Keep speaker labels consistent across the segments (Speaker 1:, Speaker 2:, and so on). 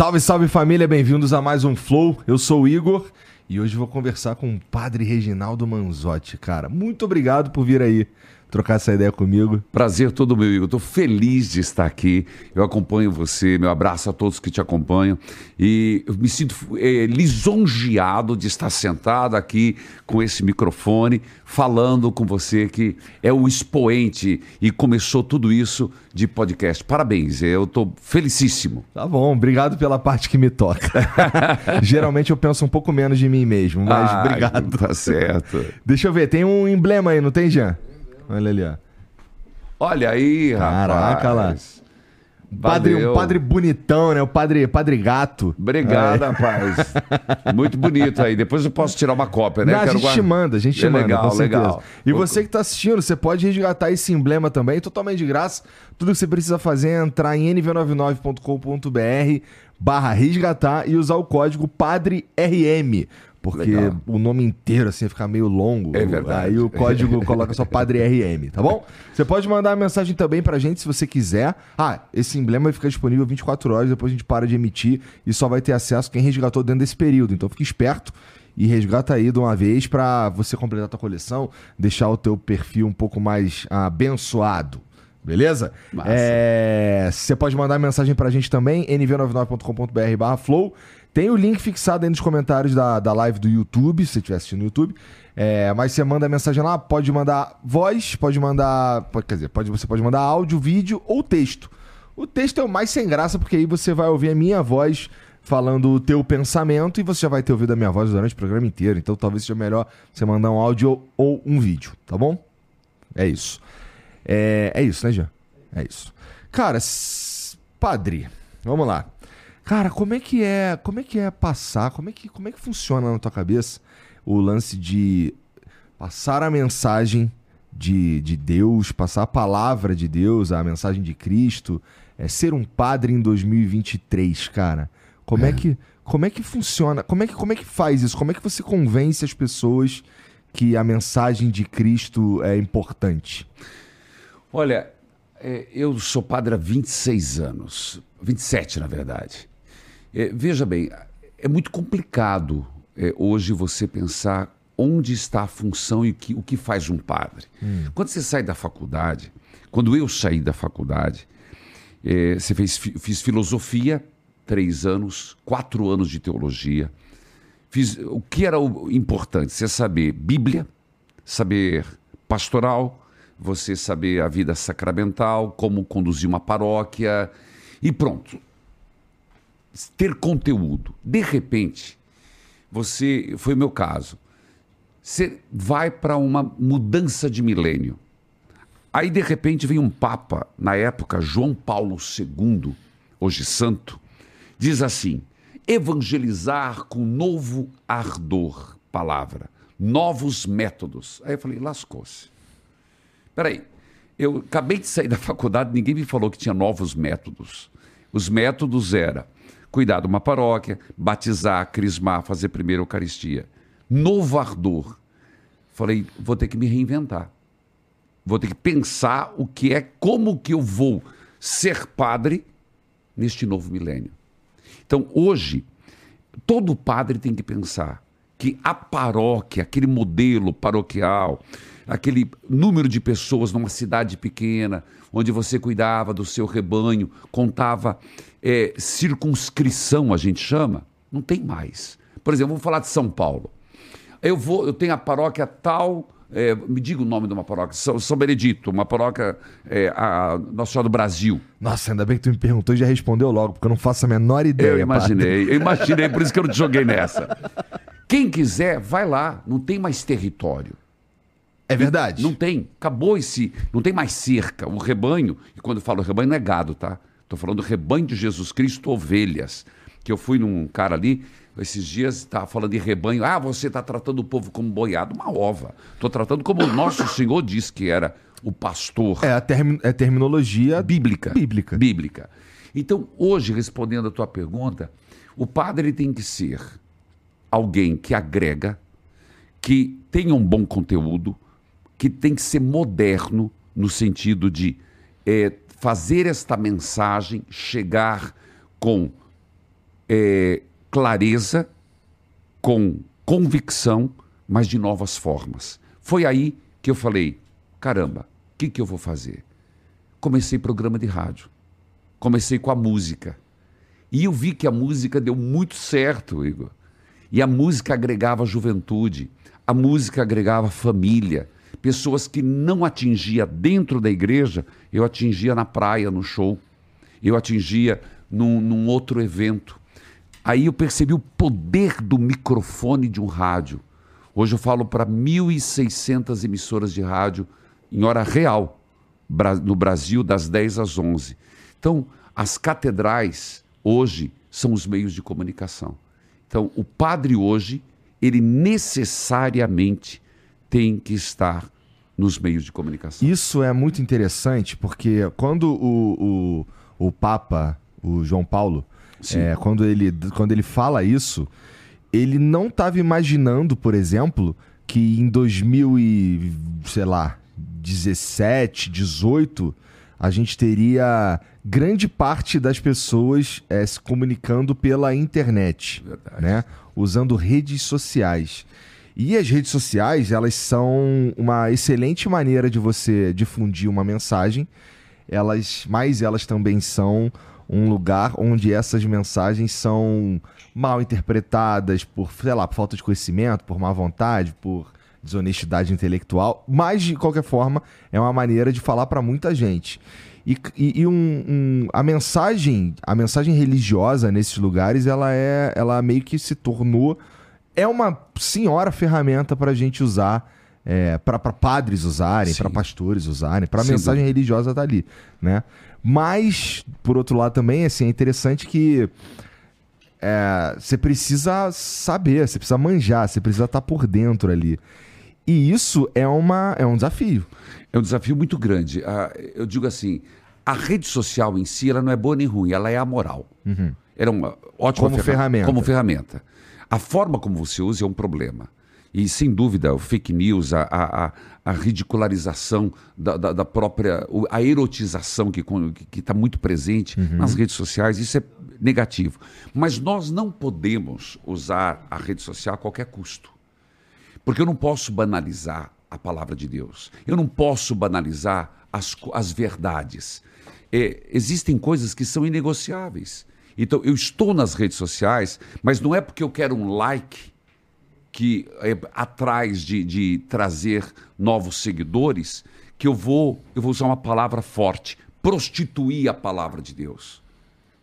Speaker 1: Salve, salve família, bem-vindos a mais um Flow. Eu sou o Igor e hoje vou conversar com o Padre Reginaldo Manzotti, cara. Muito obrigado por vir aí trocar essa ideia comigo.
Speaker 2: Prazer todo meu, Igor. Estou feliz de estar aqui. Eu acompanho você, meu abraço a todos que te acompanham. E eu me sinto é, lisonjeado de estar sentado aqui com esse microfone, falando com você, que é o expoente e começou tudo isso de podcast. Parabéns, eu estou felicíssimo.
Speaker 1: Tá bom, obrigado pela parte que me toca. Geralmente eu penso um pouco menos de mim mesmo, mas ah, obrigado.
Speaker 2: Tá certo.
Speaker 1: Deixa eu ver, tem um emblema aí, não tem, Jean? Olha ali, ó.
Speaker 2: Olha aí,
Speaker 1: Caraca,
Speaker 2: rapaz.
Speaker 1: lá. Padre, um padre bonitão, né? O padre, padre gato.
Speaker 2: Obrigado, aí. rapaz. Muito bonito aí. Depois eu posso tirar uma cópia, né?
Speaker 1: Não, a gente guarda... manda, a gente
Speaker 2: é
Speaker 1: manda.
Speaker 2: Legal, legal.
Speaker 1: E você que está assistindo, você pode resgatar esse emblema também, totalmente de graça. Tudo que você precisa fazer é entrar em nv99.com.br barra resgatar e usar o código PADRERM. Porque Legal. o nome inteiro assim fica meio longo.
Speaker 2: É verdade.
Speaker 1: Aí o código coloca só Padre RM, tá bom? Você pode mandar uma mensagem também pra gente se você quiser. Ah, esse emblema vai ficar disponível 24 horas, depois a gente para de emitir e só vai ter acesso quem resgatou dentro desse período. Então fique esperto e resgata aí de uma vez para você completar a tua coleção, deixar o teu perfil um pouco mais abençoado. Beleza? É, você pode mandar mensagem pra gente também, nv99.com.br/flow. Tem o link fixado aí nos comentários da, da live do YouTube, se você estiver assistindo no YouTube. É, mas você manda mensagem lá, pode mandar voz, pode mandar. Pode, quer dizer, pode, você pode mandar áudio, vídeo ou texto. O texto é o mais sem graça, porque aí você vai ouvir a minha voz falando o teu pensamento e você já vai ter ouvido a minha voz durante o programa inteiro. Então talvez seja melhor você mandar um áudio ou um vídeo, tá bom? É isso. É, é isso, né, Jean? É isso. Cara, padre, vamos lá. Cara, como é que é, como é que é passar, como é que, como é que funciona na tua cabeça o lance de passar a mensagem de, de Deus, passar a palavra de Deus, a mensagem de Cristo, é ser um padre em 2023, cara. Como é, é que como é que funciona? Como é que como é que faz isso? Como é que você convence as pessoas que a mensagem de Cristo é importante?
Speaker 2: Olha, é, eu sou padre há 26 anos, 27 na verdade. É, veja bem, é muito complicado é, hoje você pensar onde está a função e o que, o que faz um padre. Hum. Quando você sai da faculdade, quando eu saí da faculdade, é, você fez, fiz filosofia, três anos, quatro anos de teologia. Fiz, o que era o importante? Você saber Bíblia, saber pastoral, você saber a vida sacramental, como conduzir uma paróquia e pronto ter conteúdo. De repente, você, foi meu caso, você vai para uma mudança de milênio. Aí, de repente, vem um Papa, na época, João Paulo II, hoje santo, diz assim: evangelizar com novo ardor, palavra, novos métodos. Aí eu falei: lascou-se. Peraí, eu acabei de sair da faculdade, ninguém me falou que tinha novos métodos. Os métodos era cuidar de uma paróquia, batizar, crismar, fazer primeira Eucaristia. Novo ardor. Falei, vou ter que me reinventar. Vou ter que pensar o que é, como que eu vou ser padre neste novo milênio. Então, hoje, todo padre tem que pensar que a paróquia, aquele modelo paroquial, aquele número de pessoas numa cidade pequena, onde você cuidava do seu rebanho, contava é, circunscrição, a gente chama, não tem mais. Por exemplo, vamos falar de São Paulo. Eu vou, eu tenho a paróquia tal, é, me diga o nome de uma paróquia, São, São Benedito, uma paróquia, é, a Nossa Senhora do Brasil.
Speaker 1: Nossa, ainda bem que tu me perguntou e já respondeu logo, porque eu não faço a menor ideia.
Speaker 2: Eu imaginei, padre. eu imaginei, por isso que eu não te joguei nessa. Quem quiser, vai lá, não tem mais território.
Speaker 1: É verdade.
Speaker 2: Não tem. Acabou esse. Não tem mais cerca. O rebanho, e quando eu falo rebanho, não é gado, tá? Estou falando do rebanho de Jesus Cristo, ovelhas. Que eu fui num cara ali, esses dias, estava falando de rebanho. Ah, você está tratando o povo como boiado. Uma ova. Estou tratando como o nosso Senhor disse que era o pastor.
Speaker 1: É a term é terminologia
Speaker 2: bíblica.
Speaker 1: Bíblica.
Speaker 2: Bíblica. Então, hoje, respondendo a tua pergunta, o padre tem que ser alguém que agrega, que tenha um bom conteúdo, que tem que ser moderno no sentido de é, fazer esta mensagem chegar com é, clareza, com convicção, mas de novas formas. Foi aí que eu falei: caramba, o que, que eu vou fazer? Comecei programa de rádio. Comecei com a música. E eu vi que a música deu muito certo, Igor. E a música agregava juventude, a música agregava família. Pessoas que não atingia dentro da igreja, eu atingia na praia, no show. Eu atingia num, num outro evento. Aí eu percebi o poder do microfone de um rádio. Hoje eu falo para 1.600 emissoras de rádio em hora real, no Brasil, das 10 às 11. Então, as catedrais hoje são os meios de comunicação. Então, o padre hoje, ele necessariamente tem que estar nos meios de comunicação.
Speaker 1: Isso é muito interessante, porque quando o, o, o Papa, o João Paulo, é, quando, ele, quando ele fala isso, ele não estava imaginando, por exemplo, que em 2000 e, sei lá, 17, 18, a gente teria grande parte das pessoas é, se comunicando pela internet, Verdade. né? Usando redes sociais. E as redes sociais, elas são uma excelente maneira de você difundir uma mensagem. Elas, mas elas também são um lugar onde essas mensagens são mal interpretadas por, sei lá, por falta de conhecimento, por má vontade, por desonestidade intelectual, mas de qualquer forma é uma maneira de falar para muita gente. E, e, e um, um, a mensagem, a mensagem religiosa nesses lugares, ela é, ela meio que se tornou é uma senhora ferramenta para a gente usar, é, para padres usarem, para pastores usarem, para a mensagem religiosa tá ali, né? Mas, por outro lado também, assim, é interessante que é, você precisa saber, você precisa manjar, você precisa estar tá por dentro ali. E isso é, uma, é um desafio.
Speaker 2: É um desafio muito grande. Ah, eu digo assim, a rede social em si, ela não é boa nem ruim, ela é amoral. Uhum. Ela é uma ótima
Speaker 1: como ferramenta.
Speaker 2: Como ferramenta. A forma como você usa é um problema. E, sem dúvida, o fake news, a, a, a ridicularização da, da, da, própria. a erotização que está muito presente uhum. nas redes sociais, isso é negativo. Mas nós não podemos usar a rede social a qualquer custo. Porque eu não posso banalizar a palavra de Deus. Eu não posso banalizar as, as verdades. É, existem coisas que são inegociáveis. Então, eu estou nas redes sociais, mas não é porque eu quero um like que é atrás de, de trazer novos seguidores que eu vou, eu vou usar uma palavra forte, prostituir a palavra de Deus.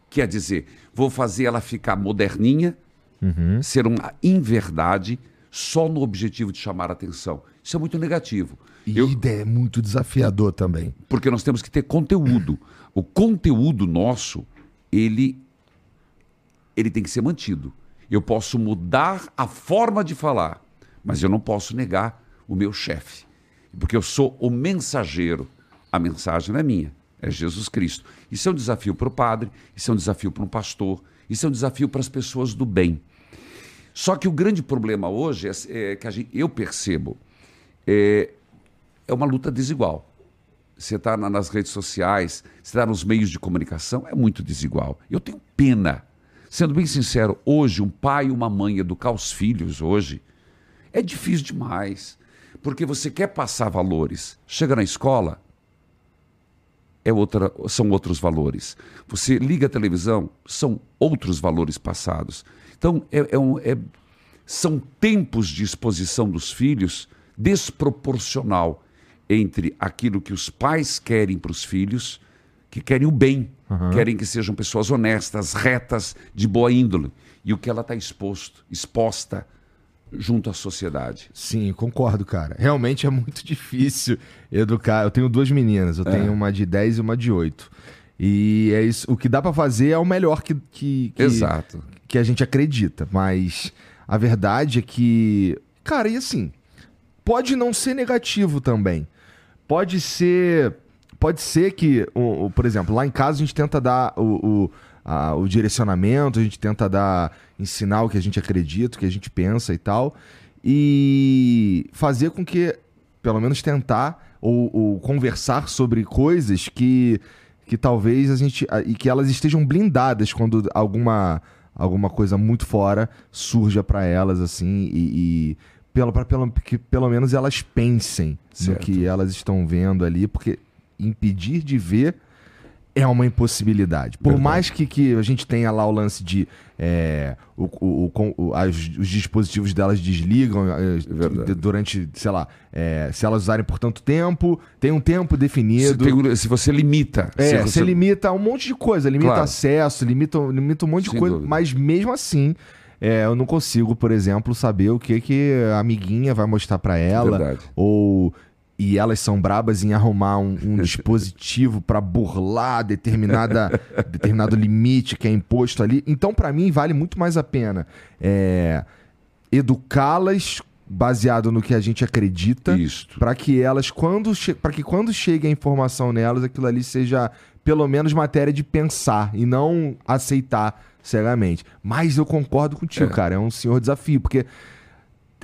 Speaker 2: Quer dizer, vou fazer ela ficar moderninha, uhum. ser uma inverdade, só no objetivo de chamar a atenção. Isso é muito negativo.
Speaker 1: E eu... é muito desafiador também.
Speaker 2: Porque nós temos que ter conteúdo. O conteúdo nosso, ele, ele tem que ser mantido. Eu posso mudar a forma de falar, mas eu não posso negar o meu chefe. Porque eu sou o mensageiro. A mensagem não é minha, é Jesus Cristo. Isso é um desafio para o padre, isso é um desafio para um pastor, isso é um desafio para as pessoas do bem. Só que o grande problema hoje é, é que gente, eu percebo é, é uma luta desigual. Você está na, nas redes sociais, você está nos meios de comunicação, é muito desigual. Eu tenho pena. Sendo bem sincero, hoje, um pai e uma mãe educar os filhos hoje é difícil demais. Porque você quer passar valores. Chega na escola, é outra, são outros valores. Você liga a televisão, são outros valores passados. Então, é, é um, é, são tempos de exposição dos filhos desproporcional entre aquilo que os pais querem para os filhos, que querem o bem, uhum. querem que sejam pessoas honestas, retas, de boa índole, e o que ela está exposto, exposta junto à sociedade.
Speaker 1: Sim, concordo, cara. Realmente é muito difícil educar. Eu tenho duas meninas, eu é. tenho uma de 10 e uma de 8. E é isso, o que dá para fazer é o melhor que, que, que,
Speaker 2: Exato.
Speaker 1: que a gente acredita. Mas a verdade é que, cara, e assim, pode não ser negativo também. Pode ser. Pode ser que, o, o por exemplo, lá em casa a gente tenta dar o, o, a, o direcionamento, a gente tenta dar. ensinar o que a gente acredita, o que a gente pensa e tal. E fazer com que, pelo menos tentar, ou, ou conversar sobre coisas que que talvez a gente. e que elas estejam blindadas quando alguma alguma coisa muito fora surja para elas, assim, e, e pelo, pra, pelo, que pelo menos elas pensem certo. no que elas estão vendo ali, porque impedir de ver é uma impossibilidade. Por Verdade. mais que, que a gente tenha lá o lance de é, o, o, o, as, os dispositivos delas desligam é, durante, sei lá, é, se elas usarem por tanto tempo, tem um tempo definido.
Speaker 2: Se, tem, se você limita.
Speaker 1: É, se você... limita um monte de coisa, limita claro. acesso, limita, limita um monte Sem de coisa, dúvida. mas mesmo assim. É, eu não consigo, por exemplo, saber o que que a amiguinha vai mostrar para ela, Verdade. ou e elas são brabas em arrumar um, um dispositivo para burlar determinada, determinado limite que é imposto ali. Então, para mim, vale muito mais a pena é, educá-las baseado no que a gente acredita, para que elas, quando para que quando chegue a informação nelas, aquilo ali seja pelo menos matéria de pensar e não aceitar cegamente. Mas eu concordo contigo, é. cara, é um senhor desafio, porque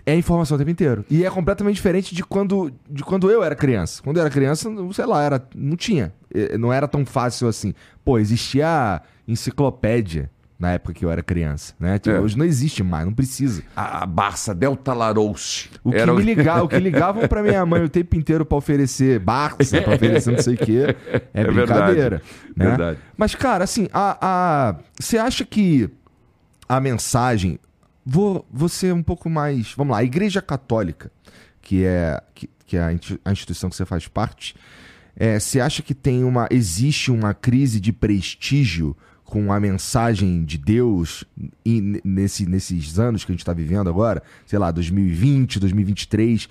Speaker 1: é informação o tempo inteiro. E é completamente diferente de quando, de quando eu era criança. Quando eu era criança, sei lá, era, não tinha. Não era tão fácil assim. Pô, existia enciclopédia na época que eu era criança, né? Tipo, é. Hoje não existe mais, não precisa.
Speaker 2: A, a Barça Delta Larousse.
Speaker 1: O que era... me ligava, o que ligavam para minha mãe o tempo inteiro para oferecer Barça, para oferecer não sei o quê, é, é brincadeira, verdade. né? Verdade. Mas cara, assim, a, a você acha que a mensagem Vou, vou ser um pouco mais. Vamos lá, a Igreja Católica, que é, que, que é a instituição que você faz parte, é, você acha que tem uma. existe uma crise de prestígio com a mensagem de Deus e nesse, nesses anos que a gente está vivendo agora? Sei lá, 2020, 2023.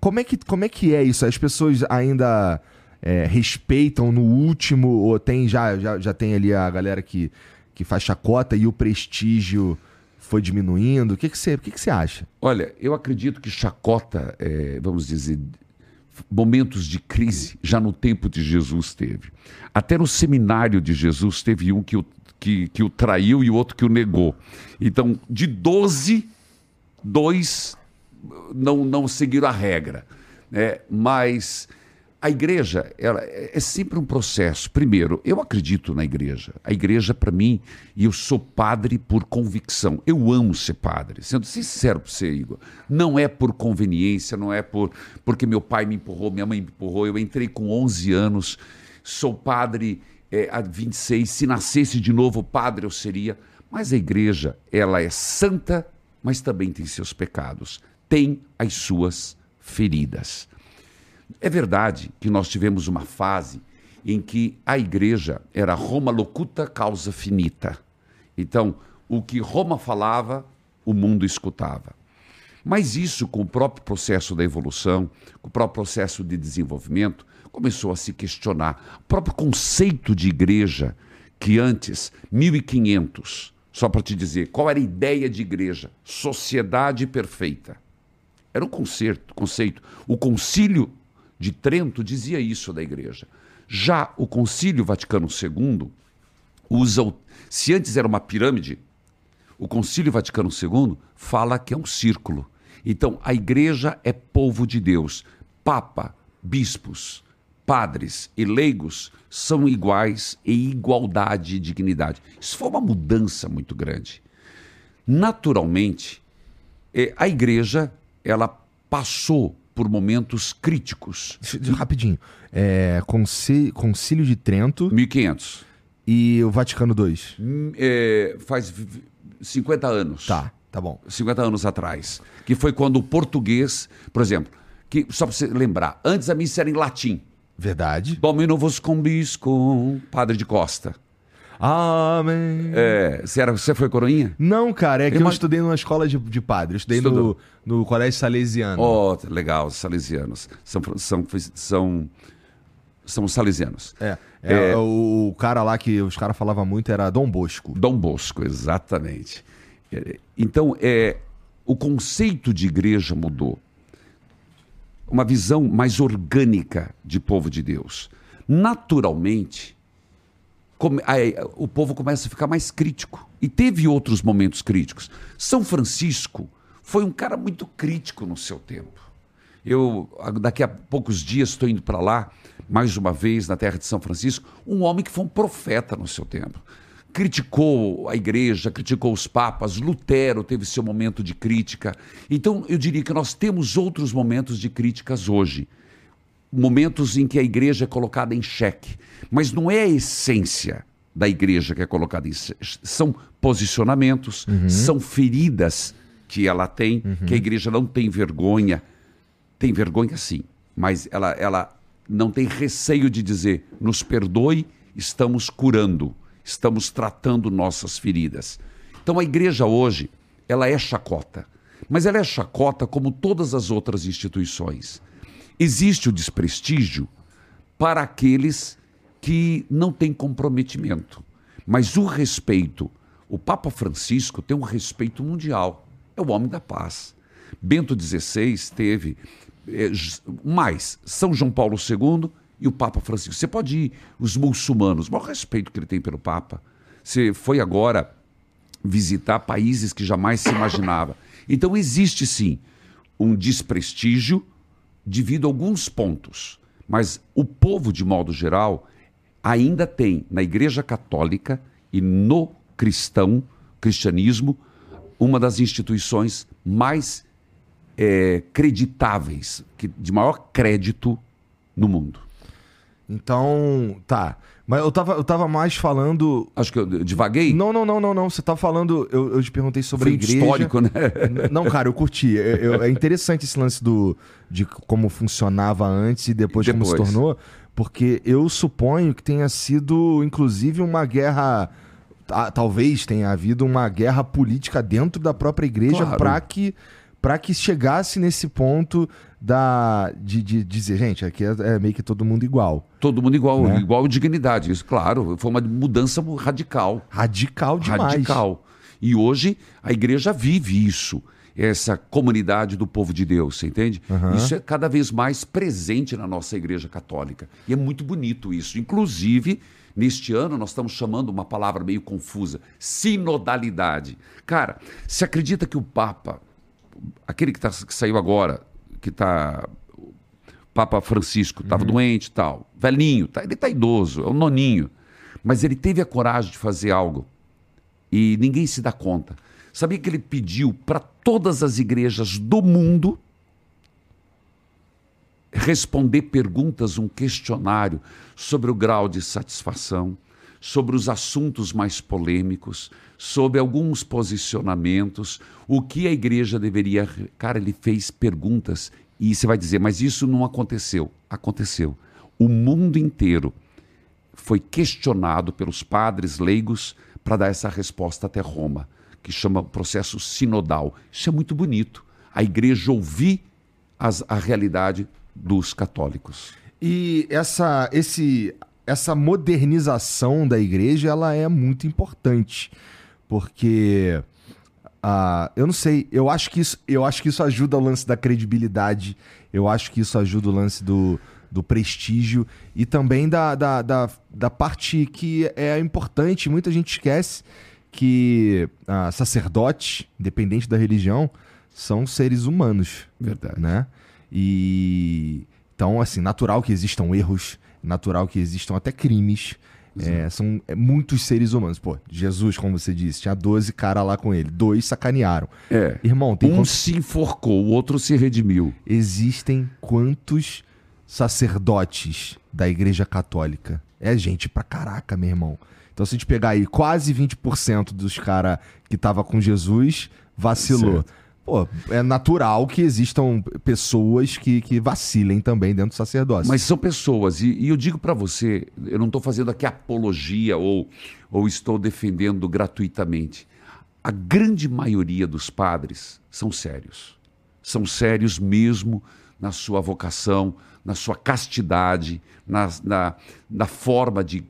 Speaker 1: Como é que, como é, que é isso? As pessoas ainda é, respeitam no último, ou tem já, já, já tem ali a galera que, que faz chacota e o prestígio foi diminuindo? O que, que, você, o que, que você acha?
Speaker 2: Olha, eu acredito que chacota, é, vamos dizer, momentos de crise já no tempo de Jesus teve. Até no seminário de Jesus teve um que o, que, que o traiu e o outro que o negou. Então, de 12, dois não, não seguiram a regra. Né? Mas a igreja ela é, é sempre um processo. Primeiro, eu acredito na igreja. A igreja, para mim, e eu sou padre por convicção. Eu amo ser padre. Sendo sincero para você, Igor, não é por conveniência, não é por porque meu pai me empurrou, minha mãe me empurrou. Eu entrei com 11 anos, sou padre é, há 26. Se nascesse de novo padre, eu seria. Mas a igreja, ela é santa, mas também tem seus pecados, tem as suas feridas. É verdade que nós tivemos uma fase em que a igreja era Roma locuta causa finita. Então, o que Roma falava, o mundo escutava. Mas isso, com o próprio processo da evolução, com o próprio processo de desenvolvimento, começou a se questionar. O próprio conceito de igreja, que antes, 1500, só para te dizer, qual era a ideia de igreja? Sociedade perfeita. Era um conceito, conceito. O concílio de Trento dizia isso da igreja. Já o Concílio Vaticano II usa o, se antes era uma pirâmide, o Concílio Vaticano II fala que é um círculo. Então, a igreja é povo de Deus. Papa, bispos, padres e leigos são iguais em igualdade e dignidade. Isso foi uma mudança muito grande. Naturalmente, eh, a igreja ela passou por momentos críticos.
Speaker 1: Rapidinho. É, Concílio, Concílio de Trento.
Speaker 2: 1500.
Speaker 1: E o Vaticano II?
Speaker 2: Hum, é, faz 50 anos.
Speaker 1: Tá, tá bom.
Speaker 2: 50 anos atrás. Que foi quando o português, por exemplo, que, só para você lembrar, antes a missa era em latim.
Speaker 1: Verdade.
Speaker 2: Domino vos combisco, Padre de Costa.
Speaker 1: Amém.
Speaker 2: É, você, era, você foi coroinha?
Speaker 1: Não, cara, é que eu estudei numa escola de, de padre. Eu estudei no, no colégio salesiano.
Speaker 2: Oh, legal, salesianos. São, são, são, são salesianos.
Speaker 1: É, é, é o, o, cara lá que os caras falavam muito era Dom Bosco.
Speaker 2: Dom Bosco, exatamente. É, então, é, o conceito de igreja mudou. Uma visão mais orgânica de povo de Deus. Naturalmente, come, aí, o povo começa a ficar mais crítico. E teve outros momentos críticos. São Francisco foi um cara muito crítico no seu tempo. Eu, daqui a poucos dias, estou indo para lá, mais uma vez, na terra de São Francisco, um homem que foi um profeta no seu tempo. criticou a igreja, criticou os papas, Lutero teve seu momento de crítica. Então, eu diria que nós temos outros momentos de críticas hoje. Momentos em que a igreja é colocada em xeque. Mas não é a essência da igreja que é colocada em xeque. São posicionamentos, uhum. são feridas que ela tem, uhum. que a igreja não tem vergonha. Tem vergonha sim, mas ela, ela não tem receio de dizer: nos perdoe, estamos curando estamos tratando nossas feridas. Então a igreja hoje, ela é chacota, mas ela é chacota como todas as outras instituições. Existe o desprestígio para aqueles que não têm comprometimento, mas o respeito, o Papa Francisco tem um respeito mundial, é o homem da paz. Bento XVI teve é, mais São João Paulo II e o Papa Francisco. Você pode ir, os muçulmanos, o maior respeito que ele tem pelo Papa. Você foi agora visitar países que jamais se imaginava. Então existe sim um desprestígio devido a alguns pontos. Mas o povo, de modo geral, ainda tem na Igreja Católica e no cristão, cristianismo, uma das instituições mais é, creditáveis, que, de maior crédito no mundo.
Speaker 1: Então, tá. Mas eu tava, eu tava mais falando.
Speaker 2: Acho que eu divaguei?
Speaker 1: Não, não, não, não, não. Você tava falando. Eu, eu te perguntei sobre
Speaker 2: Foi
Speaker 1: a igreja.
Speaker 2: histórico, né?
Speaker 1: Não, cara, eu curti. Eu, é interessante esse lance do, de como funcionava antes e depois, e depois como se tornou. Porque eu suponho que tenha sido, inclusive, uma guerra. Talvez tenha havido uma guerra política dentro da própria igreja claro. para que para que chegasse nesse ponto da, de, de, dizer, gente, aqui é, é, meio que todo mundo igual.
Speaker 2: Todo mundo igual, né? igual dignidade. Isso, claro, foi uma mudança radical.
Speaker 1: Radical demais.
Speaker 2: Radical. E hoje a igreja vive isso, essa comunidade do povo de Deus, você entende? Uhum. Isso é cada vez mais presente na nossa igreja católica. E é muito bonito isso. Inclusive, neste ano, nós estamos chamando uma palavra meio confusa: sinodalidade. Cara, se acredita que o Papa, aquele que, tá, que saiu agora, que está. Papa Francisco estava uhum. doente e tal, velhinho, tá, ele está idoso, é um noninho. Mas ele teve a coragem de fazer algo e ninguém se dá conta. Sabia que ele pediu para todas as igrejas do mundo responder perguntas, um questionário sobre o grau de satisfação, sobre os assuntos mais polêmicos, sobre alguns posicionamentos, o que a igreja deveria. Cara, ele fez perguntas e você vai dizer, mas isso não aconteceu. Aconteceu. O mundo inteiro foi questionado pelos padres leigos para dar essa resposta até Roma, que chama processo sinodal. Isso é muito bonito. A igreja ouvir as, a realidade dos católicos.
Speaker 1: E essa, esse essa modernização da igreja ela é muito importante, porque uh, eu não sei, eu acho que isso, eu acho que isso ajuda o lance da credibilidade, eu acho que isso ajuda o lance do, do prestígio e também da, da, da, da parte que é importante, muita gente esquece que uh, sacerdotes, independente da religião, são seres humanos.
Speaker 2: Verdade.
Speaker 1: Né? E então, assim, natural que existam erros, natural que existam até crimes. É, são é, muitos seres humanos. Pô, Jesus, como você disse, tinha 12 caras lá com ele. Dois sacanearam.
Speaker 2: É.
Speaker 1: Irmão, tem
Speaker 2: Um quantos... se enforcou, o outro se redimiu.
Speaker 1: Existem quantos sacerdotes da Igreja Católica? É gente pra caraca, meu irmão. Então, se a gente pegar aí quase 20% dos caras que tava com Jesus, vacilou. Certo. Pô, é natural que existam pessoas que, que vacilem também dentro do sacerdócio.
Speaker 2: Mas são pessoas, e, e eu digo para você, eu não estou fazendo aqui apologia ou, ou estou defendendo gratuitamente. A grande maioria dos padres são sérios. São sérios mesmo na sua vocação, na sua castidade, na, na, na forma de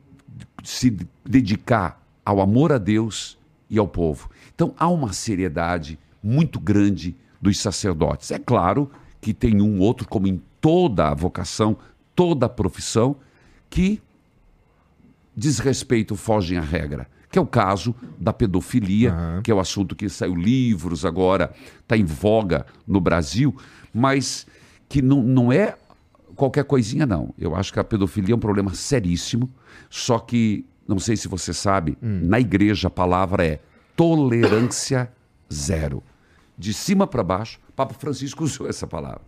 Speaker 2: se dedicar ao amor a Deus e ao povo. Então há uma seriedade muito grande dos sacerdotes. É claro que tem um outro, como em toda a vocação, toda a profissão, que desrespeito fogem à regra. Que é o caso da pedofilia, uhum. que é o assunto que saiu livros agora, está em voga no Brasil, mas que não, não é qualquer coisinha, não. Eu acho que a pedofilia é um problema seríssimo, só que não sei se você sabe, na igreja a palavra é tolerância zero. De cima para baixo, Papa Francisco usou essa palavra.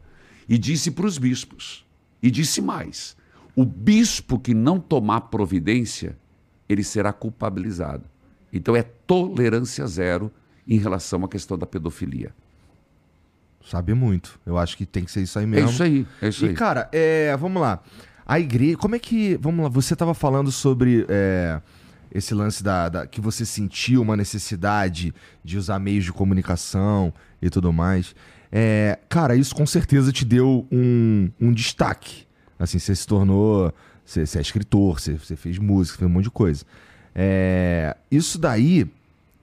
Speaker 2: E disse para os bispos, e disse mais: o bispo que não tomar providência, ele será culpabilizado. Então é tolerância zero em relação à questão da pedofilia.
Speaker 1: Sabe muito. Eu acho que tem que ser isso aí
Speaker 2: É
Speaker 1: mesmo.
Speaker 2: isso aí, é isso
Speaker 1: E,
Speaker 2: aí.
Speaker 1: cara, é, vamos lá. A igreja. Como é que. Vamos lá, você tava falando sobre é, esse lance da, da- que você sentiu uma necessidade de usar meios de comunicação e tudo mais. É, cara, isso com certeza te deu um, um destaque. Assim, você se tornou. Você, você é escritor, você, você fez música, fez um monte de coisa. É, isso daí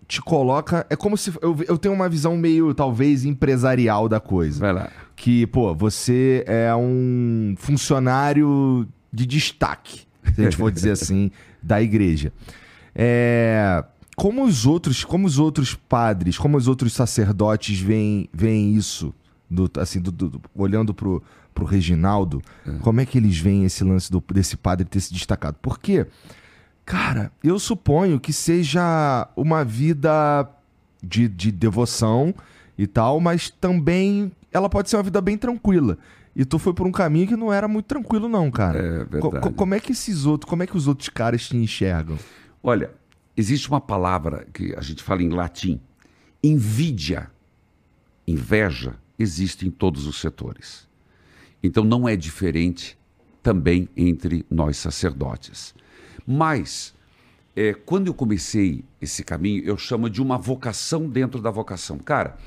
Speaker 1: te coloca. É como se. Eu, eu tenho uma visão meio, talvez, empresarial da coisa
Speaker 2: Vai lá.
Speaker 1: que, pô, você é um funcionário de destaque, se a gente for dizer assim, da igreja. É, como os outros, como os outros padres, como os outros sacerdotes veem, veem isso, do, assim, do- do- do- olhando pro, pro Reginaldo, como é que eles veem esse lance do- desse padre ter se destacado? Porque, cara, eu suponho que seja uma vida de, de devoção e tal, mas também ela pode ser uma vida bem tranquila. E tu foi por um caminho que não era muito tranquilo, não, cara.
Speaker 2: É verdade.
Speaker 1: Co- co- como é que esses outros, como é que os outros caras te enxergam?
Speaker 2: Olha, existe uma palavra que a gente fala em latim. Invídia, inveja, existe em todos os setores. Então não é diferente também entre nós sacerdotes. Mas, é, quando eu comecei esse caminho, eu chamo de uma vocação dentro da vocação. Cara,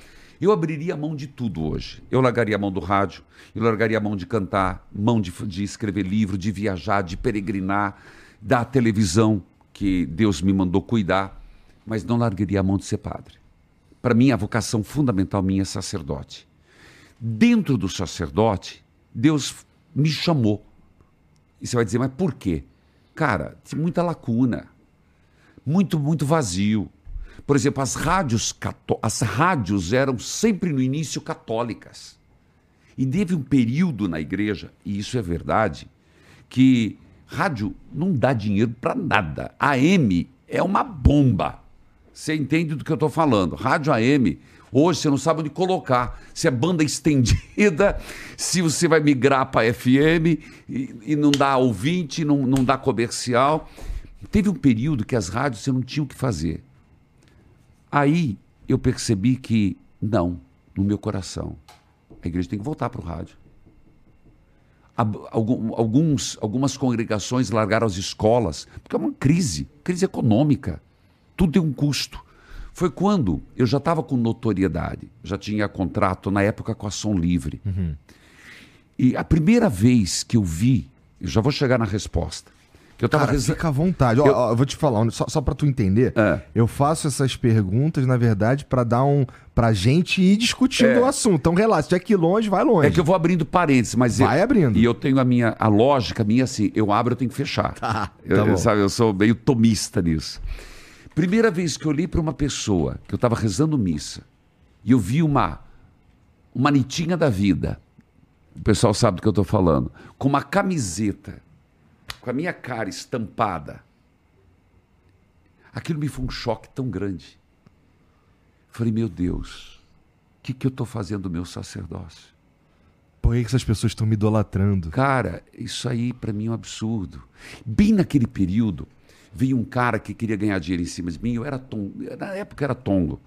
Speaker 2: eu abriria a mão de tudo hoje. Eu largaria a mão do rádio, eu largaria a mão de cantar, mão de, de escrever livro, de viajar, de peregrinar, da televisão que Deus me mandou cuidar, mas não largaria a mão de ser padre. Para mim, a vocação fundamental minha é sacerdote. Dentro do sacerdote, Deus me chamou. E você vai dizer, mas por quê? Cara, tem muita lacuna, muito, muito vazio. Por exemplo, as rádios, as rádios eram sempre no início católicas. E teve um período na igreja, e isso é verdade, que rádio não dá dinheiro para nada. AM é uma bomba. Você entende do que eu estou falando? Rádio AM, hoje você não sabe onde colocar. Se é banda estendida, se você vai migrar para FM e, e não dá ouvinte, não, não dá comercial. Teve um período que as rádios você não tinha o que fazer. Aí eu percebi que, não, no meu coração, a igreja tem que voltar para o rádio. Alguns, algumas congregações largaram as escolas, porque é uma crise, crise econômica. Tudo tem um custo. Foi quando eu já estava com notoriedade, já tinha contrato na época com a Som Livre. E a primeira vez que eu vi, eu já vou chegar na resposta, que eu estava
Speaker 1: Cara, fica à vontade. Ó,
Speaker 2: Eu-
Speaker 1: ó, eu vou te falar, só, só pra tu entender.
Speaker 2: É.
Speaker 1: Eu faço essas perguntas, na verdade, pra dar um. pra gente ir discutindo o assunto. Então, relaxa, se tiver que longe, vai longe.
Speaker 2: É que eu vou abrindo parênteses, mas
Speaker 1: Vai
Speaker 2: eu,
Speaker 1: abrindo.
Speaker 2: E eu tenho a minha a lógica minha assim, eu abro, eu tenho que fechar.
Speaker 1: Tá,
Speaker 2: eu,
Speaker 1: tá bom.
Speaker 2: sabe, eu sou meio tomista nisso. Primeira vez que eu olhei para uma pessoa que eu estava rezando missa e eu vi uma uma nitinha da vida. O pessoal sabe do que eu estou falando, com uma camiseta com a minha cara estampada. Aquilo me foi um choque tão grande. Falei, meu Deus, o que, que eu estou fazendo do meu sacerdócio?
Speaker 1: Por que essas pessoas estão me idolatrando?
Speaker 2: Cara, isso aí para mim é um absurdo. Bem naquele período, veio um cara que queria ganhar dinheiro em cima de mim, eu era tongo, na época era tongo.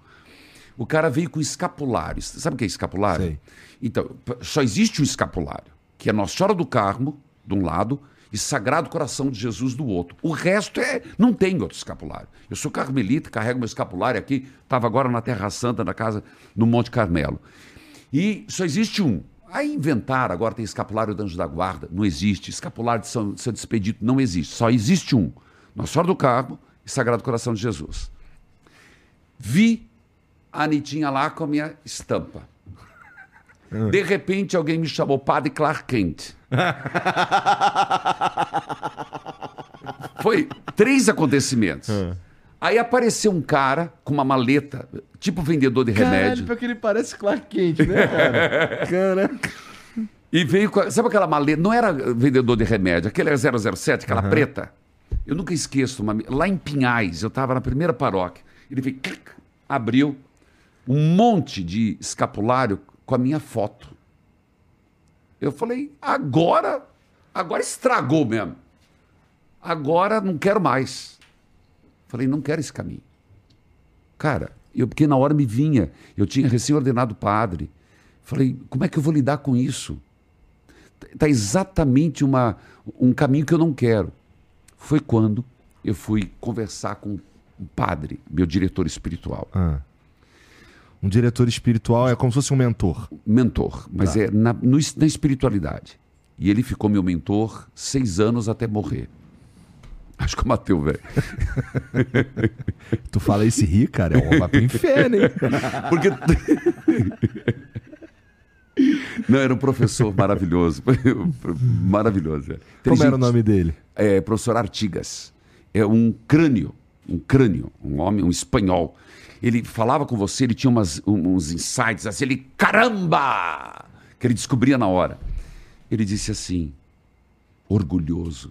Speaker 2: O cara veio com escapulários. Sabe o que é escapulário?
Speaker 1: Sei.
Speaker 2: Então, só existe um escapulário, que é Nossa Senhora do Carmo, de um lado, e Sagrado Coração de Jesus do outro. O resto é. Não tem outro escapulário. Eu sou carmelita, carrego meu escapulário aqui, estava agora na Terra Santa, na casa, no Monte Carmelo. E só existe um. Aí inventaram, agora tem escapulário do Anjo da Guarda, não existe. Escapulário de São, Santo Expedito, não existe. Só existe um. Nossa Senhora do Carmo e Sagrado Coração de Jesus. Vi a Anitinha lá com a minha estampa. De repente alguém me chamou Padre Clark Kent. Foi três acontecimentos. Aí apareceu um cara com uma maleta, tipo vendedor de remédio.
Speaker 1: porque ele parece Clark Kent, né, cara? Caraca.
Speaker 2: E veio com. Sabe aquela maleta? Não era vendedor de remédio, aquele era 007, aquela preta. Eu nunca esqueço, uma, lá em Pinhais, eu estava na primeira paróquia. Ele veio, clic, abriu um monte de escapulário com a minha foto. Eu falei, agora, agora estragou mesmo. Agora não quero mais. Falei, não quero esse caminho. Cara, eu, porque na hora me vinha, eu tinha recém-ordenado padre. Falei, como é que eu vou lidar com isso? Está exatamente uma, um caminho que eu não quero. Foi quando eu fui conversar com um padre, meu diretor espiritual.
Speaker 1: Ah. Um diretor espiritual é como se fosse um mentor.
Speaker 2: Mentor, mas
Speaker 1: Tá.
Speaker 2: é na, no na espiritualidade. E ele ficou meu mentor seis anos até morrer. Acho que eu matei o velho.
Speaker 1: Tu fala esse ri, cara, é um vai pro inferno, hein?
Speaker 2: Porque. Não, era um professor maravilhoso. maravilhoso. é.
Speaker 1: Como era o nome dele?
Speaker 2: É, professor Artigas. É um crânio, um crânio, um homem, um espanhol. Ele falava com você, ele tinha umas, um- uns insights assim, ele, caramba! Que ele descobria na hora. Ele disse assim, orgulhoso.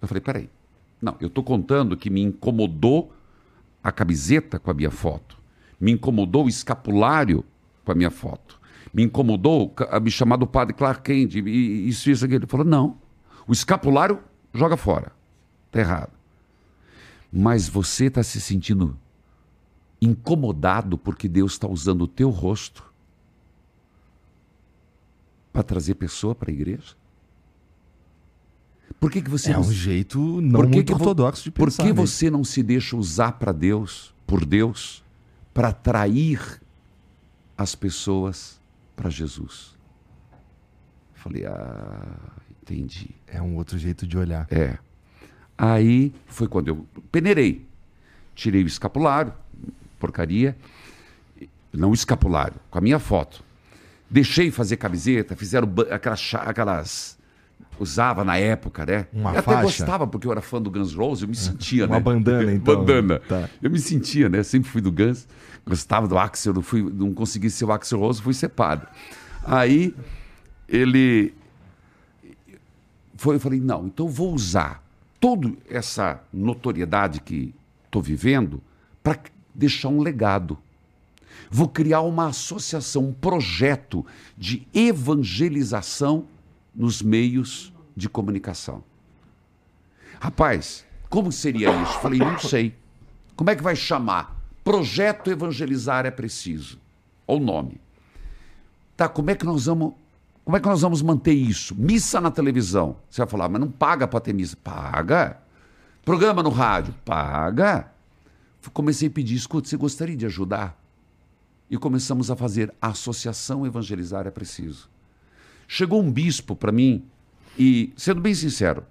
Speaker 2: Eu falei, peraí. Não, eu estou contando que me incomodou a camiseta com a minha foto. Me incomodou o escapulário com a minha foto. Me incomodou a me chamar do padre Clark Kent, isso, isso, aquilo. Ele falou, não. O escapulário, joga fora. Está errado. Mas você está se sentindo incomodado porque Deus está usando o teu rosto para trazer pessoa para a igreja? Por que, que você
Speaker 1: É
Speaker 2: não
Speaker 1: um jeito não
Speaker 2: por que
Speaker 1: muito
Speaker 2: que
Speaker 1: ortodoxo de
Speaker 2: Por
Speaker 1: pensar.
Speaker 2: que
Speaker 1: né?
Speaker 2: você não se deixa usar para Deus, por Deus, para atrair as pessoas para Jesus? Falei, ah, entendi.
Speaker 1: É um outro jeito de olhar.
Speaker 2: É. Aí foi quando eu peneirei. Tirei o escapulário, porcaria. Não o escapulário, com a minha foto. Deixei fazer camiseta, fizeram aquelas, aquelas. Usava na época, né?
Speaker 1: Uma
Speaker 2: eu
Speaker 1: faixa?
Speaker 2: até gostava, porque eu era fã do Guns Roses, eu me sentia,
Speaker 1: Uma
Speaker 2: né?
Speaker 1: bandana, então.
Speaker 2: bandana.
Speaker 1: Tá.
Speaker 2: Eu me sentia, né? Sempre fui do Guns, gostava do Axel, não, fui, não consegui ser o Axel Rose, fui padre. Aí ele foi, eu falei, não, então eu vou usar toda essa notoriedade que estou vivendo para deixar um legado. Vou criar uma associação, um projeto de evangelização nos meios de comunicação. Rapaz, como seria isso? Falei, não sei. Como é que vai chamar? Projeto Evangelizar é Preciso. Olha o nome. Tá, como é que nós vamos. Como é que nós vamos manter isso? Missa na televisão. Você vai falar, mas não paga para ter missa. Paga. Programa no rádio. Paga. Comecei a pedir, escuta, você gostaria de ajudar? E começamos a fazer a Associação Evangelizar é Preciso. Chegou um bispo para mim, e, sendo bem sincero,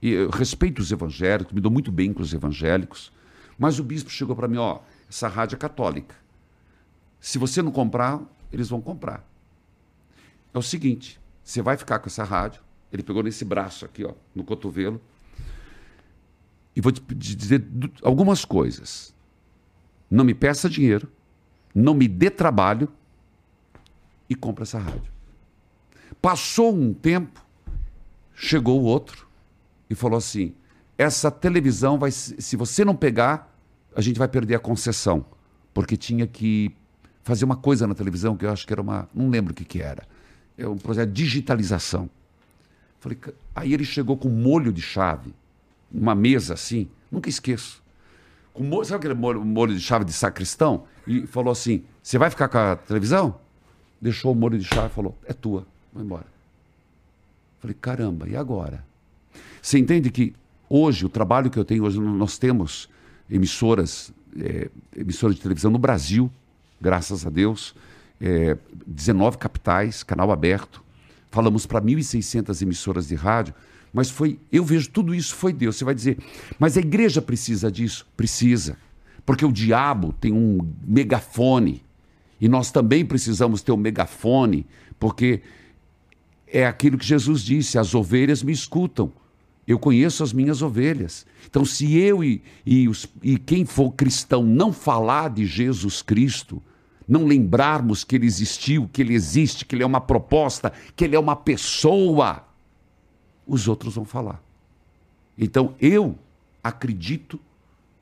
Speaker 2: eu respeito os evangélicos, me dou muito bem com os evangélicos, mas o bispo chegou para mim, ó, essa rádio é católica. Se você não comprar, eles vão comprar. É o seguinte, você vai ficar com essa rádio, ele pegou nesse braço aqui, ó, no cotovelo, e vou te dizer algumas coisas. Não me peça dinheiro, não me dê trabalho e compra essa rádio. Passou um tempo, chegou o outro e falou assim: essa televisão vai, se você não pegar, a gente vai perder a concessão, porque tinha que fazer uma coisa na televisão que eu acho que era uma, não lembro o que que era, é um projeto de digitalização. Falei, aí ele chegou com molho de chave, uma mesa assim, nunca esqueço. Com molho, sabe aquele molho, molho de chave de sacristão? E falou assim: Você vai ficar com a televisão? Deixou o molho de chave e falou: É tua, vai embora. Falei: Caramba, e agora? Você entende que hoje, o trabalho que eu tenho, hoje nós temos emissoras, eh, emissoras de televisão no Brasil, graças a Deus, eh, 19 capitais, canal aberto. Falamos para 1.600 emissoras de rádio, mas foi, eu vejo tudo isso foi Deus. Você vai dizer, mas a igreja precisa disso? Precisa. Porque o diabo tem um megafone. E nós também precisamos ter um megafone, porque é aquilo que Jesus disse: as ovelhas me escutam. Eu conheço as minhas ovelhas. Então, se eu e, e, os- e quem for cristão não falar de Jesus Cristo, não lembrarmos que ele existiu, que ele existe, que ele é uma proposta, que ele é uma pessoa, os outros vão falar. Então, eu acredito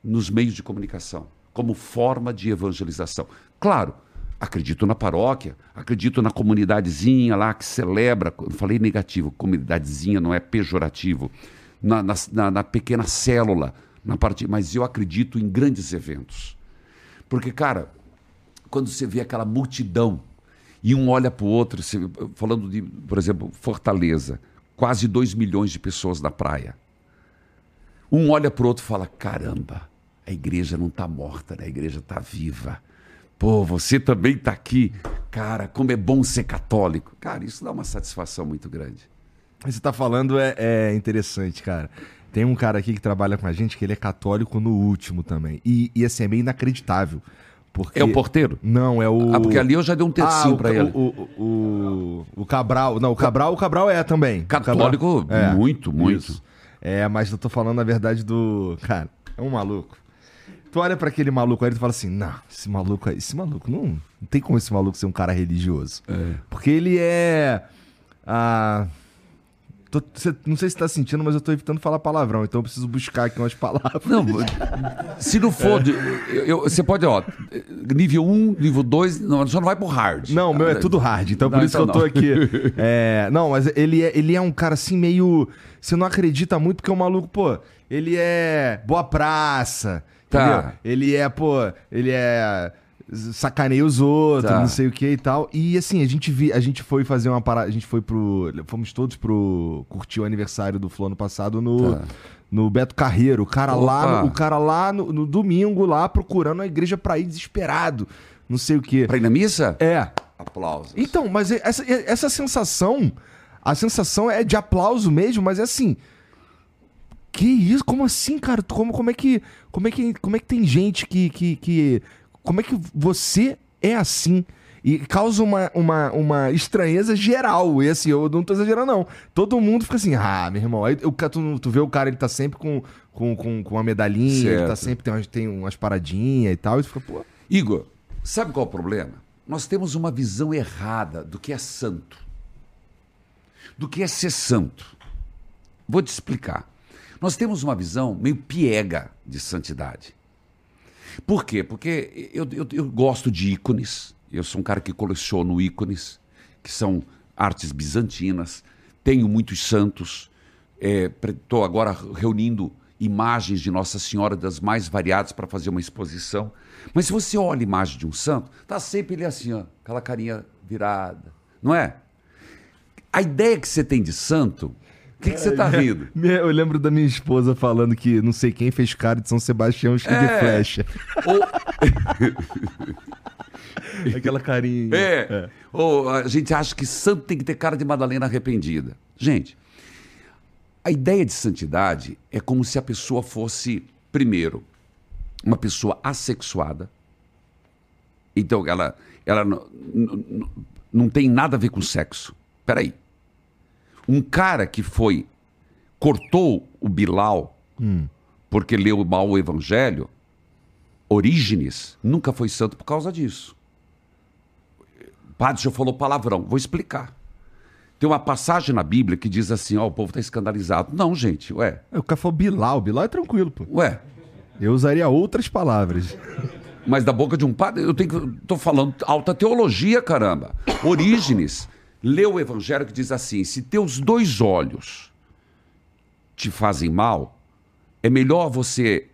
Speaker 2: nos meios de comunicação como forma de evangelização. Claro, acredito na paróquia, acredito na comunidadezinha lá que celebra, eu falei negativo, comunidadezinha não é pejorativo, na, na, na pequena célula, na parte, mas eu acredito em grandes eventos. Porque, cara, quando você vê aquela multidão e um olha para o outro, falando de, por exemplo, Fortaleza, quase 2 milhões de pessoas na praia. Um olha para o outro e fala: caramba, a igreja não está morta, né? a igreja está viva. Pô, você também está aqui. Cara, como é bom ser católico. Cara, isso dá uma satisfação muito grande.
Speaker 1: Você está falando é, é, interessante, cara. Tem um cara aqui que trabalha com a gente que ele é católico no último também. E, e assim, é meio inacreditável. Porque...
Speaker 2: É o porteiro?
Speaker 1: Não, é o.
Speaker 2: Ah, porque ali eu já dei um tercinho ah, para ele.
Speaker 1: O, o, o, o, Cabral. Não, o Cabral, o Cabral é também.
Speaker 2: Católico,
Speaker 1: é,
Speaker 2: muito, muito. Isso.
Speaker 1: É, mas eu tô falando, na verdade, do. Cara, é um maluco. Tu olha para aquele maluco aí e tu fala assim: não, esse maluco aí, esse maluco, não, não tem como esse maluco ser um cara religioso. É. Porque ele é. Ah, Tô, cê, não sei se tá sentindo, mas eu tô evitando falar palavrão, então eu preciso buscar aqui umas palavras.
Speaker 2: Não, se não for, é. você pode, ó, nível 1, nível 2, não, só não vai pro hard.
Speaker 1: Não, meu é tudo hard, então não, por isso então que eu tô aqui. É, não, mas ele é, ele é um cara assim meio. Você não acredita muito porque o maluco, pô, ele é boa praça. Tá. Entendeu? Ele é, pô, ele é sacaneia os outros, tá. não sei o que e tal. E assim, a gente vi, a gente foi fazer uma parada, a gente foi pro, fomos todos pro curtir o aniversário do Flow ano passado no tá. no Beto Carreiro. O cara Opa. lá, o cara lá no, no, domingo lá procurando a igreja para ir desesperado, não sei o que.
Speaker 2: Pra ir na missa?
Speaker 1: É.
Speaker 2: Aplausos.
Speaker 1: Então, mas essa, essa sensação, a sensação é de aplauso mesmo, mas é assim, que isso? Como assim, cara? Como, como é que como é que como é que tem gente que, que, que como é que você é assim? E causa uma, uma, uma estranheza geral. E assim, eu não tô exagerando, não. Todo mundo fica assim, ah, meu irmão. Aí tu, tu, tu vê o cara, ele tá sempre com, com, com, com uma medalhinha, certo. ele tá sempre, tem umas, tem umas paradinhas e tal. E tu fica, pô.
Speaker 2: Igor, sabe qual é o problema? Nós temos uma visão errada do que é santo. Do que é ser santo. Vou te explicar. Nós temos uma visão meio piega de santidade. Por quê? Porque eu, eu, eu gosto de ícones. Eu sou um cara que coleciono ícones, que são artes bizantinas. Tenho muitos santos. Estou é, agora reunindo imagens de Nossa Senhora das mais variadas para fazer uma exposição. Mas se você olha a imagem de um santo, tá sempre ele assim, ó, aquela carinha virada, não é? A ideia que você tem de santo o que, que você tá rindo?
Speaker 1: Eu lembro da minha esposa falando que não sei quem fez cara de São Sebastião cheio é. de flecha. Ou... Aquela carinha.
Speaker 2: É. é. Ou a gente acha que santo tem que ter cara de Madalena arrependida. Gente, a ideia de santidade é como se a pessoa fosse, primeiro, uma pessoa assexuada. Então, ela, ela não tem nada a ver com sexo. Peraí. Um cara que foi, cortou o Bilal hum. porque leu mal o evangelho, Orígenes, nunca foi santo por causa disso. Padre já falou palavrão, vou explicar. Tem uma passagem na Bíblia que diz assim: ó, o povo está escandalizado. Não, gente, ué.
Speaker 1: É, o cara falou Bilal, Bilal é tranquilo, pô.
Speaker 2: Ué.
Speaker 1: Eu usaria outras palavras.
Speaker 2: Mas da boca de um padre, eu tenho que. tô falando alta teologia, caramba. Orígenes lê o evangelho que diz assim: se teus dois olhos te fazem mal, é melhor você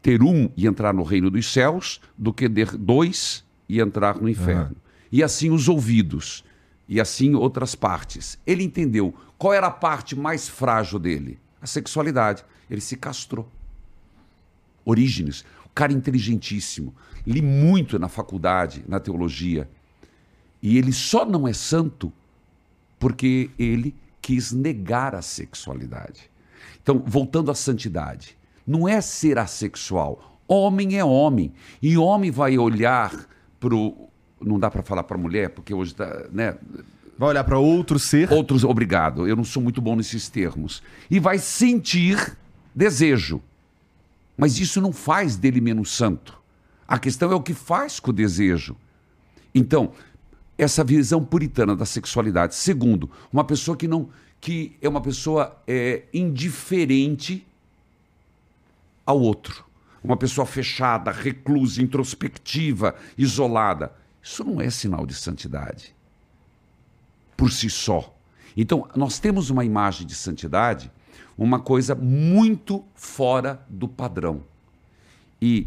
Speaker 2: ter um e entrar no reino dos céus do que ter dois e entrar no inferno. Uhum. E assim os ouvidos, e assim outras partes. Ele entendeu qual era a parte mais frágil dele: a sexualidade. Ele se castrou. Orígenes, o cara inteligentíssimo, li muito na faculdade, na teologia. E ele só não é santo porque ele quis negar a sexualidade. Então, voltando à santidade, não é ser assexual. Homem é homem. E homem vai olhar para o. Não dá para falar para mulher, porque hoje está. Né?
Speaker 1: Vai olhar para outro ser.
Speaker 2: Outros, obrigado. Eu não sou muito bom nesses termos. E vai sentir desejo. Mas isso não faz dele menos santo. A questão é o que faz com o desejo. Então, essa visão puritana da sexualidade. Segundo, uma pessoa que não que é uma pessoa é, indiferente ao outro. Uma pessoa fechada, reclusa, introspectiva, isolada. Isso não é sinal de santidade. Por si só. Então, nós temos uma imagem de santidade, uma coisa muito fora do padrão. E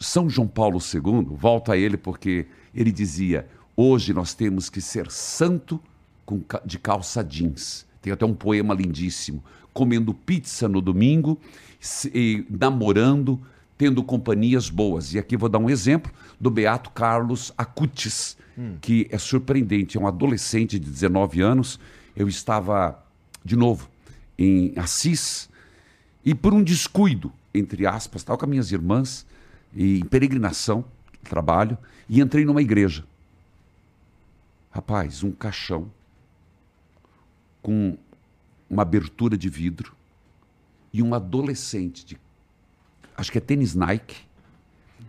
Speaker 2: São João Paulo II, volta a ele porque ele dizia: hoje nós temos que ser santo de calça jeans. Tem até um poema lindíssimo. Comendo pizza no domingo, se, namorando, tendo companhias boas. E aqui vou dar um exemplo do Beato Carlos Acutis, hum. que é surpreendente. É um adolescente de 19 anos. Eu estava, de novo, em Assis, e por um descuido, entre aspas, estava com as minhas irmãs, e em peregrinação, trabalho, e entrei numa igreja. Rapaz, um caixão com uma abertura de vidro e um adolescente de acho que é tênis Nike,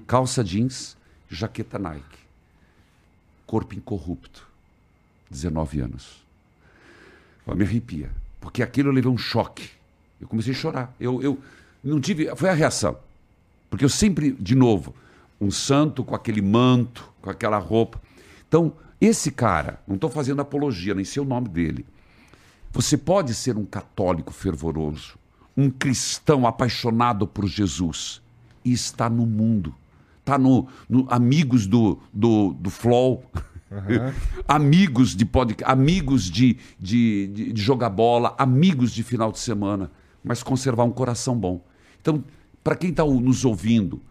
Speaker 2: calça jeans, jaqueta Nike. Corpo incorrupto. 19 anos. Eu me arrepia, porque aquilo eu levei um choque. Eu comecei a chorar. Eu, eu não tive, foi a reação. Porque eu sempre, de novo, um santo com aquele manto, com aquela roupa. Então, esse cara, não estou fazendo apologia, nem sei o nome dele, você pode ser um católico fervoroso, um cristão apaixonado por Jesus e está no mundo. Está no, no, amigos do, do, do Flow, uhum. amigos de podcast, amigos de, de, de, de jogar bola, amigos de final de semana, mas conservar um coração bom. Então, para quem está nos ouvindo,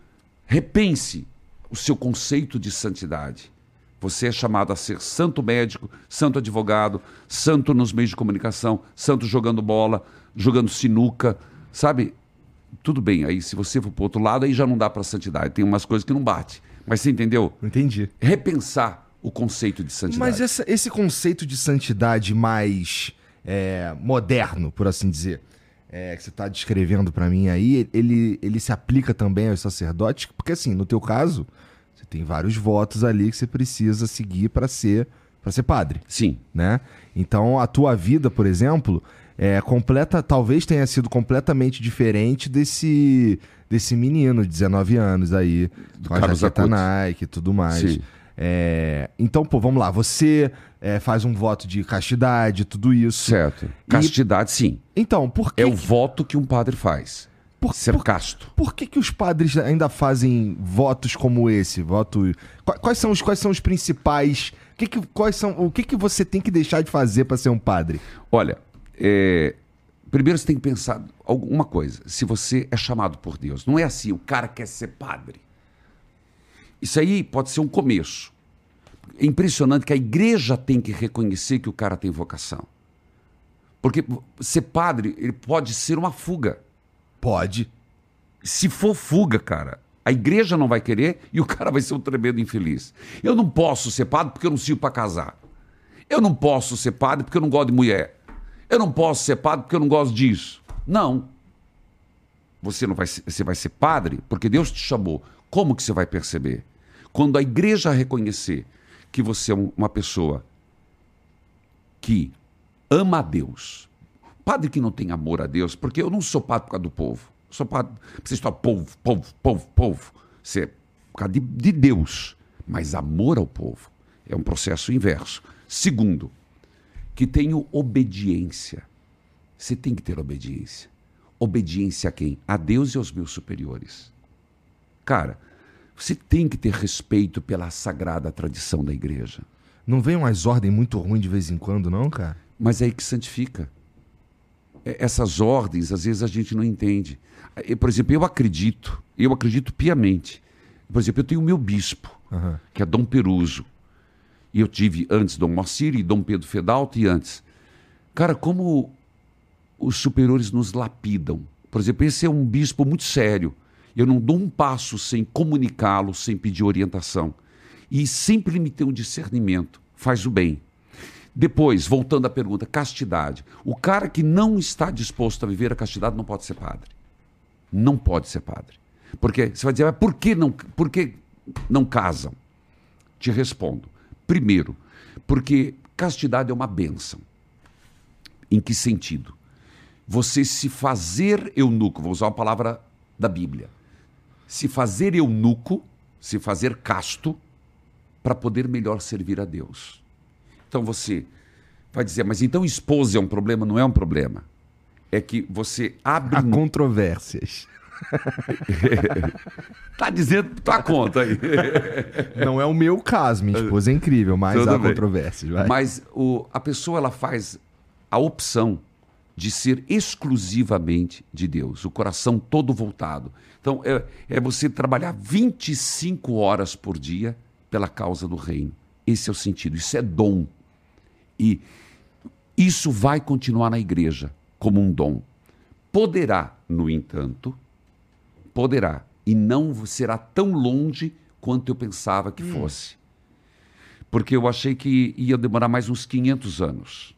Speaker 2: repense o seu conceito de santidade. Você é chamado a ser santo médico, santo advogado, santo nos meios de comunicação, santo jogando bola, jogando sinuca, sabe? Tudo bem, aí se você for para outro lado, aí já não dá para santidade. Tem umas coisas que não bate. Mas você entendeu?
Speaker 1: Entendi.
Speaker 2: Repensar o conceito de santidade.
Speaker 1: Mas essa, esse conceito de santidade mais é, moderno, por assim dizer, é, que você está descrevendo para mim aí, ele, ele se aplica também aos sacerdotes? Porque assim, no teu caso, tem vários votos ali que você precisa seguir para ser para ser padre.
Speaker 2: Sim.
Speaker 1: Né? Então a tua vida, por exemplo, é completa, talvez tenha sido completamente diferente desse desse menino de 19 anos aí,
Speaker 2: Do com a jaqueta
Speaker 1: Nike e tudo mais. Sim. É, então, pô, vamos lá. Você é, faz um voto de castidade, tudo isso.
Speaker 2: Certo. Castidade,
Speaker 1: e...
Speaker 2: sim.
Speaker 1: Então, por que.
Speaker 2: É o voto que um padre faz. Por, ser por, casto.
Speaker 1: Por que, que os padres ainda fazem votos como esse? Voto. Quais são os, quais são os principais. Que que, quais são, o que, que você tem que deixar de fazer para ser um padre?
Speaker 2: Olha, é, primeiro você tem que pensar alguma coisa. Se você é chamado por Deus, não é assim, o cara quer ser padre. Isso aí pode ser um começo. É impressionante que a igreja tem que reconhecer que o cara tem vocação. Porque ser padre, ele pode ser uma fuga.
Speaker 1: Pode.
Speaker 2: Se for fuga, cara, a igreja não vai querer e o cara vai ser um tremendo infeliz. Eu não posso ser padre porque eu não sirvo para casar. Eu não posso ser padre porque eu não gosto de mulher. Eu não posso ser padre porque eu não gosto disso. Não. Você não vai ser, você vai ser padre porque Deus te chamou. Como que você vai perceber? Quando a igreja reconhecer que você é uma pessoa que ama a Deus, Padre que não tem amor a Deus, porque eu não sou padre por causa do povo. Eu sou padre, você está povo, povo, povo, povo. Você é por causa de, de Deus. Mas amor ao povo é um processo inverso. Segundo, que tenho obediência. Você tem que ter obediência. Obediência a quem? A Deus e aos meus superiores. Cara, você tem que ter respeito pela sagrada tradição da igreja.
Speaker 1: Não vem umas ordens muito ruins de vez em quando, não, cara?
Speaker 2: Mas é aí que santifica. É, essas ordens, às vezes a gente não entende. Por exemplo, eu acredito, eu acredito piamente. Por exemplo, eu tenho o meu bispo, uhum. que é Dom Peruso. E eu tive antes Dom Moacir e Dom Pedro Fedalto e antes. Cara, como os superiores nos lapidam. Por exemplo, esse é um bispo muito sério. Eu não dou um passo sem comunicá-lo, sem pedir orientação. E sempre me tem um discernimento. Faz o bem. Depois, voltando à pergunta, castidade. O cara que não está disposto a viver a castidade não pode ser padre. Não pode ser padre. Porque você vai dizer, mas por que não, por que não casam? Te respondo. Primeiro, porque castidade é uma bênção. Em que sentido? Você se fazer eunuco, vou usar uma palavra da Bíblia. Se fazer eunuco, se fazer casto, para poder melhor servir a Deus. Então você vai dizer, mas então esposa é um problema? Não é um problema. É que você abre.
Speaker 1: Há controvérsias.
Speaker 2: tá dizendo tua conta aí.
Speaker 1: Não é o meu caso, minha esposa é incrível, mas
Speaker 2: Tudo
Speaker 1: há
Speaker 2: bem.
Speaker 1: controvérsias. vai.
Speaker 2: Mas o, a pessoa ela faz a opção de ser exclusivamente de Deus, o coração todo voltado. Então é, é você trabalhar 25 horas por dia pela causa do reino. Esse é o sentido, isso é dom. E isso vai continuar na igreja como um dom. Poderá, no entanto, poderá, e não será tão longe quanto eu pensava que fosse. Porque eu achei que ia demorar mais uns 500 anos.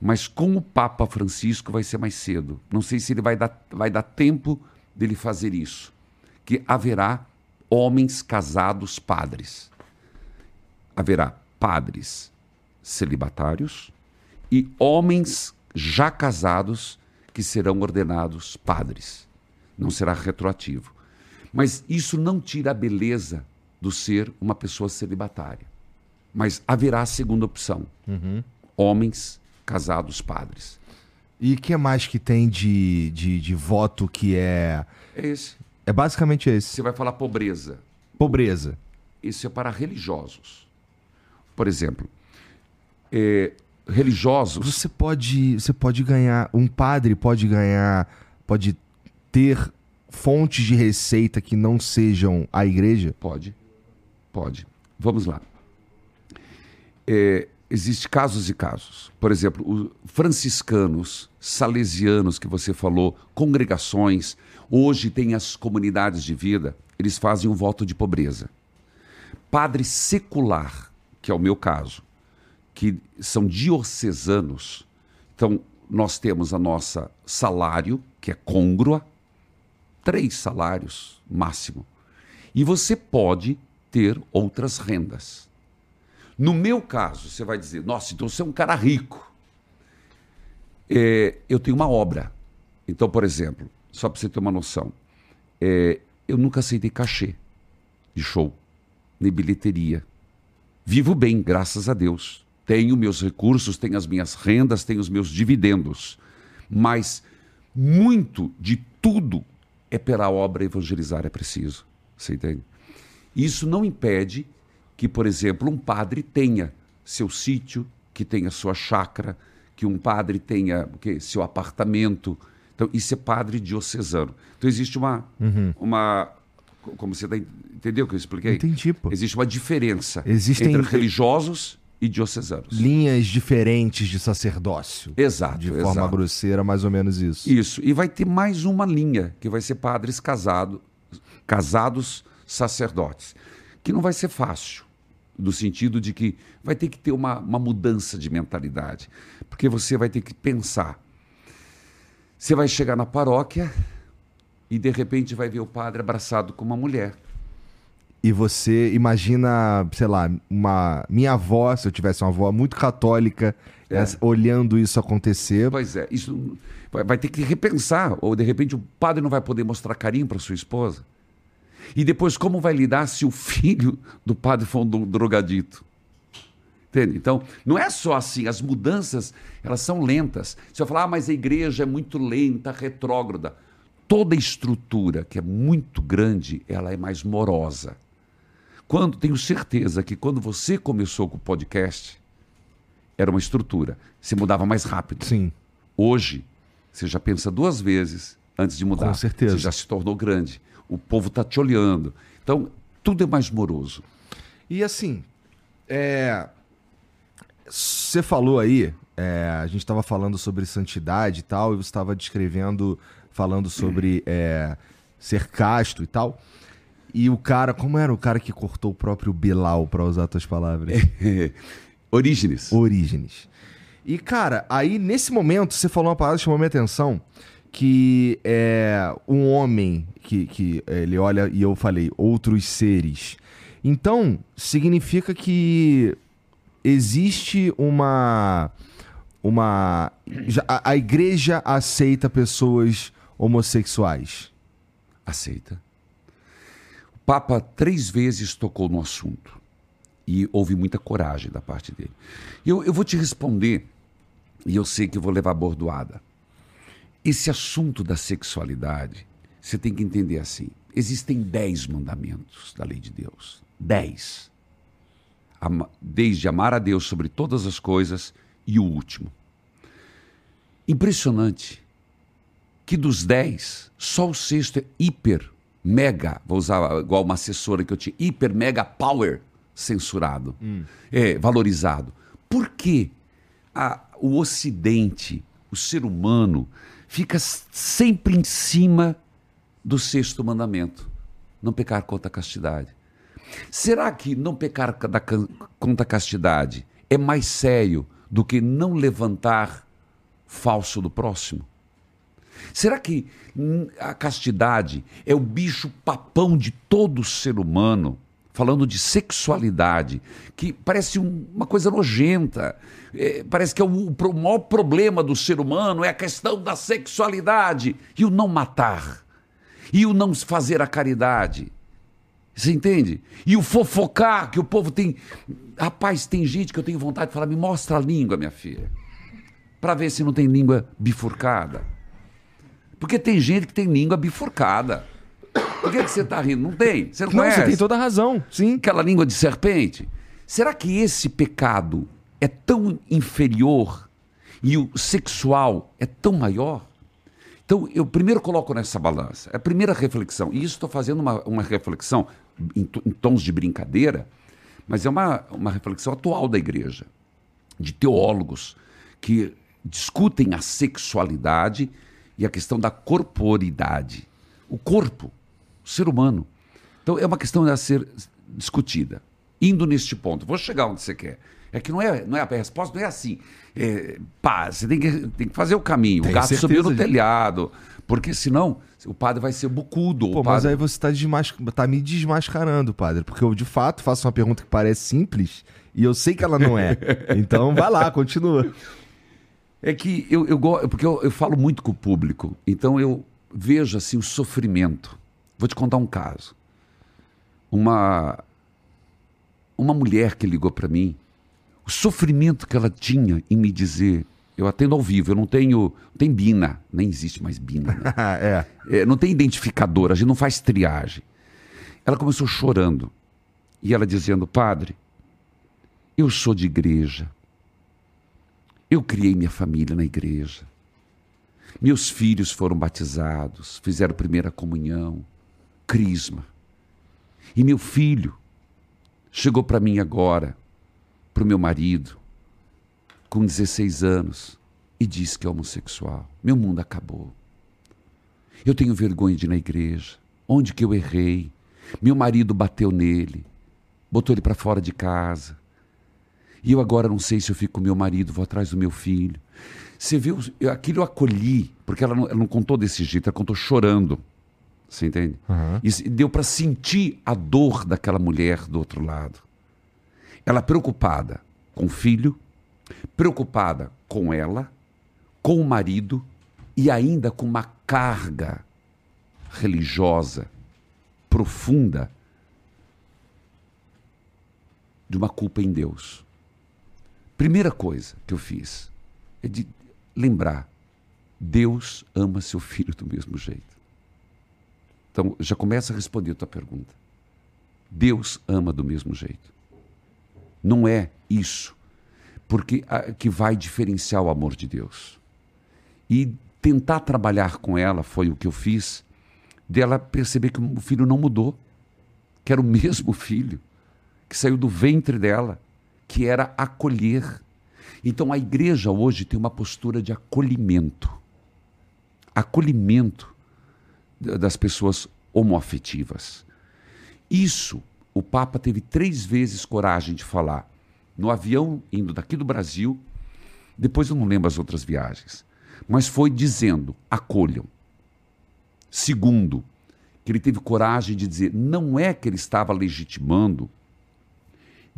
Speaker 2: Mas com o Papa Francisco vai ser mais cedo. Não sei se ele vai dar, vai dar tempo dele fazer isso. Que haverá homens casados padres. Haverá padres celibatários e homens já casados que serão ordenados padres. Não será retroativo. Mas isso não tira a beleza do ser uma pessoa celibatária. Mas haverá a segunda opção: homens casados padres.
Speaker 1: E o que mais que tem de, de, de voto que é.
Speaker 2: É esse.
Speaker 1: É basicamente esse.
Speaker 2: Você vai falar pobreza.
Speaker 1: Pobreza.
Speaker 2: Isso é para religiosos. Por exemplo, eh, religiosos.
Speaker 1: Você pode, você pode ganhar. Um padre pode ganhar. Pode ter fontes de receita que não sejam a igreja?
Speaker 2: Pode, pode. Vamos lá. É, Existem casos e casos. Por exemplo, os franciscanos, salesianos que você falou, congregações, hoje tem as comunidades de vida, eles fazem um voto de pobreza. Padre secular, que é o meu caso, que são diocesanos, então nós temos a nossa salário, que é côngrua, três salários máximo. E você pode ter outras rendas. No meu caso, você vai dizer, nossa, então você é um cara rico. É, eu tenho uma obra. Então, por exemplo, só para você ter uma noção, é, eu nunca aceitei cachê de show, nem bilheteria. Vivo bem, graças a Deus. Tenho meus recursos, tenho as minhas rendas, tenho os meus dividendos. Mas muito de tudo é pela obra evangelizar é preciso. Você entende? Isso não impede que, por exemplo, um padre tenha seu sítio, que tenha sua chácara, que um padre tenha o quê? seu apartamento. Então, isso é padre diocesano. Então, existe uma. uma como você tá, entendeu o que eu expliquei?
Speaker 1: Entendi, pô.
Speaker 2: Existe uma diferença
Speaker 1: Existem-
Speaker 2: entre religiosos e diocesanos.
Speaker 1: Linhas diferentes de sacerdócio.
Speaker 2: Exato.
Speaker 1: De forma
Speaker 2: exato.
Speaker 1: grosseira, mais ou menos isso.
Speaker 2: Isso. E vai ter mais uma linha, que vai ser padres casado, casados sacerdotes. Que não vai ser fácil, no sentido de que vai ter que ter uma, uma mudança de mentalidade. Porque você vai ter que pensar. Você vai chegar na paróquia e de repente vai ver o padre abraçado com uma mulher.
Speaker 1: E você imagina, sei lá, uma minha avó, se eu tivesse uma avó muito católica,
Speaker 2: É.
Speaker 1: essa- olhando isso acontecer.
Speaker 2: Pois é, isso vai, vai ter que repensar. Ou de repente o padre não vai poder mostrar carinho para sua esposa. E depois, como vai lidar se o filho do padre for um drogadito? Entende? Então, não é só assim, as mudanças, elas são lentas. Você vai falar, ah, mas a igreja é muito lenta, retrógrada. Toda estrutura que é muito grande, ela é mais morosa. Quando, tenho certeza que quando você começou com o podcast, era uma estrutura. Você mudava mais rápido.
Speaker 1: Sim.
Speaker 2: Hoje, você já pensa duas vezes antes de mudar.
Speaker 1: Com certeza.
Speaker 2: Você já se tornou grande. O povo está te olhando. Então, tudo é mais moroso.
Speaker 1: E assim, é, você falou aí, é, a gente estava falando sobre santidade e tal, e você estava descrevendo, falando sobre é, ser casto e tal. E o cara, como era o cara que cortou o próprio Bilal, para usar tuas palavras?
Speaker 2: Orígenes.
Speaker 1: Orígenes. E, cara, aí nesse momento você falou uma palavra que chamou minha atenção, que é um homem que, que é, ele olha, e eu falei, outros seres. Então, significa que existe uma. uma a, a igreja aceita pessoas homossexuais.
Speaker 2: aceita. Papa três vezes tocou no assunto e houve muita coragem da parte dele. Eu, eu vou te responder, e eu sei que eu vou levar bordoada. Esse assunto da sexualidade, você tem que entender assim: existem dez mandamentos da lei de Deus. Dez. Desde amar a Deus sobre todas as coisas e o último. Impressionante que dos dez, só o sexto é hiper, mega, vou usar igual uma assessora que eu tinha, hiper, mega power censurado, hum. é, valorizado. Por que a, o Ocidente, o ser humano, fica sempre em cima do sexto mandamento? Não pecar contra a castidade. Será que não pecar contra a castidade é mais sério do que não levantar falso do próximo? Será que a castidade é o bicho papão de todo ser humano? Falando de sexualidade, que parece um, uma coisa nojenta. É, parece que é o, o maior problema do ser humano é a questão da sexualidade e o não matar, e o não fazer a caridade. Você entende? E o fofocar que o povo tem. Rapaz, tem gente que eu tenho vontade de falar: me mostra a língua, minha filha, para ver se não tem língua bifurcada. Porque tem gente que tem língua bifurcada. Por que, que você está rindo? Não tem. Você não, não conhece?
Speaker 1: Você tem toda a razão. Sim.
Speaker 2: Aquela língua de serpente. Será que esse pecado é tão inferior e o sexual é tão maior? Então, eu primeiro coloco nessa balança. É a primeira reflexão. E isso estou fazendo uma, uma reflexão em, em, tons de brincadeira, mas é uma, uma reflexão atual da igreja, de teólogos que discutem a sexualidade e a questão da corporidade. O corpo, o ser humano. Então é uma questão a ser discutida. Indo neste ponto, vou chegar onde você quer. É que não é, não é a resposta não é assim. É, pá, você tem que, tem que fazer o caminho. Tem o gato subiu no de... telhado. Porque senão o padre vai ser bucudo.
Speaker 1: Pô,
Speaker 2: padre...
Speaker 1: mas aí você está desmas... tá me desmascarando, padre. Porque eu de fato faço uma pergunta que parece simples e eu sei que ela não é. então vai lá, continua.
Speaker 2: É que eu, eu porque eu, eu falo muito com o público, então eu vejo assim o sofrimento. Vou te contar um caso. Uma uma mulher que ligou para mim, o sofrimento que ela tinha em me dizer, eu atendo ao vivo, eu não tenho, não tem bina, nem existe mais bina. Né? é. É, não tem identificador, a gente não faz triagem. Ela começou chorando e ela dizendo, padre, eu sou de igreja, eu criei minha família na igreja. Meus filhos foram batizados, fizeram primeira comunhão, crisma. E meu filho chegou para mim agora, para o meu marido, com 16 anos, e disse que é homossexual. Meu mundo acabou. Eu tenho vergonha de ir na igreja. Onde que eu errei? Meu marido bateu nele, botou ele para fora de casa. E eu agora não sei se eu fico com meu marido, vou atrás do meu filho. Você viu, eu, aquilo eu acolhi, porque ela não, ela não contou desse jeito, ela contou chorando. Você entende? Uhum. E deu para sentir a dor daquela mulher do outro lado. Ela preocupada com o filho, preocupada com ela, com o marido e ainda com uma carga religiosa profunda de uma culpa em Deus. Primeira coisa que eu fiz é de lembrar: Deus ama seu filho do mesmo jeito. Então, já começa a responder a tua pergunta. Deus ama do mesmo jeito. Não é isso porque que vai diferenciar o amor de Deus. E tentar trabalhar com ela foi o que eu fiz, dela perceber que o filho não mudou, que era o mesmo filho que saiu do ventre dela que era acolher. Então a igreja hoje tem uma postura de acolhimento. Acolhimento das pessoas homoafetivas. Isso o Papa teve três vezes coragem de falar. No avião indo daqui do Brasil, depois eu não lembro as outras viagens, mas foi dizendo: acolham. Segundo, que ele teve coragem de dizer, não é que ele estava legitimando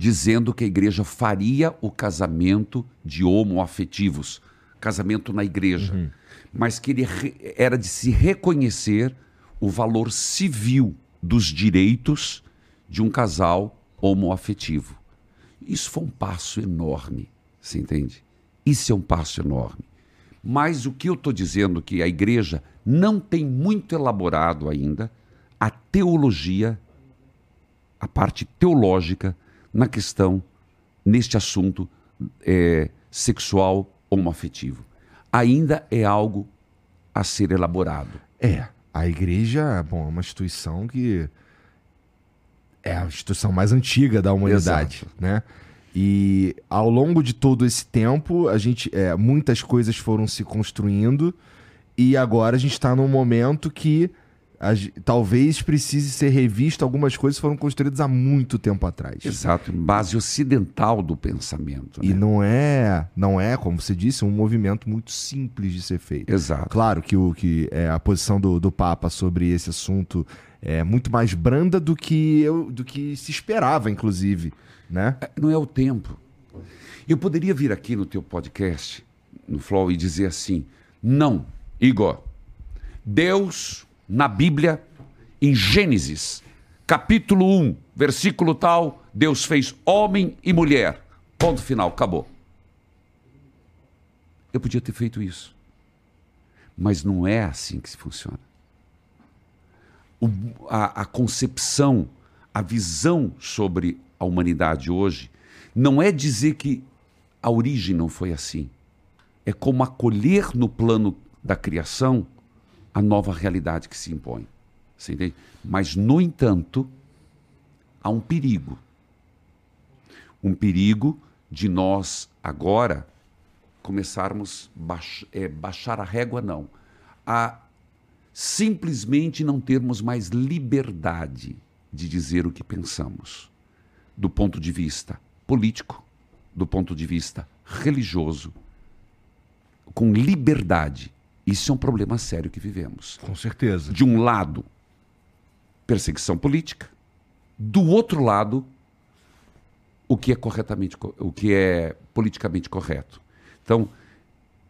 Speaker 2: dizendo que a igreja faria o casamento de homoafetivos, casamento na igreja, uhum. mas que ele era de se reconhecer o valor civil dos direitos de um casal homoafetivo. Isso foi um passo enorme, você entende? Isso é um passo enorme. Mas o que eu estou dizendo é que a igreja não tem muito elaborado ainda a teologia, a parte teológica na questão, neste assunto é, sexual homoafetivo. Ainda é algo a ser elaborado.
Speaker 1: É, a igreja bom, é uma instituição que é a instituição mais antiga da humanidade,
Speaker 2: Exato.
Speaker 1: né? E ao longo de todo esse tempo, a gente, é, muitas coisas foram se construindo e agora a gente está num momento que talvez precise ser revisto. Algumas coisas foram construídas há muito tempo atrás.
Speaker 2: Exato, base ocidental do pensamento.
Speaker 1: E
Speaker 2: né?
Speaker 1: não é, não é, como você disse, um movimento muito simples de ser feito.
Speaker 2: Exato.
Speaker 1: Claro que, o, que é, a posição do, do Papa sobre esse assunto é muito mais branda do que, eu, do que se esperava, inclusive. Né?
Speaker 2: É, Não é o tempo. Eu poderia vir aqui no teu podcast, no Flow, e dizer assim: não, Igor, Deus, na Bíblia, em Gênesis, capítulo 1, versículo tal, Deus fez homem e mulher. Ponto final, acabou. Eu podia ter feito isso. Mas não é assim que se funciona. O- a, a concepção, a visão sobre a humanidade hoje, não é dizer que a origem não foi assim. É como acolher no plano da criação a nova realidade que se impõe. Você entende? Mas, no entanto, há um perigo. Um perigo de nós agora começarmos baix, é, baixar a régua, não. A simplesmente não termos mais liberdade de dizer o que pensamos, do ponto de vista político, do ponto de vista religioso, com liberdade. Isso é um problema sério que vivemos.
Speaker 1: Com certeza.
Speaker 2: De um lado, perseguição política, do outro lado, o que é corretamente, co- o que é politicamente correto. Então,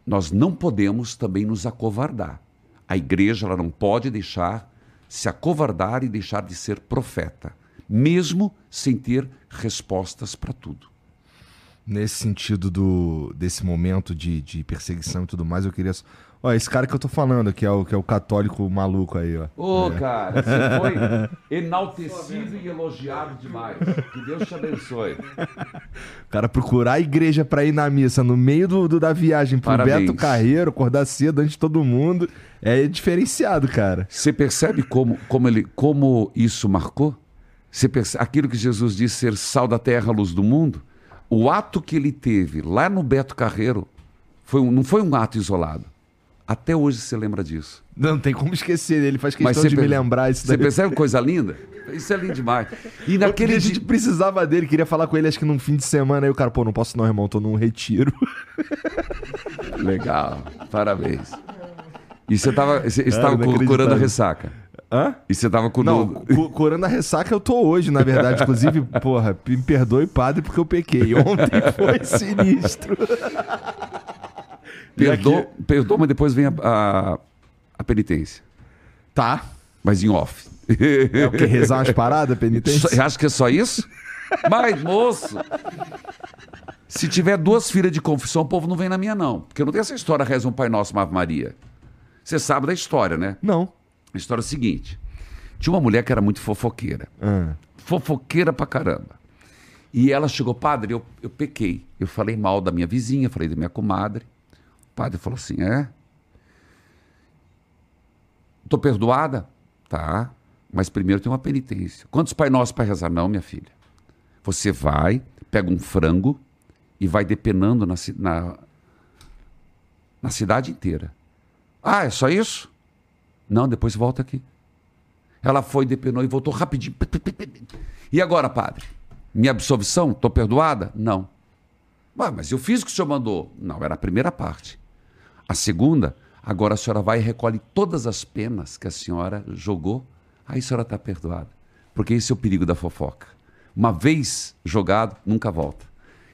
Speaker 2: nós não podemos também nos acovardar. A igreja ela não pode deixar se acovardar e deixar de ser profeta, mesmo sem ter respostas para tudo.
Speaker 1: Nesse sentido do, desse momento de, de perseguição e tudo mais, eu queria. Ó, esse cara que eu tô falando, que é o, que é o católico maluco aí, ó.
Speaker 2: Ô, cara, você foi enaltecido e elogiado demais. Que Deus te abençoe.
Speaker 1: O cara procurar a igreja pra ir na missa no meio do, do- da viagem pro
Speaker 2: Parabéns.
Speaker 1: Beto Carreiro, acordar cedo antes de todo mundo, é diferenciado, cara.
Speaker 2: Você percebe como, como, ele, como isso marcou? Você percebe, aquilo que Jesus disse ser sal da terra, luz do mundo? O ato que ele teve lá no Beto Carreiro foi um- não foi um ato isolado. Até hoje você lembra disso.
Speaker 1: Não tem como esquecer, ele faz questão
Speaker 2: você
Speaker 1: de me
Speaker 2: per-
Speaker 1: lembrar isso
Speaker 2: Você
Speaker 1: daí.
Speaker 2: percebe coisa linda? Isso é lindo demais. E
Speaker 1: Aquele
Speaker 2: naquele
Speaker 1: a gente
Speaker 2: dia...
Speaker 1: precisava dele, queria falar com ele acho que num fim de semana, aí o cara, pô, não posso não, irmão, tô num retiro.
Speaker 2: Legal, parabéns. E você estava você estava cu-
Speaker 1: inacreditável.
Speaker 2: curando a ressaca.
Speaker 1: Hã?
Speaker 2: E você estava com
Speaker 1: Não, cu- curando a ressaca eu tô hoje, na verdade. Inclusive, porra, me perdoe, padre, porque eu pequei. Ontem foi sinistro.
Speaker 2: Perdoa, perdoa, mas depois vem a, a, a penitência.
Speaker 1: Tá.
Speaker 2: Mas em off.
Speaker 1: É o que? Rezar umas paradas, penitência?
Speaker 2: Só- Acha que é só isso? Mas, moço, se tiver duas filhas de confissão, o povo não vem na minha, não. Porque não tem essa história, reza um Pai Nosso, uma Ave Maria. Você sabe da história, né?
Speaker 1: Não.
Speaker 2: A história é a seguinte. Tinha uma mulher que era muito fofoqueira.
Speaker 1: Ah,
Speaker 2: Fofoqueira pra caramba. E ela chegou, padre, eu, eu pequei. Eu falei mal da minha vizinha, falei da minha comadre. O padre falou assim, é? Tô perdoada? Tá. Mas primeiro tem uma penitência. Quantos Pai Nossos para rezar? Não, minha filha. Você vai, pega um frango e vai depenando na, na, na cidade inteira. Ah, é só isso? Não, depois volta aqui. Ela foi, depenou e voltou rapidinho. E agora, padre? Minha absolvição? Estou perdoada? Não. Ué, mas eu fiz o que o senhor mandou. Não, era a primeira parte. A segunda, agora a senhora vai e recolhe todas as penas que a senhora jogou. Aí a senhora está perdoada. Porque esse é o perigo da fofoca. Uma vez jogado, nunca volta.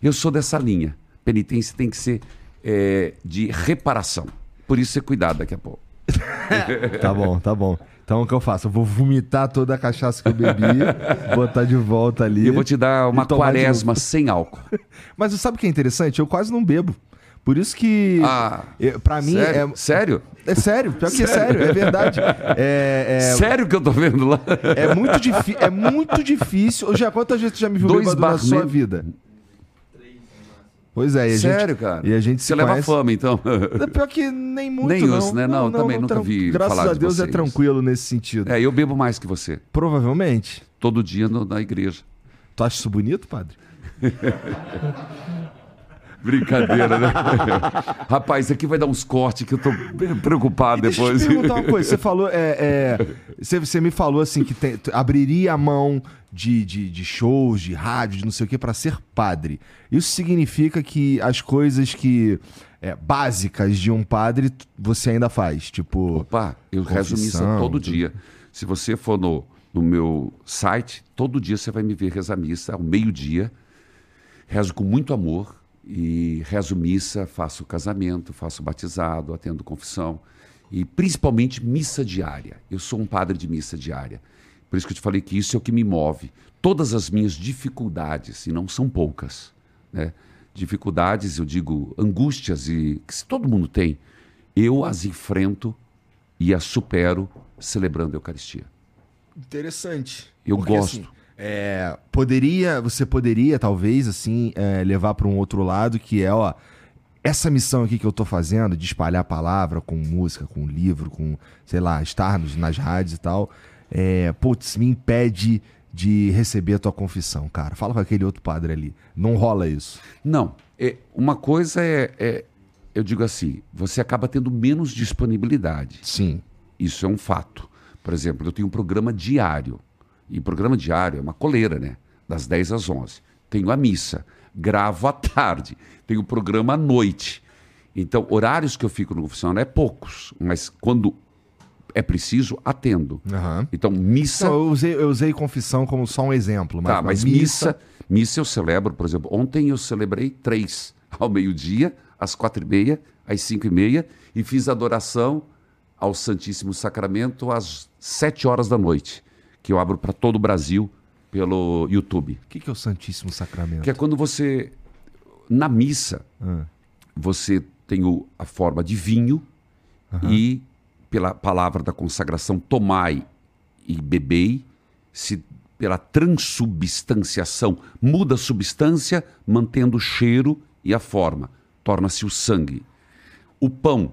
Speaker 2: Eu sou dessa linha. Penitência tem que ser eh, de reparação. Por isso, ser cuidado daqui a pouco.
Speaker 1: tá bom, tá bom. Então o que eu faço? Eu vou vomitar toda a cachaça que eu bebi, botar de volta ali.
Speaker 2: E eu vou te dar uma quaresma sem álcool.
Speaker 1: Mas você sabe o que é interessante? Eu quase não bebo. Por isso que.
Speaker 2: Ah,
Speaker 1: pra mim
Speaker 2: sério?
Speaker 1: é.
Speaker 2: Sério?
Speaker 1: É sério, pior que é sério, é verdade. É, é,
Speaker 2: Sério que eu tô vendo lá?
Speaker 1: é muito, difí é muito difícil. Ô, Já quantas vezes você já me viu
Speaker 2: Dois
Speaker 1: bêbado na sua
Speaker 2: meio.
Speaker 1: vida? Pois é, e
Speaker 2: Sério,
Speaker 1: gente,
Speaker 2: cara?
Speaker 1: E a gente se
Speaker 2: Você leva
Speaker 1: conhece-
Speaker 2: fama, então.
Speaker 1: É Pior que nem muito,
Speaker 2: Nem
Speaker 1: não.
Speaker 2: os, né? Não, também nunca
Speaker 1: tran-
Speaker 2: vi
Speaker 1: Graças
Speaker 2: falar
Speaker 1: a
Speaker 2: de
Speaker 1: Deus é
Speaker 2: vocês.
Speaker 1: tranquilo nesse sentido.
Speaker 2: É, eu bebo mais que você.
Speaker 1: Provavelmente.
Speaker 2: Todo dia no- na igreja.
Speaker 1: Tu acha isso bonito, padre?
Speaker 2: Brincadeira, né? Rapaz, isso aqui vai dar uns cortes que eu tô preocupado
Speaker 1: Deixa eu
Speaker 2: depois.
Speaker 1: te perguntar uma coisa. Você falou, é, é, você, você me falou assim que tem- abriria a mão de, de, de shows, de rádio, de não sei o que, pra ser padre. Isso significa que as coisas que é, básicas de um padre você ainda faz, tipo.
Speaker 2: Opa, eu rezo missa todo dia. Se você for no, no meu site, todo dia você vai me ver rezar missa ao meio-dia. Rezo com muito amor e rezo missa, faço casamento, faço batizado, atendo confissão e principalmente missa diária. Eu sou um padre de missa diária. Por isso que eu te falei que isso é o que me move. Todas as minhas dificuldades, e não são poucas, né? Dificuldades, eu digo, angústias e que todo mundo tem, eu as enfrento e as supero celebrando a Eucaristia.
Speaker 1: Interessante.
Speaker 2: Eu
Speaker 1: Porque,
Speaker 2: gosto.
Speaker 1: assim, é, poderia, você poderia talvez assim é, levar para um outro lado que é, ó, essa missão aqui que eu tô fazendo de espalhar a palavra com música, com livro, com sei lá, estar nos- nas rádios e tal, é, putz, me impede de receber a tua confissão, cara. Fala com aquele outro padre ali. Não rola isso.
Speaker 2: Não, é, uma coisa é, é, eu digo assim, você acaba tendo menos disponibilidade.
Speaker 1: Sim.
Speaker 2: Isso é um fato. Por exemplo, eu tenho um programa diário. E programa diário é uma coleira, né? Das 10 às 11. Tenho a missa. Gravo à tarde. Tenho o programa à noite. Então, horários que eu fico no confessionário é poucos. Mas quando é preciso, atendo.
Speaker 1: Aham.
Speaker 2: Então, missa.
Speaker 1: Não, eu, usei, eu usei confissão como só um exemplo. Mas,
Speaker 2: Tá, mas missa, missa eu celebro, por exemplo, ontem eu celebrei três, ao meio-dia, às quatro e meia, às cinco e meia, e fiz adoração ao Santíssimo Sacramento às sete horas da noite, que eu abro para todo o Brasil pelo YouTube.
Speaker 1: O que, que é o Santíssimo Sacramento?
Speaker 2: Que é quando você, na missa,
Speaker 1: Ah.
Speaker 2: você tem o- a forma de vinho e, pela palavra da consagração, tomai e bebei, se pela transubstanciação muda a substância, mantendo o cheiro e a forma, torna-se o sangue. O pão,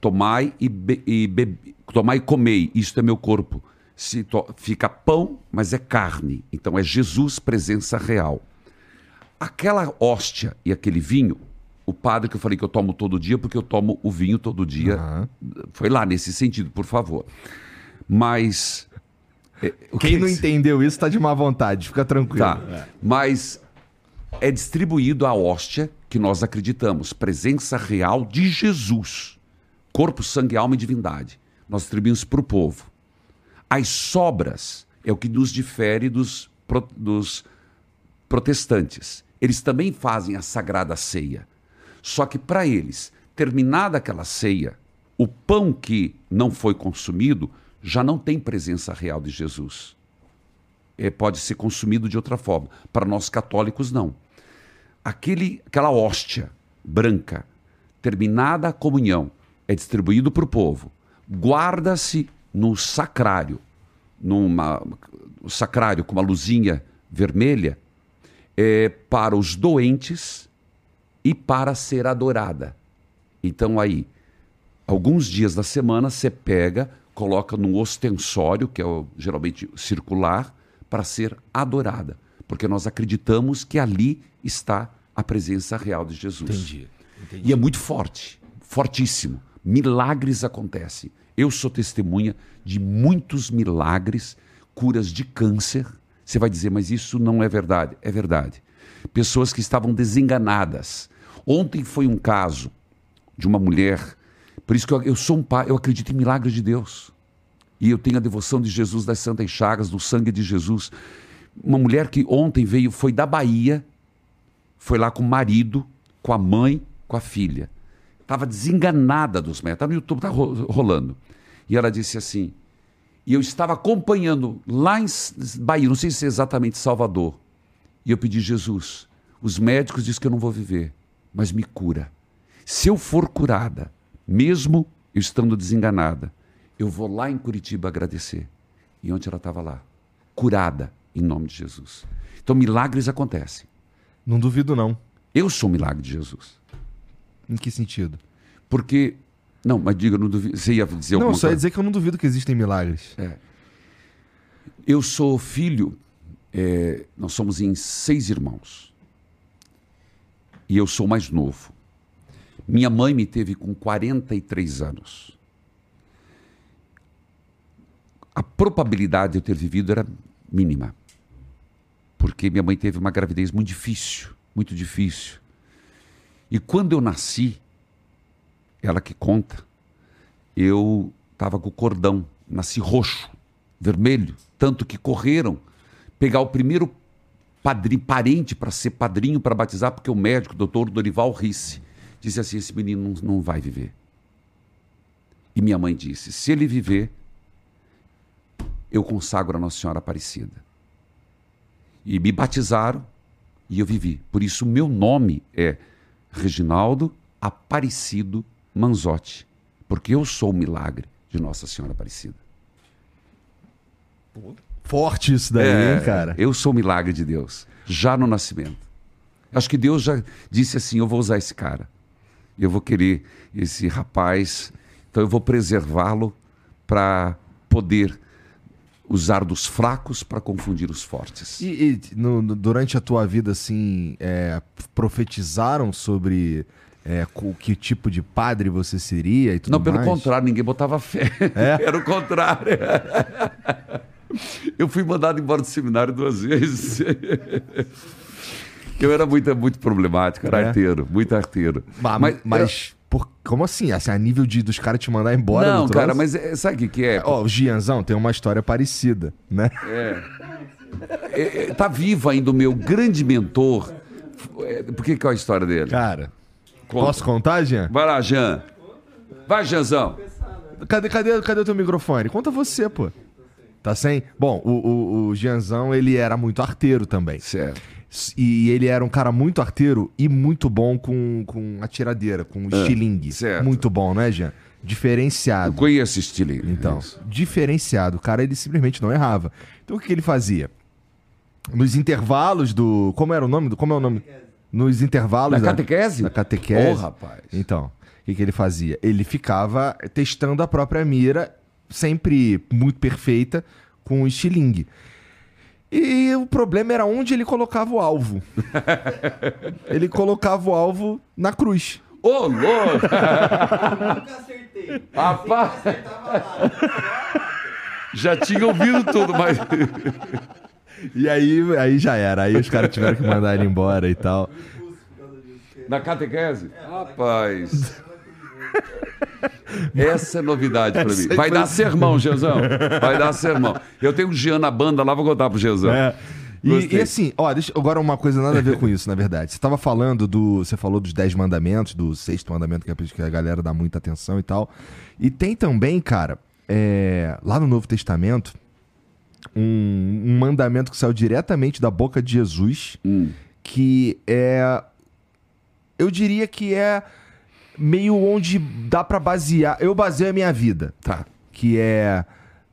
Speaker 2: tomai e, be, e bebe- tomai e comei, isto é meu corpo. Se fica pão, mas é carne. Então é Jesus presença real. Aquela hóstia e aquele vinho, o padre que eu falei que eu tomo todo dia, porque eu tomo o vinho todo dia,
Speaker 1: Aham.
Speaker 2: foi lá nesse sentido, por favor. Mas. é, o
Speaker 1: Quem
Speaker 2: que
Speaker 1: não
Speaker 2: que-
Speaker 1: entendeu isso tá de má vontade, fica tranquilo.
Speaker 2: Tá. Mas é distribuído a hóstia que nós acreditamos, presença real de Jesus. Corpo, sangue, alma e divindade. Nós distribuímos para o povo. As sobras é o que nos difere dos, pro- dos protestantes. Eles também fazem a sagrada ceia. Só que para eles, terminada aquela ceia, o pão que não foi consumido já não tem presença real de Jesus é, pode ser consumido de outra forma. Para nós católicos, não. Aquele, aquela hóstia branca, terminada a comunhão, é distribuído para o povo. Guarda-se no sacrário, numa sacrário com uma luzinha vermelha, é, para os doentes e para ser adorada. Então aí, alguns dias da semana você pega, coloca num ostensório, que é o, geralmente circular, para ser adorada. Porque nós acreditamos que ali está a presença real de Jesus.
Speaker 1: Entendi.
Speaker 2: E é muito forte, fortíssimo. Milagres acontecem. Eu sou testemunha de muitos milagres, curas de câncer. Você vai dizer, mas isso não é verdade. É verdade. Pessoas que estavam desenganadas. Ontem foi um caso de uma mulher. Por isso que eu, eu sou um pai, eu acredito em milagres de Deus. E eu tenho a devoção de Jesus das Santas Chagas, do sangue de Jesus. Uma mulher que ontem veio, foi da Bahia, foi lá com o marido, com a mãe, com a filha. Estava desenganada dos médicos. Está no YouTube, está rolando. E ela disse assim: E eu estava acompanhando lá em Bahia, não sei se é exatamente Salvador. E eu pedi, Jesus, os médicos dizem que eu não vou viver, mas me cura. Se eu for curada, mesmo eu estando desenganada, eu vou lá em Curitiba agradecer. E ontem ela estava lá, curada, em nome de Jesus. Então milagres acontecem.
Speaker 1: Não duvido, não.
Speaker 2: Eu sou o milagre de Jesus.
Speaker 1: Em que sentido?
Speaker 2: Porque. Não, mas diga, não duvido. Você ia dizer
Speaker 1: Não,
Speaker 2: alguma
Speaker 1: só ia
Speaker 2: coisa?
Speaker 1: dizer que eu não duvido que existem milagres.
Speaker 2: É. Eu sou filho, é, nós somos em seis irmãos. E eu sou mais novo. Minha mãe me teve com 43 anos. A probabilidade de eu ter vivido era mínima. Porque minha mãe teve uma gravidez muito difícil, muito difícil. E quando eu nasci, ela que conta, eu estava com o cordão, nasci roxo, vermelho, tanto que correram pegar o primeiro padrinho, parente para ser padrinho para batizar, porque o médico, o doutor Dorival Risse, disse assim: esse menino não, não vai viver. E minha mãe disse: se ele viver, eu consagro a Nossa Senhora Aparecida. E me batizaram e eu vivi. Por isso, o meu nome é Reginaldo Aparecido Manzotti, porque eu sou o milagre de Nossa Senhora Aparecida.
Speaker 1: Forte isso daí,
Speaker 2: É,
Speaker 1: hein, cara?
Speaker 2: Eu sou o milagre de Deus, já no nascimento. Acho que Deus já disse assim: eu vou usar esse cara, eu vou querer esse rapaz, então eu vou preservá-lo para poder usar dos fracos para confundir os fortes.
Speaker 1: E, e no- durante a tua vida, assim, é, profetizaram sobre é, que tipo de padre você seria e tudo
Speaker 2: Não, pelo
Speaker 1: mais?
Speaker 2: contrário, ninguém botava fé.
Speaker 1: É?
Speaker 2: Era o contrário. Eu fui mandado embora do seminário duas vezes. Eu era muito, muito problemático, era
Speaker 1: É?
Speaker 2: arteiro, muito arteiro.
Speaker 1: Ma- Mas, por- como assim? assim? A nível de, dos caras te mandar embora
Speaker 2: não, cara, mas é- sabe o que, que é?
Speaker 1: Ó, o Gianzão tem uma história parecida, né?
Speaker 2: É, é, tá vivo ainda o meu grande mentor. É, Por que, que é a história dele?
Speaker 1: Cara,
Speaker 2: Conta.
Speaker 1: posso contar, Jean?
Speaker 2: Vai lá, Jean. Vai, Jeanzão.
Speaker 1: Cadê, cadê, cadê o teu microfone? Conta você, pô. Tá sem? Bom, o, o, o Gianzão, ele era muito arteiro também.
Speaker 2: Certo.
Speaker 1: E ele era um cara muito arteiro e muito bom com, com atiradeira, com estilingue.
Speaker 2: certo.
Speaker 1: Muito bom, né, Jean?
Speaker 2: Eu
Speaker 1: Diferenciado.
Speaker 2: conheço esse estilo.
Speaker 1: Então,
Speaker 2: Isso.
Speaker 1: diferenciado. O cara, ele simplesmente não errava. Então, o que que ele fazia? Nos intervalos do... Como era o nome? do Como é o nome? Nos intervalos...
Speaker 2: Da catequese?
Speaker 1: Da catequese.
Speaker 2: Ô, rapaz.
Speaker 1: Então, o que, que ele fazia? Ele ficava testando a própria mira, sempre muito perfeita, com o estilingue. E o problema era onde ele colocava o alvo. ele colocava o alvo na cruz.
Speaker 2: Ô, louco!
Speaker 3: Nunca acertei.
Speaker 2: Rapaz! Já tinha ouvido tudo, mas.
Speaker 1: E aí, aí já era. Aí os caras tiveram que mandar ele embora e tal.
Speaker 2: Na catequese? Rapaz. Essa é novidade pra
Speaker 1: Essa
Speaker 2: mim. Vai dar sermão, Genzão. Vai dar sermão. Eu tenho um Jean na banda lá, vou contar pro Genzão.
Speaker 1: É. E, e assim, ó, deixa, agora uma coisa nada a ver com isso, na verdade. Você tava falando do. Você falou dos dez mandamentos, do sexto mandamento, que é que a galera dá muita atenção e tal. E tem também, cara, é, lá no Novo Testamento, um, um mandamento que saiu diretamente da boca de Jesus,
Speaker 2: Hum.
Speaker 1: que é. Eu diria que é meio onde dá pra basear. Eu baseio a minha vida
Speaker 2: Tá.
Speaker 1: que é.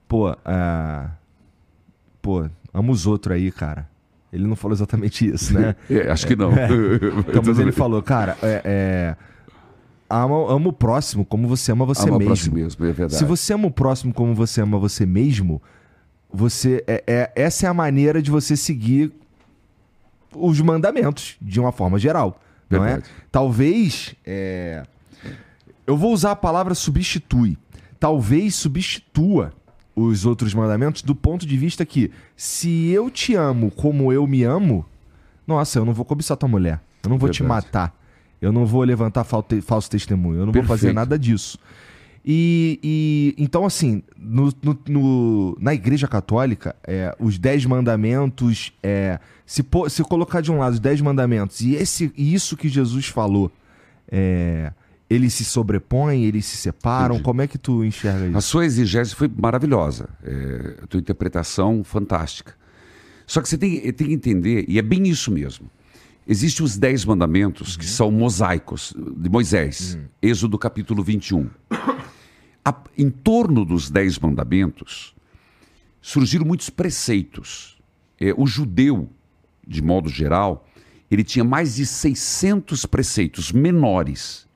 Speaker 1: Pô, ah, pô, amo os outros aí, cara. Ele não falou exatamente isso, né?
Speaker 2: É, acho que não.
Speaker 1: Então, mas ele falou, cara, é, é, ama, ama o próximo como você ama você
Speaker 2: Ama o
Speaker 1: mesmo.
Speaker 2: próximo mesmo, é verdade.
Speaker 1: Se você ama o próximo como você ama você mesmo, você é, é- essa é a maneira de você seguir os mandamentos de uma forma geral, não é? Talvez é, eu vou usar a palavra substitui. Talvez substitua os outros mandamentos do ponto de vista que se eu te amo como eu me amo, nossa, eu não vou cobiçar tua mulher. Eu não vou te
Speaker 2: Verdade.
Speaker 1: matar. Eu não vou levantar falso testemunho. Eu não vou fazer
Speaker 2: Perfeito.
Speaker 1: nada disso. E, e- então, assim, no- no- no- na Igreja Católica, é, os Dez Mandamentos, é, se, se colocar de um lado os Dez Mandamentos e, esse, e isso que Jesus falou, é, eles se sobrepõem, eles se separam?
Speaker 2: Entendi.
Speaker 1: Como é que tu enxerga
Speaker 2: A
Speaker 1: isso?
Speaker 2: sua exigência foi maravilhosa, é, a tua interpretação fantástica. Só que você tem, tem que entender, e é bem isso mesmo. Existem os dez mandamentos que são mosaicos de Moisés, Êxodo capítulo 21. A- em torno dos dez mandamentos surgiram muitos preceitos. É, o judeu, de modo geral, ele tinha mais de 600 preceitos menores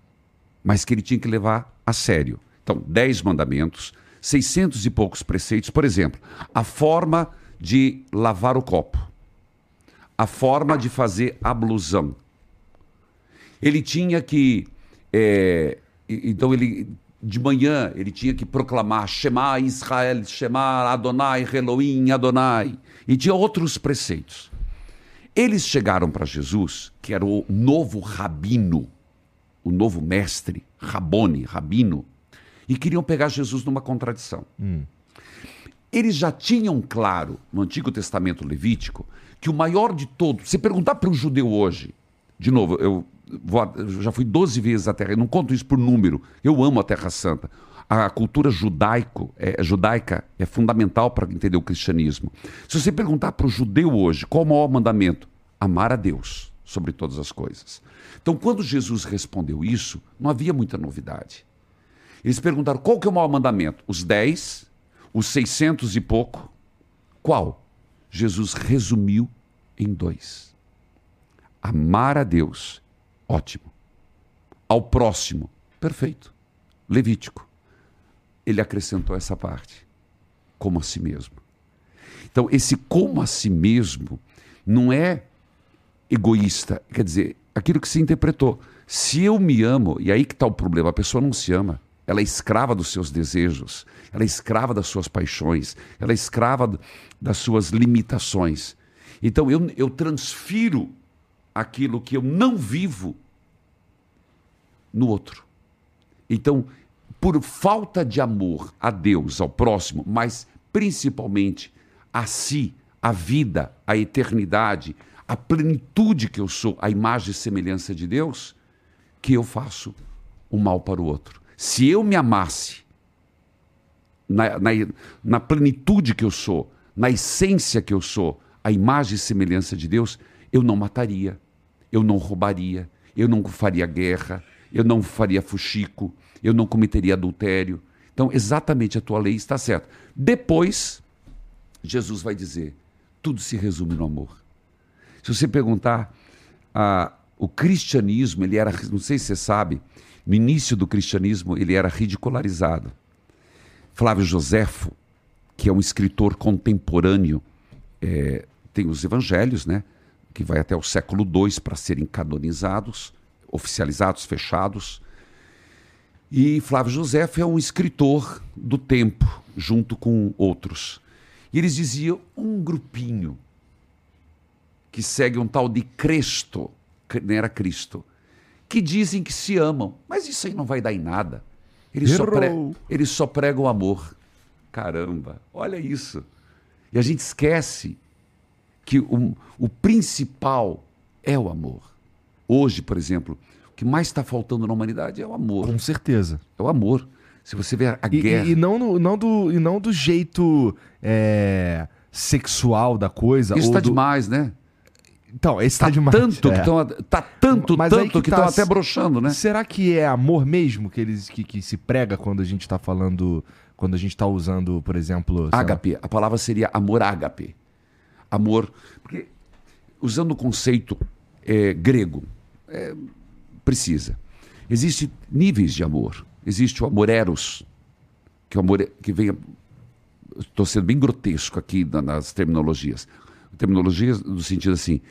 Speaker 2: mas que ele tinha que levar a sério. Então, dez mandamentos, 600 e poucos preceitos. Por exemplo, a forma de lavar o copo, a forma de fazer ablusão. Ele tinha que. é, então, ele. De manhã, ele tinha que proclamar Shema Israel, Shema Adonai, Elohim, Adonai. E tinha outros preceitos. Eles chegaram para Jesus, que era o novo rabino, o novo mestre, Rabone, Rabino, e queriam pegar Jesus numa contradição. Eles já tinham claro, no Antigo Testamento Levítico, que o maior de todos, se perguntar para um judeu hoje, de novo, eu já fui 12 vezes à Terra, eu não conto isso por número, eu amo a Terra Santa. A cultura judaico, é, judaica é fundamental para entender o cristianismo. Se você perguntar para o judeu hoje qual o maior mandamento, amar a Deus sobre todas as coisas. Então, quando Jesus respondeu isso, não havia muita novidade. Eles perguntaram qual que é o maior mandamento? Os 10, os 600 e pouco? Qual? Jesus resumiu em dois: amar a Deus, ótimo. Ao próximo, perfeito. Levítico. Ele acrescentou essa parte: como a si mesmo. Então, esse como a si mesmo não é egoísta, quer dizer, aquilo que se interpretou. Se eu me amo, e aí que está o problema, a pessoa não se ama. Ela é escrava dos seus desejos, ela é escrava das suas paixões, ela é escrava das suas limitações. Então eu, eu transfiro aquilo que eu não vivo no outro. Então, por falta de amor a Deus, ao próximo, mas principalmente a si, a vida, a eternidade, a plenitude que eu sou, a imagem e semelhança de Deus, que eu faço o mal para o outro. Se eu me amasse na, na, na plenitude que eu sou, na essência que eu sou, a imagem e semelhança de Deus, eu não mataria, eu não roubaria, eu não faria guerra, eu não faria fuxico, eu não cometeria adultério. Então, exatamente a tua lei está certa. Depois, Jesus vai dizer: tudo se resume no amor. Se você perguntar, ah, o cristianismo, ele era, não sei se você sabe, no início do cristianismo, ele era ridicularizado. Flávio Joséfo, que é um escritor contemporâneo, é, tem os evangelhos, né? Que vai até o século II para serem canonizados, oficializados, fechados. E Flávio Joséfo é um escritor do tempo, junto com outros. E eles diziam um grupinho que segue um tal de Cristo, que não era Cristo, que dizem que se amam, mas isso aí não vai dar em nada. Eles só, pre- eles só pregam amor. Caramba, olha isso. E a gente esquece que o, o principal é o amor. Hoje, por exemplo, o que mais está faltando na humanidade é o amor.
Speaker 1: Com certeza.
Speaker 2: É o amor. Se você ver a
Speaker 1: E,
Speaker 2: guerra.
Speaker 1: e- e não, no- não do, e não do jeito é, sexual da coisa.
Speaker 2: Isso está
Speaker 1: do...
Speaker 2: demais, né?
Speaker 1: Então, esse tá,
Speaker 2: Tá
Speaker 1: demais.
Speaker 2: tanto
Speaker 1: é.
Speaker 2: que estão. Tá tanto,
Speaker 1: Mas
Speaker 2: tanto
Speaker 1: que
Speaker 2: que
Speaker 1: tá-
Speaker 2: estão até broxando, né?
Speaker 1: Será que é amor mesmo que eles que, que se prega quando a gente tá falando, quando a gente tá usando, por exemplo,
Speaker 2: Ágape, a palavra seria amor ágape. Amor. Porque, usando o conceito é, grego, é, precisa. Existem níveis de amor. Existe o amor eros, que é o amor que vem. Estou sendo bem grotesco aqui na- nas terminologias. Terminologias no sentido assim.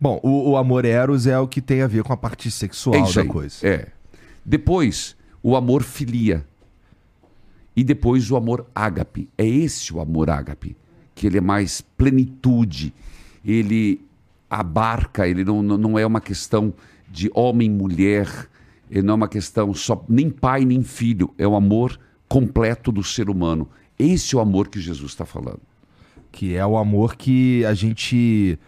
Speaker 1: Bom, o, o amor eros é o que tem a ver com a parte sexual
Speaker 2: É
Speaker 1: da
Speaker 2: aí.
Speaker 1: coisa.
Speaker 2: É. Depois, o amor filia. E depois o amor ágape. É esse o amor ágape, que ele é mais plenitude. Ele abarca, ele não, não é uma questão de homem mulher, ele não é uma questão só nem pai nem filho, é o amor completo do ser humano. Esse é o amor que Jesus está falando.
Speaker 1: Que é o amor que a gente.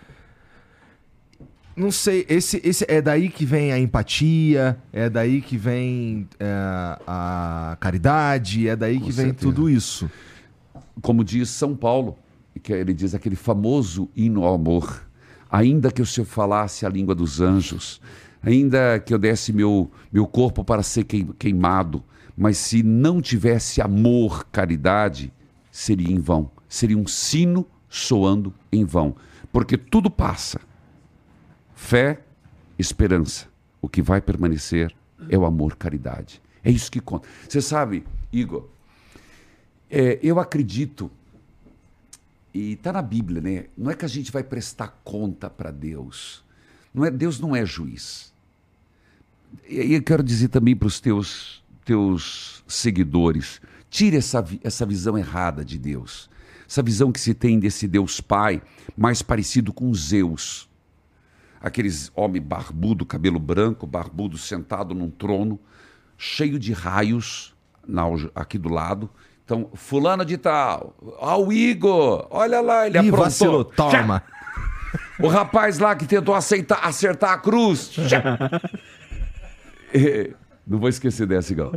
Speaker 1: Não sei, esse, esse é daí que vem a empatia, é daí que vem é, a caridade, é daí
Speaker 2: Com
Speaker 1: que vem
Speaker 2: certeza.
Speaker 1: tudo isso.
Speaker 2: Como diz São Paulo, que ele diz aquele famoso hino ao amor. Ainda que eu se eu falasse a língua dos anjos, ainda que eu desse meu, meu corpo para ser queim- queimado, mas se não tivesse amor, caridade, seria em vão. Seria um sino soando em vão. Porque tudo passa. Fé, esperança. O que vai permanecer é o amor, caridade. É isso que conta. Você sabe, Igor, é, eu acredito, e está na Bíblia, né? Não é que a gente vai prestar conta para Deus. Não é, Deus não é juiz. E eu quero dizer também para os teus, teus seguidores: tire essa, essa visão errada de Deus. Essa visão que se tem desse Deus Pai, mais parecido com Zeus. Aqueles homem barbudo, cabelo branco, barbudo, sentado num trono, cheio de raios na aqui do lado. Então, fulano de tal, ó o Igor, olha lá, ele
Speaker 1: Ih,
Speaker 2: aprontou.
Speaker 1: vacilou, toma.
Speaker 2: O rapaz lá que tentou aceitar, acertar a cruz. É, não vou esquecer dessa, igual.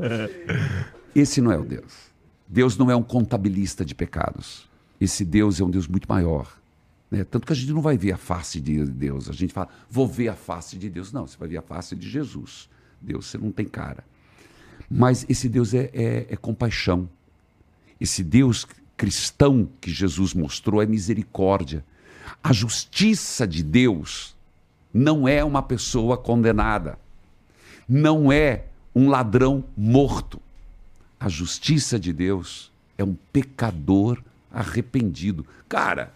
Speaker 2: Esse não é o Deus. Deus não é um contabilista de pecados. Esse Deus é um Deus muito maior. né? Tanto que a gente não vai ver a face de Deus. A gente fala, vou ver a face de Deus. Não, você vai ver a face de Jesus. Deus, você não tem cara. Mas esse Deus é, é- é compaixão. Esse Deus cristão que Jesus mostrou é misericórdia. A justiça de Deus não é uma pessoa condenada, não é um ladrão morto. A justiça de Deus é um pecador arrependido. Cara,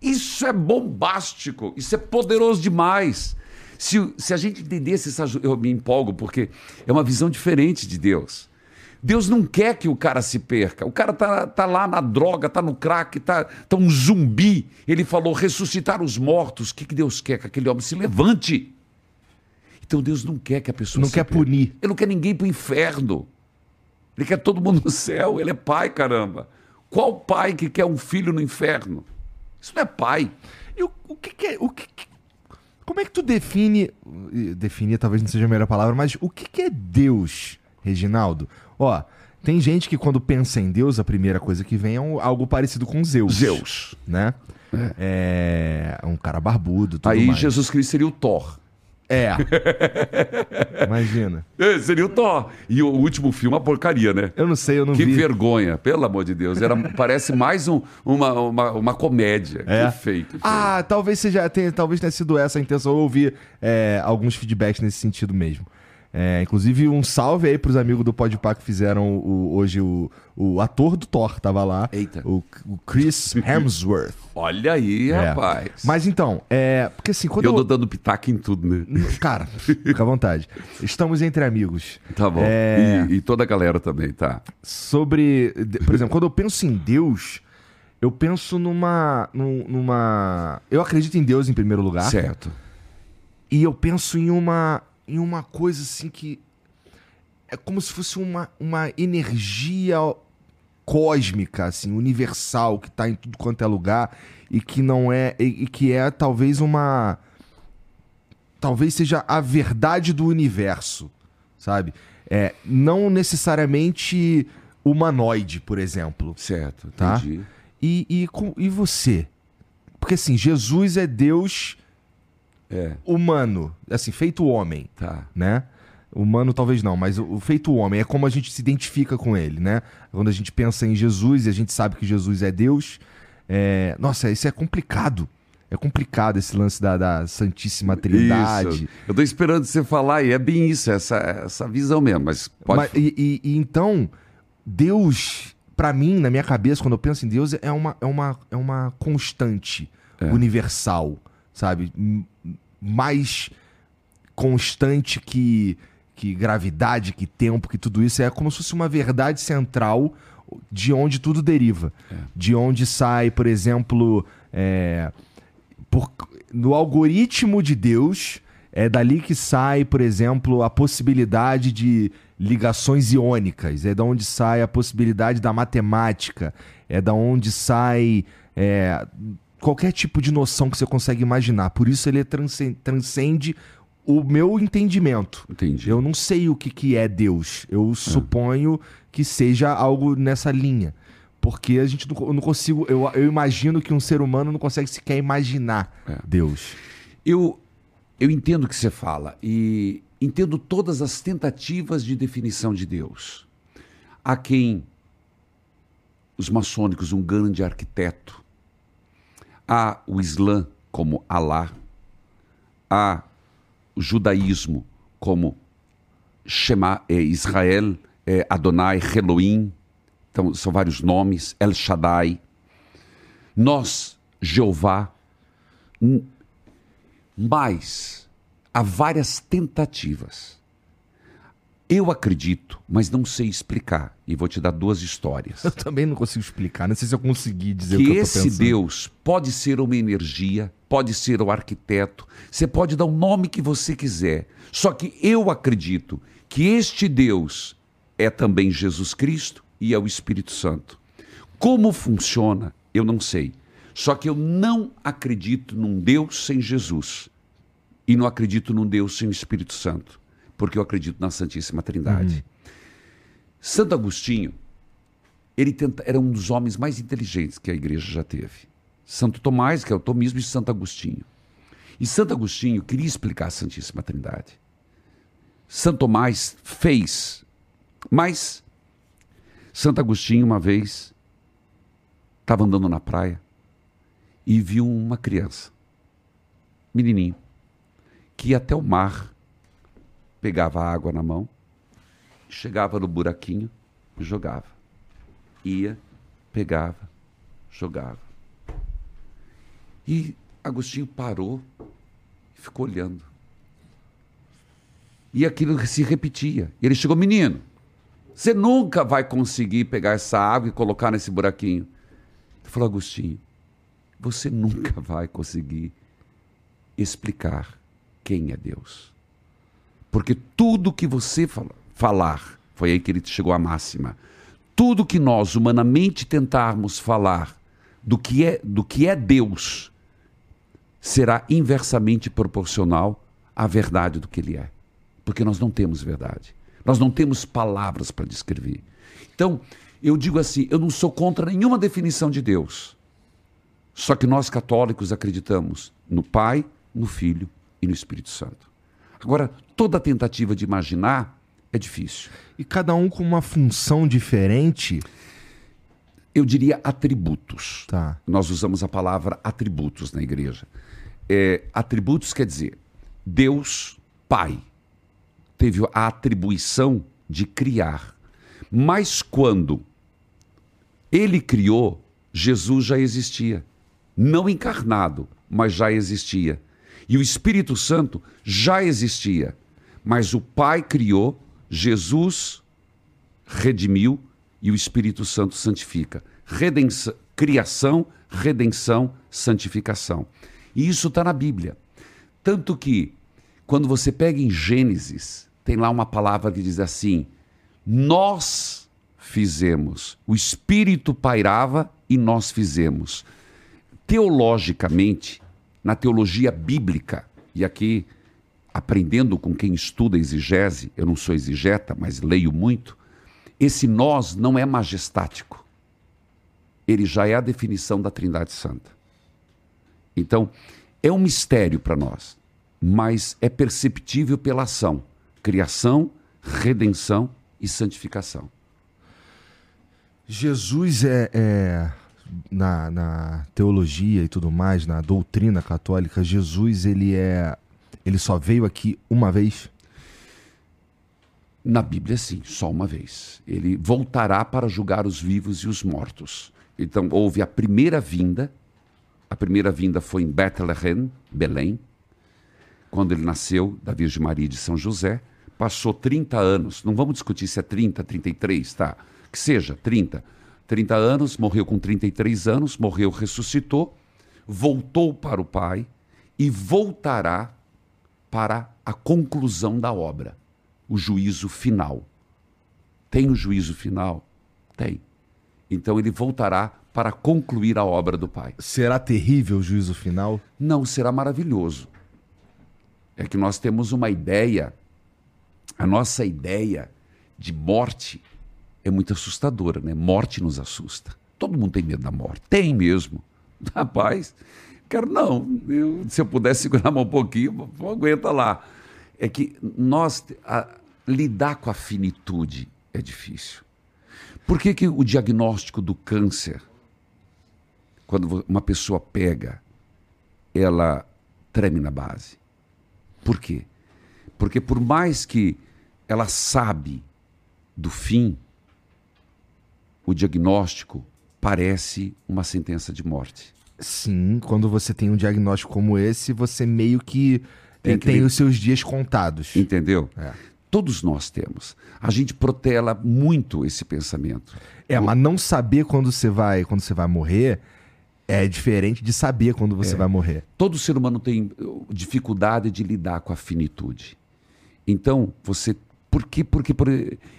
Speaker 2: isso é bombástico, isso é poderoso demais. Se, se a gente entendesse essa. Eu me empolgo porque é uma visão diferente de Deus. Deus não quer que o cara se perca. O cara tá, tá lá na droga, tá no crack, tá, tá um zumbi. Ele falou ressuscitar os mortos. O que, que Deus quer? Que aquele homem se levante. Então Deus não quer que a pessoa
Speaker 1: Não
Speaker 2: se
Speaker 1: quer
Speaker 2: perca.
Speaker 1: punir.
Speaker 2: Ele não quer ninguém pro inferno. Ele quer todo mundo no céu. Ele é pai, caramba. Qual pai que quer um filho no inferno? Isso não é pai.
Speaker 1: E o, o que, que é. O que, que- como é que tu define. eh, Definir talvez não seja a melhor palavra, mas o que, que é Deus, Reginaldo? Ó, tem gente que quando pensa em Deus, a primeira coisa que vem é um- algo parecido com Zeus.
Speaker 2: Zeus.
Speaker 1: Né? É. um cara barbudo, tudo
Speaker 2: Aí
Speaker 1: mais.
Speaker 2: Jesus Cristo seria o Thor.
Speaker 1: É. Imagina.
Speaker 2: É, seria o Thor. E o último filme, uma porcaria, né?
Speaker 1: Eu não sei, eu não
Speaker 2: Que
Speaker 1: vi.
Speaker 2: vergonha, pelo amor de Deus. Era, parece mais um- uma, uma, uma comédia.
Speaker 1: É?
Speaker 2: Que feio. que feio.
Speaker 1: Ah, talvez seja, tenha, talvez tenha sido essa a intenção. Eu ouvi é, alguns feedbacks nesse sentido mesmo. É, inclusive, um salve aí pros amigos do Podpah que fizeram o- hoje o, o ator do Thor, tava lá.
Speaker 2: Eita.
Speaker 1: O, o Chris Hemsworth.
Speaker 2: Olha aí,
Speaker 1: É.
Speaker 2: rapaz.
Speaker 1: Mas então, é. Porque assim, quando
Speaker 2: eu
Speaker 1: eu.
Speaker 2: tô dando pitaco em tudo, né?
Speaker 1: Cara, fica à vontade. Estamos entre amigos.
Speaker 2: Tá bom.
Speaker 1: É,
Speaker 2: E, e toda a galera também, tá?
Speaker 1: sobre. Por exemplo, quando eu penso em Deus, eu penso numa. num- numa. Eu acredito em Deus em primeiro lugar.
Speaker 2: Certo.
Speaker 1: E eu penso em uma, em uma coisa assim que é como se fosse uma, uma energia cósmica, assim, universal, que tá em tudo quanto é lugar e que não é. E, e que é talvez uma. Talvez seja a verdade do universo, sabe? É, não necessariamente humanoide, por exemplo.
Speaker 2: Certo.
Speaker 1: Tá.
Speaker 2: Entendi.
Speaker 1: E, e, com- e você? Porque assim, Jesus é Deus
Speaker 2: É,
Speaker 1: humano, assim, feito homem,
Speaker 2: tá.
Speaker 1: né? Humano talvez não, mas o, feito homem é como a gente se identifica com ele, né? Quando a gente pensa em Jesus e a gente sabe que Jesus é Deus, é... nossa, isso é complicado. É complicado esse lance da, da Santíssima Trindade.
Speaker 2: Isso. Eu tô esperando você falar e é bem isso, essa, essa visão mesmo. Mas pode.
Speaker 1: Mas- e, e- então, Deus, pra mim, na minha cabeça, quando eu penso em Deus, é uma, é uma, é uma constante
Speaker 2: É.
Speaker 1: universal, sabe? Mais constante que, que gravidade, que tempo, que tudo isso. É como se fosse uma verdade central de onde tudo deriva. De onde sai, por exemplo, é, por- no algoritmo de Deus, é dali que sai, por exemplo, a possibilidade de ligações iônicas, é da onde sai a possibilidade da matemática, é da onde sai é, qualquer tipo de noção que você consegue imaginar. Por isso ele transcende, transcende o meu entendimento.
Speaker 2: Entendi.
Speaker 1: Eu não sei o que, que é Deus. Eu suponho que seja algo nessa linha. Porque a gente não, não consigo. Eu, eu imagino que um ser humano não consegue sequer imaginar
Speaker 2: É.
Speaker 1: Deus.
Speaker 2: Eu, eu entendo o que você fala e entendo todas as tentativas de definição de Deus. Há quem, os maçônicos, um grande arquiteto, há o Islã como Alá, há o judaísmo como Shema, é, Israel, é, Adonai, Elohim, então são vários nomes, El Shaddai. Nós, Jeová, mas há várias tentativas. Eu acredito, mas não sei explicar. E vou te dar duas histórias.
Speaker 1: Eu também não consigo explicar. Não sei se eu consegui dizer o
Speaker 2: que
Speaker 1: que eu
Speaker 2: esse
Speaker 1: pensando.
Speaker 2: Deus pode ser uma energia, pode ser o arquiteto, você pode dar o nome que você quiser. Só que eu acredito que este Deus é também Jesus Cristo e é o Espírito Santo. Como funciona, eu não sei. Só que eu não acredito num Deus sem Jesus. E não acredito num Deus sem o Espírito Santo. Porque eu acredito na Santíssima Trindade. Santo Agostinho, ele tenta- era um dos homens mais inteligentes que a igreja já teve. Santo Tomás, que é o tomismo, e Santo Agostinho. E Santo Agostinho queria explicar a Santíssima Trindade. Santo Tomás fez, mas Santo Agostinho, uma vez, estava andando na praia e viu uma criança, menininho, que ia até o mar, pegava a água na mão, chegava no buraquinho jogava. Ia, pegava, jogava. E Agostinho parou e ficou olhando. E aquilo se repetia. E ele chegou, menino, você nunca vai conseguir pegar essa água e colocar nesse buraquinho. Ele falou, Agostinho, você nunca vai conseguir explicar quem é Deus. Porque tudo que você fala- falar, foi aí que ele chegou à máxima. Tudo que nós humanamente tentarmos falar do que é, do que é Deus será inversamente proporcional à verdade do que ele é. Porque nós não temos verdade. Nós não temos palavras para descrever. Então, eu digo assim, eu não sou contra nenhuma definição de Deus. Só que nós católicos acreditamos no Pai, no Filho e no Espírito Santo. Agora, toda tentativa de imaginar é difícil.
Speaker 1: E cada um com uma função diferente.
Speaker 2: Eu diria atributos.
Speaker 1: Tá.
Speaker 2: Nós usamos a palavra atributos na igreja. É, atributos quer dizer Deus Pai teve a atribuição de criar. Mas quando ele criou, Jesus já existia. Não encarnado, mas já existia. E o Espírito Santo já existia. Mas o Pai criou, Jesus redimiu e o Espírito Santo santifica. Redenção, criação, redenção, santificação. E isso está na Bíblia. Tanto que, quando você pega em Gênesis, tem lá uma palavra que diz assim: Nós fizemos. O Espírito pairava e nós fizemos. Teologicamente, na teologia bíblica, e aqui aprendendo com quem estuda exigese, eu não sou exigeta, mas leio muito, esse nós não é majestático. Ele já é a definição da Trindade Santa. Então, é um mistério para nós, mas é perceptível pela ação: criação, redenção e santificação.
Speaker 1: Jesus é, é, na, na teologia e tudo mais, na doutrina católica, Jesus ele é ele só veio aqui uma vez.
Speaker 2: Na Bíblia, sim, só uma vez. Ele voltará para julgar os vivos e os mortos. Então, houve a primeira vinda. A primeira vinda foi em Bethlehem, Belém, quando ele nasceu, da Virgem Maria de São José. Passou 30 anos, não vamos discutir se é 30, 33, tá? Que seja, 30. 30 anos, morreu com 33 anos, morreu, ressuscitou, voltou para o Pai e voltará para a conclusão da obra, o juízo final. Tem o juízo final? Tem. Então ele voltará para concluir a obra do Pai.
Speaker 1: Será terrível o juízo final?
Speaker 2: Não será maravilhoso. É que nós temos uma ideia, a nossa ideia de morte é muito assustadora, né? Morte nos assusta. Todo mundo tem medo da morte. Tem mesmo. Rapaz, quero não. Eu, se eu pudesse segurar um pouquinho, aguenta lá. É que nós a, lidar com a finitude é difícil. Por que, que o diagnóstico do câncer, quando uma pessoa pega, ela treme na base? Por quê? Porque por mais que ela sabe do fim, o diagnóstico parece uma sentença de morte.
Speaker 1: Sim, quando você tem um diagnóstico como esse, você meio que tem,
Speaker 2: Tem que
Speaker 1: tem os seus dias contados.
Speaker 2: Entendeu?
Speaker 1: É.
Speaker 2: Todos nós temos. A gente protela muito esse pensamento.
Speaker 1: É, mas não saber quando você vai, quando você vai morrer é diferente de saber quando você vai morrer.
Speaker 2: Todo ser humano tem uh, dificuldade de lidar com a finitude. Então, você. Por quê? Porque por,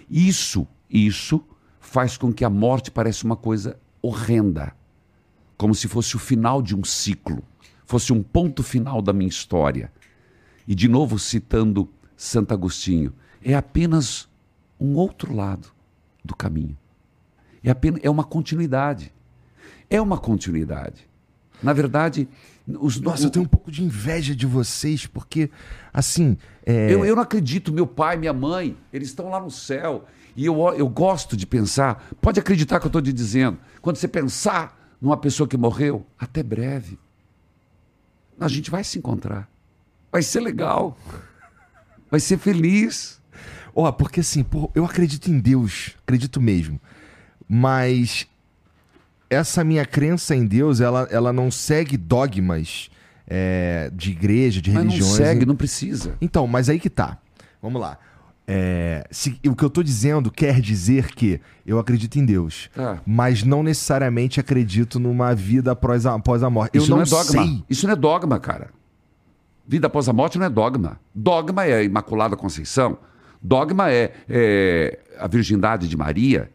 Speaker 2: isso, isso faz com que a morte pareça uma coisa horrenda. Como se fosse o final de um ciclo, fosse um ponto final da minha história. E de novo citando Santo Agostinho, é apenas um outro lado do caminho. É apenas é uma continuidade. É uma continuidade. Na verdade, os
Speaker 1: Nossa, eu tenho um pouco de inveja de vocês, porque, assim, é,
Speaker 2: eu, eu não acredito, meu pai, minha mãe, eles estão lá no céu. E eu, eu gosto de pensar, pode acreditar que eu estou te dizendo, quando você pensar numa pessoa que morreu, até breve, a gente vai se encontrar. Vai ser legal. Vai ser feliz.
Speaker 1: Ó, porque assim, pô, eu acredito em Deus, acredito mesmo. Mas essa minha crença em Deus, ela, ela não segue dogmas é, de igreja, de
Speaker 2: Mas não
Speaker 1: religiões.
Speaker 2: segue, não precisa.
Speaker 1: Então, mas aí que tá. Vamos lá. É, se- o que eu tô dizendo quer dizer que eu acredito em Deus,
Speaker 2: Tá.
Speaker 1: mas não necessariamente acredito numa vida após a, após a morte.
Speaker 2: Isso não,
Speaker 1: não,
Speaker 2: é dogma.
Speaker 1: sei.
Speaker 2: Isso não é dogma, cara. Vida após a morte não é dogma. Dogma é a Imaculada Conceição. Dogma é, é a virgindade de Maria.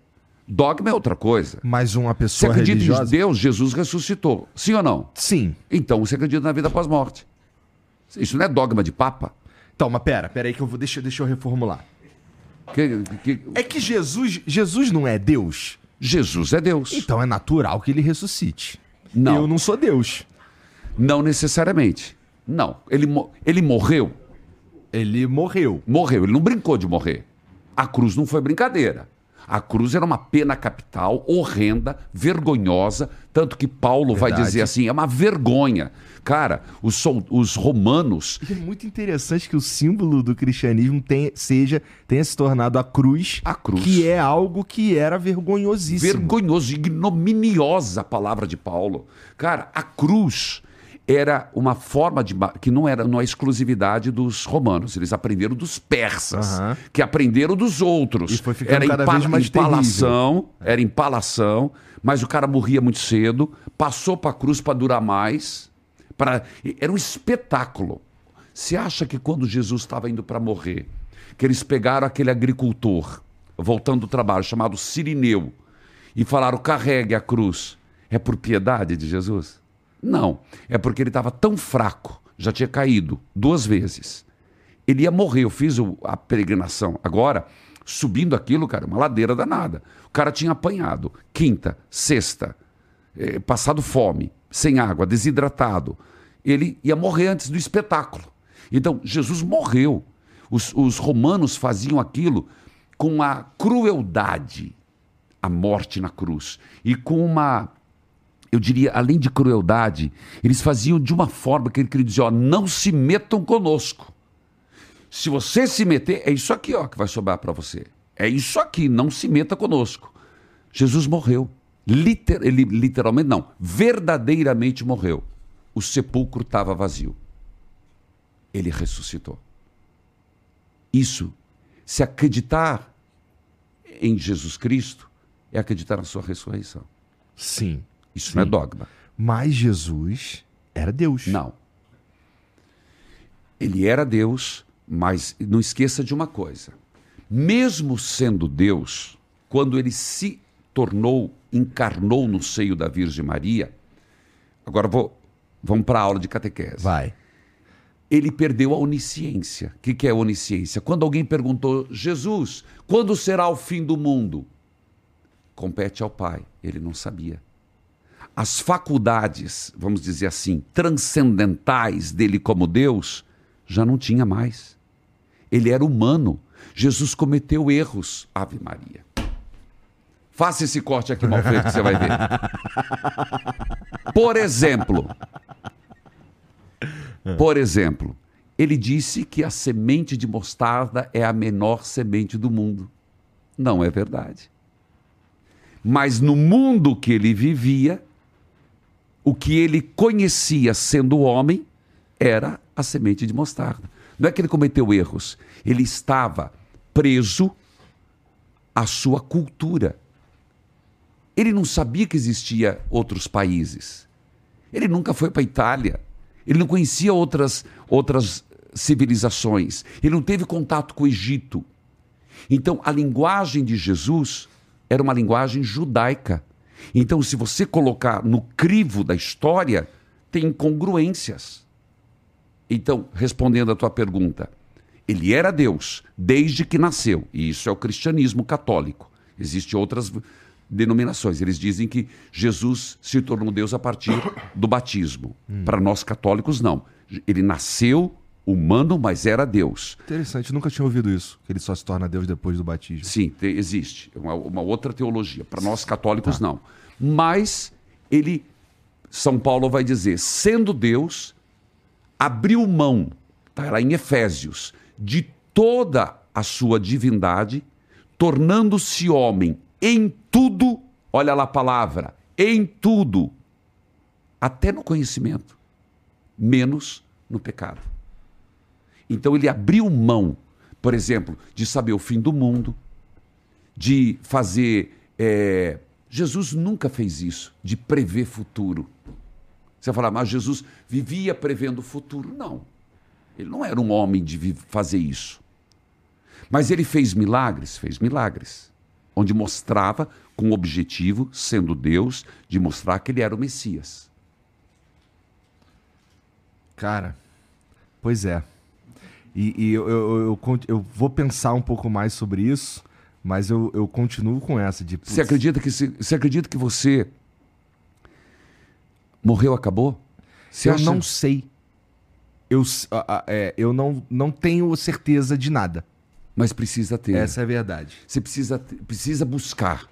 Speaker 2: Dogma é outra coisa.
Speaker 1: Mas uma
Speaker 2: Você
Speaker 1: pessoa
Speaker 2: acredita
Speaker 1: religiosa.
Speaker 2: em Deus, Jesus ressuscitou. Sim ou não?
Speaker 1: Sim.
Speaker 2: Então você acredita na vida após morte. Isso não é dogma de papa.
Speaker 1: Então, mas pera, pera aí que eu vou. Deixa, deixa eu reformular.
Speaker 2: Que- que-
Speaker 1: É que Jesus, Jesus não é Deus.
Speaker 2: Jesus é Deus.
Speaker 1: Então é natural que ele ressuscite.
Speaker 2: Não.
Speaker 1: Eu não sou Deus.
Speaker 2: Não necessariamente. Não. Ele, ele morreu.
Speaker 1: Ele morreu.
Speaker 2: Morreu. Ele não brincou de morrer. A cruz não foi brincadeira. A cruz era uma pena capital horrenda, vergonhosa, tanto que Paulo vai
Speaker 1: Verdade.
Speaker 2: dizer assim, é uma vergonha. Cara, os, sol- os romanos
Speaker 1: E é muito interessante que o símbolo do cristianismo tenha, seja, tenha se tornado a cruz,
Speaker 2: A cruz.
Speaker 1: que é algo que era vergonhosíssimo.
Speaker 2: Vergonhoso, ignominiosa a palavra de Paulo. Cara, a cruz era uma forma de. que não era não é exclusividade dos romanos. Eles aprenderam dos persas,
Speaker 1: Aham.
Speaker 2: que aprenderam dos outros. Era
Speaker 1: mais
Speaker 2: empalação, era empalação, mas o cara morria muito cedo, passou para a cruz para durar mais. Pra, era um espetáculo. Você acha que quando Jesus estava indo para morrer, que eles pegaram aquele agricultor, voltando do trabalho, chamado Sirineu, e falaram: carregue a cruz, é por piedade de Jesus? Não, é porque ele estava tão fraco, já tinha caído duas vezes. Ele ia morrer, eu fiz o- a peregrinação. Agora, subindo aquilo, cara, uma ladeira danada. O cara tinha apanhado quinta, sexta, eh, passado fome, sem água, desidratado. Ele ia morrer antes do espetáculo. Então, Jesus morreu. Os, os romanos faziam aquilo com a crueldade, a morte na cruz, e com uma, eu diria, além de crueldade, eles faziam de uma forma que ele queria dizer: ó, não se metam conosco. Se você se meter, é isso aqui ó, que vai sobrar para você. É isso aqui, não se meta conosco. Jesus morreu. Liter, ele literalmente não, verdadeiramente morreu. O sepulcro estava vazio. Ele ressuscitou. Isso, se acreditar em Jesus Cristo, é acreditar na sua ressurreição.
Speaker 1: Sim.
Speaker 2: Isso não é dogma.
Speaker 1: Mas Jesus era Deus.
Speaker 2: Não. Ele era Deus, mas não esqueça de uma coisa. Mesmo sendo Deus, quando ele se tornou, encarnou no seio da Virgem Maria. Agora vou, vamos para a aula de catequese.
Speaker 1: Vai.
Speaker 2: Ele perdeu a onisciência. O que, que é onisciência? Quando alguém perguntou, Jesus, quando será o fim do mundo? Compete ao Pai. Ele não sabia. As faculdades, vamos dizer assim, transcendentais dele como Deus, já não tinha mais. Ele era humano. Jesus cometeu erros. Ave Maria. Faça esse corte aqui mal feito que você vai ver. Por exemplo, por exemplo, ele disse que a semente de mostarda é a menor semente do mundo. Não é verdade. Mas no mundo que ele vivia, o que ele conhecia sendo homem era a semente de mostarda. Não é que ele cometeu erros, ele estava preso à sua cultura. Ele não sabia que existia outros países. Ele nunca foi para a Itália. Ele não conhecia outras outras civilizações. Ele não teve contato com o Egito. Então, a linguagem de Jesus era uma linguagem judaica. Então, se você colocar no crivo da história, tem incongruências. Então, respondendo à tua pergunta, ele era Deus desde que nasceu, e isso é o cristianismo católico. Existem outras denominações. Eles dizem que Jesus se tornou Deus a partir do batismo. Para nós católicos, não. Ele nasceu humano, mas era Deus.
Speaker 1: Interessante, nunca tinha ouvido isso. Que ele só se torna Deus depois do batismo.
Speaker 2: Sim, te- existe. É Uma, uma outra teologia. Para nós católicos, não. Mas ele, São Paulo vai dizer, sendo Deus, abriu mão, está lá em Efésios, de toda a sua divindade, tornando-se homem em tudo, olha lá a palavra, em tudo, até no conhecimento, menos no pecado. Então ele abriu mão, por exemplo, de saber o fim do mundo, de fazer. é, Jesus nunca fez isso, de prever futuro. Você vai falar, mas Jesus vivia prevendo o futuro. Não. Ele não era um homem de fazer isso. Mas ele fez milagres? Fez milagres. Onde mostrava, com o objetivo, sendo Deus, de mostrar que ele era o Messias.
Speaker 1: Cara, pois é. E, e eu, eu, eu, eu vou pensar um pouco mais sobre isso, mas eu, eu continuo com essa de.
Speaker 2: Você acredita que se- você acredita que você morreu, acabou? Você
Speaker 1: eu
Speaker 2: acha-
Speaker 1: não sei. Eu, é, eu não, não tenho certeza de nada.
Speaker 2: Mas precisa ter.
Speaker 1: Essa é a verdade.
Speaker 2: Você precisa, precisa buscar.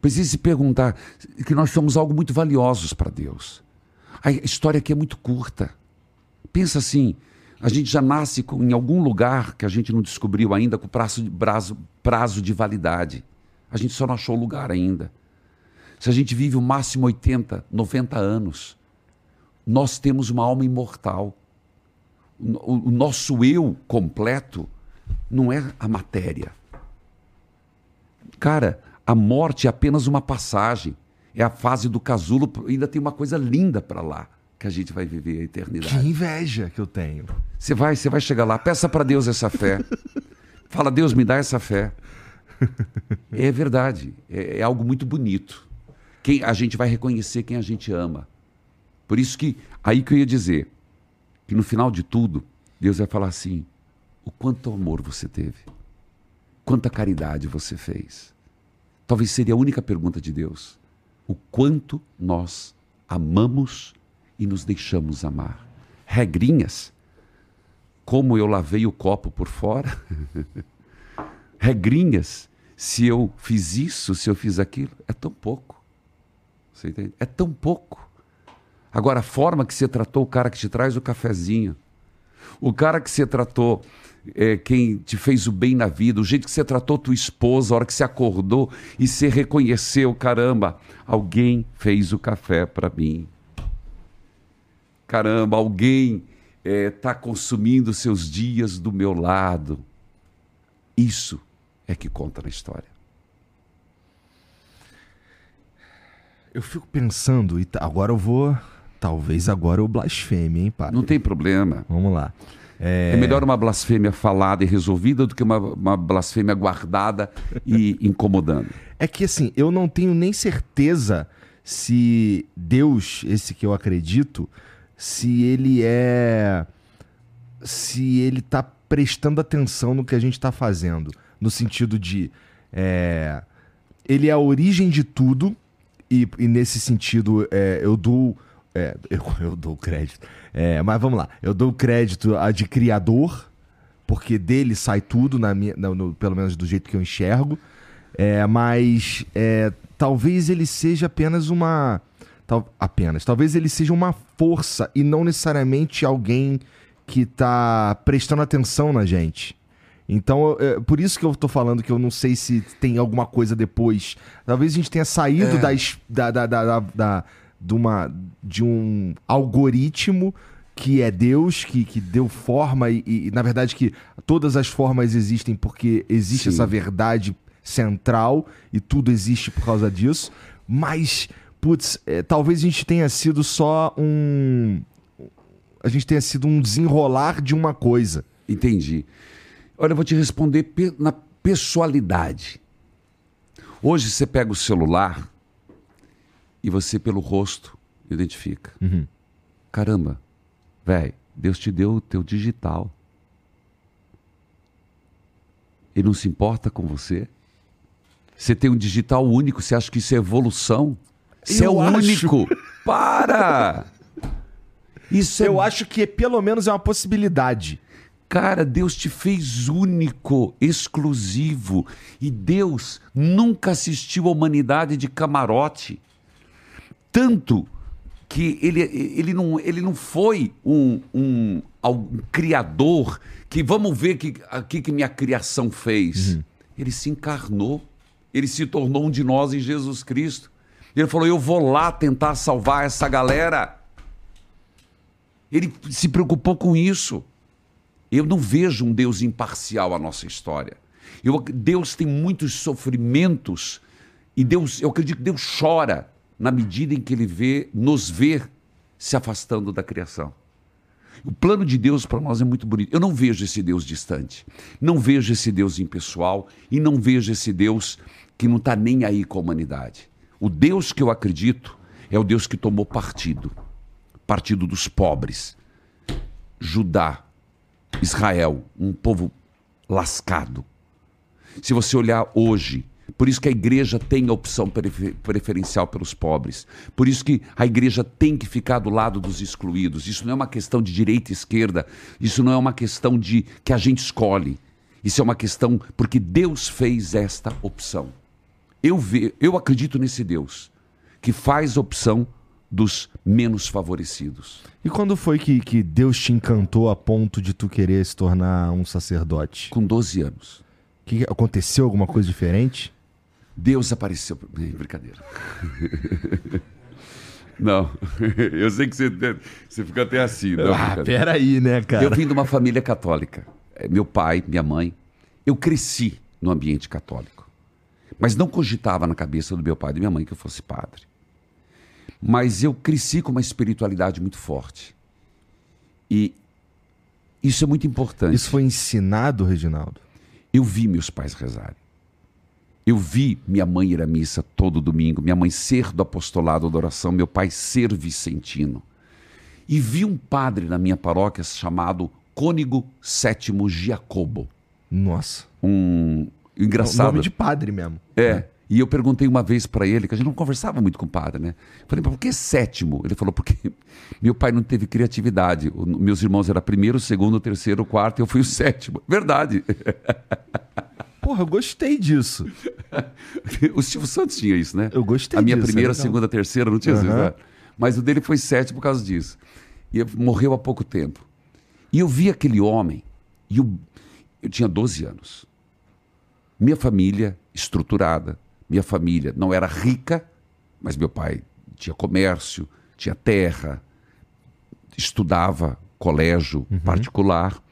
Speaker 2: Precisa se perguntar que nós somos algo muito valiosos para Deus. A história aqui é muito curta. Pensa assim, a gente já nasce com, em algum lugar que a gente não descobriu ainda com prazo de, prazo, prazo de validade. A gente só não achou lugar ainda. Se a gente vive o máximo 80, 90 anos, nós temos uma alma imortal. O- o nosso eu completo não é a matéria. Cara, a morte é apenas uma passagem. É a fase do casulo. Ainda tem uma coisa linda para lá que a gente vai viver a
Speaker 1: Que
Speaker 2: eternidade.
Speaker 1: inveja que eu tenho.
Speaker 2: Você vai, você vai chegar lá, peça para Deus essa fé. Fala, Deus, me dá essa fé. É verdade. É, é algo muito bonito. Quem, a gente vai reconhecer quem a gente ama. Por isso que, aí que eu ia dizer, que no final de tudo, Deus vai falar assim: o quanto amor você teve, quanta caridade você fez. Talvez seria a única pergunta de Deus. O quanto nós amamos e nos deixamos amar. Regrinhas. Como eu lavei o copo por fora. Regrinhas. Se eu fiz isso, se eu fiz aquilo. É tão pouco. Você entende? É tão pouco. Agora, a forma que você tratou o cara que te traz o cafezinho, o cara que você tratou, é, quem te fez o bem na vida, o jeito que você tratou tua esposa, a hora que você acordou e você reconheceu, caramba, alguém fez o café para mim. Caramba, alguém está consumindo seus dias do meu lado. Isso é que conta na história.
Speaker 1: Eu fico pensando, e tá- agora eu vou. Talvez agora eu blasfeme, hein, pai?
Speaker 2: Não tem problema.
Speaker 1: Vamos lá.
Speaker 2: É... melhor uma blasfêmia falada e resolvida do que uma, uma blasfêmia guardada e incomodando.
Speaker 1: É que assim, eu não tenho nem certeza se Deus, esse que eu acredito, se ele é. Se ele tá prestando atenção no que a gente está fazendo. No sentido de. É, ele é a origem de tudo, e, e nesse sentido é, eu dou. É, eu, eu dou crédito. É, mas vamos lá. Eu dou crédito a de criador, porque dele sai tudo, na minha, no, pelo menos do jeito que eu enxergo. É, mas é, talvez ele seja apenas uma. Tal, apenas. Talvez ele seja uma força e não necessariamente alguém que está prestando atenção na gente. Então, é, por isso que eu tô falando que eu não sei se tem alguma coisa depois. Talvez a gente tenha saído é. das, da, da, da, da, da, de, uma, de um algoritmo que é Deus, que, que deu forma e, e, na verdade, que todas as formas existem porque existe Sim. essa verdade central e tudo existe por causa disso. Mas, putz, é, talvez a gente tenha sido só um. A gente tenha sido um desenrolar de uma coisa.
Speaker 2: Entendi. Olha, eu vou te responder pe na pessoalidade. Hoje você pega o celular e você, pelo rosto, identifica. Uhum. Caramba, velho, Deus te deu o teu digital. Ele não se importa com você. Você tem um digital único, você acha que isso é evolução? Você é o acho. único. Para!
Speaker 1: Isso é... Eu acho que pelo menos é uma possibilidade.
Speaker 2: Cara, Deus te fez único, exclusivo. E Deus nunca assistiu a humanidade de camarote. Tanto que ele, ele, não, ele não foi um, um, um criador que vamos ver o que, que, que minha criação fez. Uhum. Ele se encarnou. Ele se tornou um de nós em Jesus Cristo. Ele falou: Eu vou lá tentar salvar essa galera. Ele se preocupou com isso. Eu não vejo um Deus imparcial à nossa história. Eu, Deus tem muitos sofrimentos e Deus, eu acredito que Deus chora na medida em que Ele vê, nos vê se afastando da criação. O plano de Deus para nós é muito bonito. Eu não vejo esse Deus distante, não vejo esse Deus impessoal e não vejo esse Deus que não está nem aí com a humanidade. O Deus que eu acredito é o Deus que tomou partido partido dos pobres. Judá, Israel, um povo lascado. Se você olhar hoje, por isso que a igreja tem a opção preferencial pelos pobres. Por isso que a igreja tem que ficar do lado dos excluídos. Isso não é uma questão de direita e esquerda. Isso não é uma questão de que a gente escolhe. Isso é uma questão porque Deus fez esta opção. Eu, ve, eu acredito nesse Deus que faz opção dos menos favorecidos.
Speaker 1: E quando foi que, que Deus te encantou a ponto de tu querer se tornar um sacerdote?
Speaker 2: Com 12 anos.
Speaker 1: Que aconteceu alguma coisa diferente?
Speaker 2: Deus apareceu. Brincadeira. Não, eu sei que você, você fica até assim. Não,
Speaker 1: ah, peraí, né, cara?
Speaker 2: Eu vim de uma família católica. É, meu pai, minha mãe. Eu cresci no ambiente católico. Mas não cogitava na cabeça do meu pai e da minha mãe que eu fosse padre. Mas eu cresci com uma espiritualidade muito forte. E isso é muito importante.
Speaker 1: Isso foi ensinado, Reginaldo?
Speaker 2: Eu vi meus pais rezarem. Eu vi minha mãe ir à missa todo domingo, minha mãe ser do apostolado da oração, meu pai ser vicentino. E vi um padre na minha paróquia chamado Cônigo Sétimo Giacobo.
Speaker 1: Nossa.
Speaker 2: Um engraçado.
Speaker 1: nome de padre mesmo.
Speaker 2: É. Né? E eu perguntei uma vez para ele, que a gente não conversava muito com o padre, né? Falei, por que sétimo? Ele falou, porque meu pai não teve criatividade. O, meus irmãos eram primeiro, segundo, terceiro, quarto, e eu fui o sétimo. Verdade.
Speaker 1: Porra, eu gostei disso.
Speaker 2: o Silvio Santos tinha isso, né?
Speaker 1: Eu gostei
Speaker 2: A minha
Speaker 1: disso,
Speaker 2: primeira,
Speaker 1: é
Speaker 2: segunda, terceira, não tinha uhum. isso. Né? Mas o dele foi sétimo por causa disso. E morreu há pouco tempo. E eu vi aquele homem, e eu, eu tinha 12 anos. Minha família estruturada, minha família não era rica, mas meu pai tinha comércio, tinha terra, estudava colégio uhum. particular.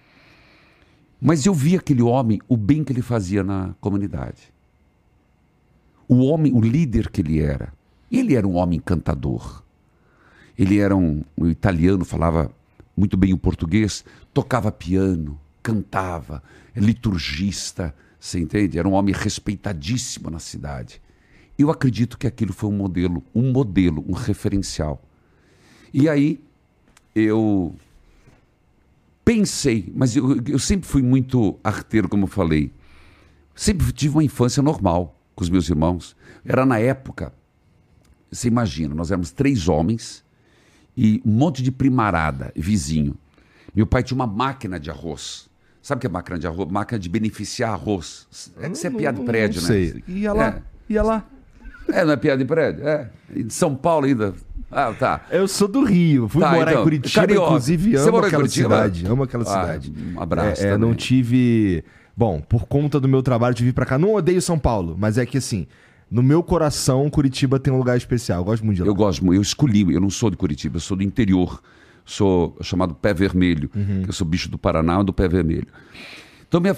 Speaker 2: Mas eu vi aquele homem, o bem que ele fazia na comunidade. O homem, o líder que ele era. Ele era um homem encantador. Ele era um, um italiano, falava muito bem o português, tocava piano, cantava, liturgista, você entende? Era um homem respeitadíssimo na cidade. Eu acredito que aquilo foi um modelo, um modelo, um referencial. E aí eu pensei, mas eu, eu sempre fui muito arteiro, como eu falei. Sempre tive uma infância normal com os meus irmãos. Era na época, você imagina, nós éramos três homens e um monte de primarada, vizinho. Meu pai tinha uma máquina de arroz. Sabe o que é máquina de arroz? Máquina de beneficiar arroz. É, isso é piada de prédio,
Speaker 1: não
Speaker 2: né?
Speaker 1: sei. Ia lá,
Speaker 2: É.
Speaker 1: ia lá.
Speaker 2: É, não é piada de prédio? É. E de São Paulo ainda. Ah, tá.
Speaker 1: Eu sou do Rio, fui
Speaker 2: Tá,
Speaker 1: morar
Speaker 2: então,
Speaker 1: em Curitiba,
Speaker 2: carioca.
Speaker 1: inclusive
Speaker 2: Você
Speaker 1: amo
Speaker 2: morou em
Speaker 1: aquela
Speaker 2: Curitiba?
Speaker 1: cidade, amo aquela
Speaker 2: Ah,
Speaker 1: cidade.
Speaker 2: um abraço
Speaker 1: É, é, não tive... Bom, por conta do meu trabalho, tive vir pra cá. Não odeio São Paulo, mas é que assim, no meu coração, Curitiba tem um lugar especial. Eu gosto muito de lá.
Speaker 2: Eu gosto muito, eu escolhi, eu não sou de Curitiba, eu sou do interior. Sou chamado pé vermelho, que eu sou bicho do Paraná, do pé vermelho. Então, minha,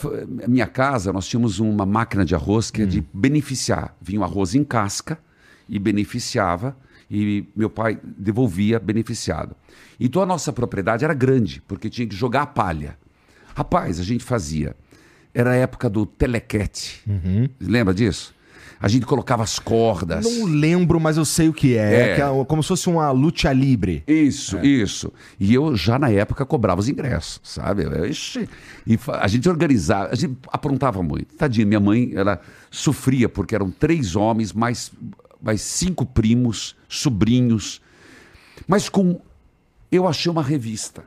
Speaker 2: minha casa, nós tínhamos uma máquina de arroz que é de beneficiar. Vinha o arroz em casca e beneficiava, e meu pai devolvia beneficiado. Então, a nossa propriedade era grande, porque tinha que jogar a palha. Rapaz, a gente fazia. Era a época do telequete. Lembra disso? A gente colocava as cordas.
Speaker 1: Não lembro, mas eu sei o que é.
Speaker 2: É.
Speaker 1: É, que é como se fosse uma luta livre.
Speaker 2: Isso, isso. E eu já na época cobrava os ingressos, sabe? E a gente organizava, a gente aprontava muito. Tadinha, minha mãe, ela sofria porque eram três homens, mais, mais cinco primos, sobrinhos. Mas com. Eu achei uma revista.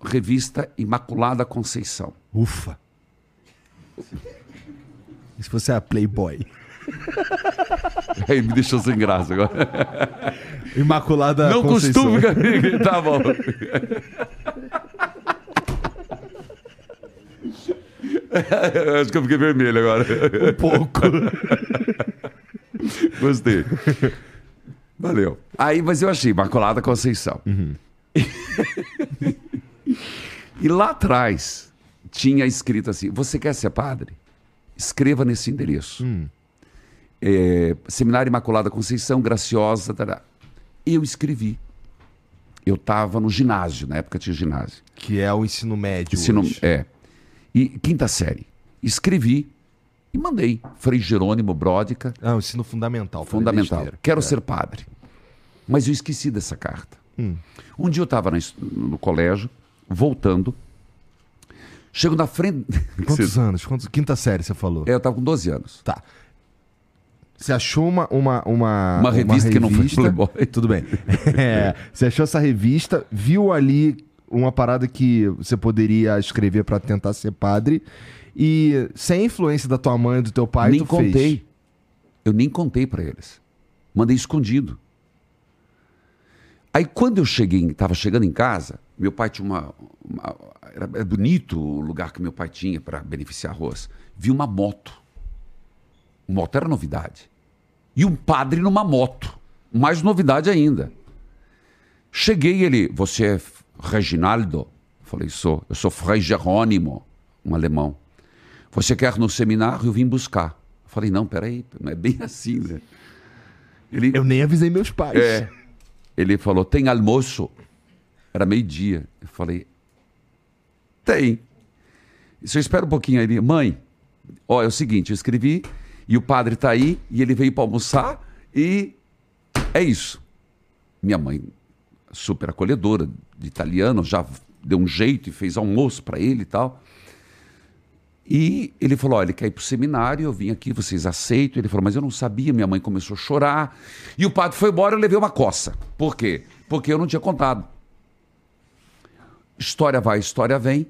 Speaker 2: Revista Imaculada Conceição.
Speaker 1: Ufa. E se fosse a Playboy?
Speaker 2: Aí me deixou sem graça agora.
Speaker 1: Imaculada
Speaker 2: Não
Speaker 1: Conceição.
Speaker 2: costumo ficar. Tá bom. Acho que eu fiquei vermelho agora.
Speaker 1: Um pouco.
Speaker 2: Gostei. Valeu. Aí, mas eu achei Imaculada Conceição. e lá atrás tinha escrito assim: Você quer ser padre? Escreva nesse endereço. É, Seminário Imaculada Conceição, Graciosa. Tará. Eu escrevi. Eu estava no ginásio, na época tinha ginásio.
Speaker 1: que é o ensino médio
Speaker 2: Ensino,
Speaker 1: hoje.
Speaker 2: é. E quinta série. Escrevi e mandei. Frei Jerônimo Bródica,
Speaker 1: Ah, o ensino fundamental.
Speaker 2: fundamental. Quero
Speaker 1: É.
Speaker 2: ser padre. Mas eu esqueci dessa carta.
Speaker 1: Hum.
Speaker 2: Um dia eu estava no colégio, voltando. Chego na frente.
Speaker 1: Quantos anos? Quantos... Quinta série, você falou.
Speaker 2: É, eu estava com 12 anos.
Speaker 1: Tá. Você achou uma, uma, uma,
Speaker 2: Uma revista que não foi
Speaker 1: revista-
Speaker 2: Playboy.
Speaker 1: Tudo bem. É, você achou essa revista, viu ali uma parada que você poderia escrever pra tentar ser padre e sem a influência da tua mãe e do teu pai,
Speaker 2: nem
Speaker 1: tu
Speaker 2: contei.
Speaker 1: fez.
Speaker 2: Eu nem contei para eles. Mandei escondido. Aí quando eu cheguei, estava chegando em casa, meu pai tinha uma, uma- era, bonito o lugar que meu pai tinha para beneficiar arroz. Vi uma moto. Moto era novidade. E um padre numa moto. Mais novidade ainda. Cheguei ele, você é Reginaldo? Falei, sou. Eu sou Frei Jerônimo, um alemão. Você quer no seminário? Eu vim buscar. Falei, não, peraí, não é bem assim, né? Ele,
Speaker 1: Eu nem avisei meus pais.
Speaker 2: é, ele falou, tem almoço? Era meio-dia. Eu falei, tem. Se eu espero um pouquinho aí, mãe, ó, é o seguinte, eu escrevi e o padre tá aí e ele veio para almoçar e é isso. Minha mãe, super acolhedora, de italiano, já deu um jeito e fez almoço para ele e tal. E ele falou: olha, ele quer ir para o seminário, eu vim aqui, vocês aceitam? Ele falou: mas eu não sabia, minha mãe começou a chorar. E o padre foi embora, eu levei uma coça. Por quê? Porque eu não tinha contado. História vai, história vem.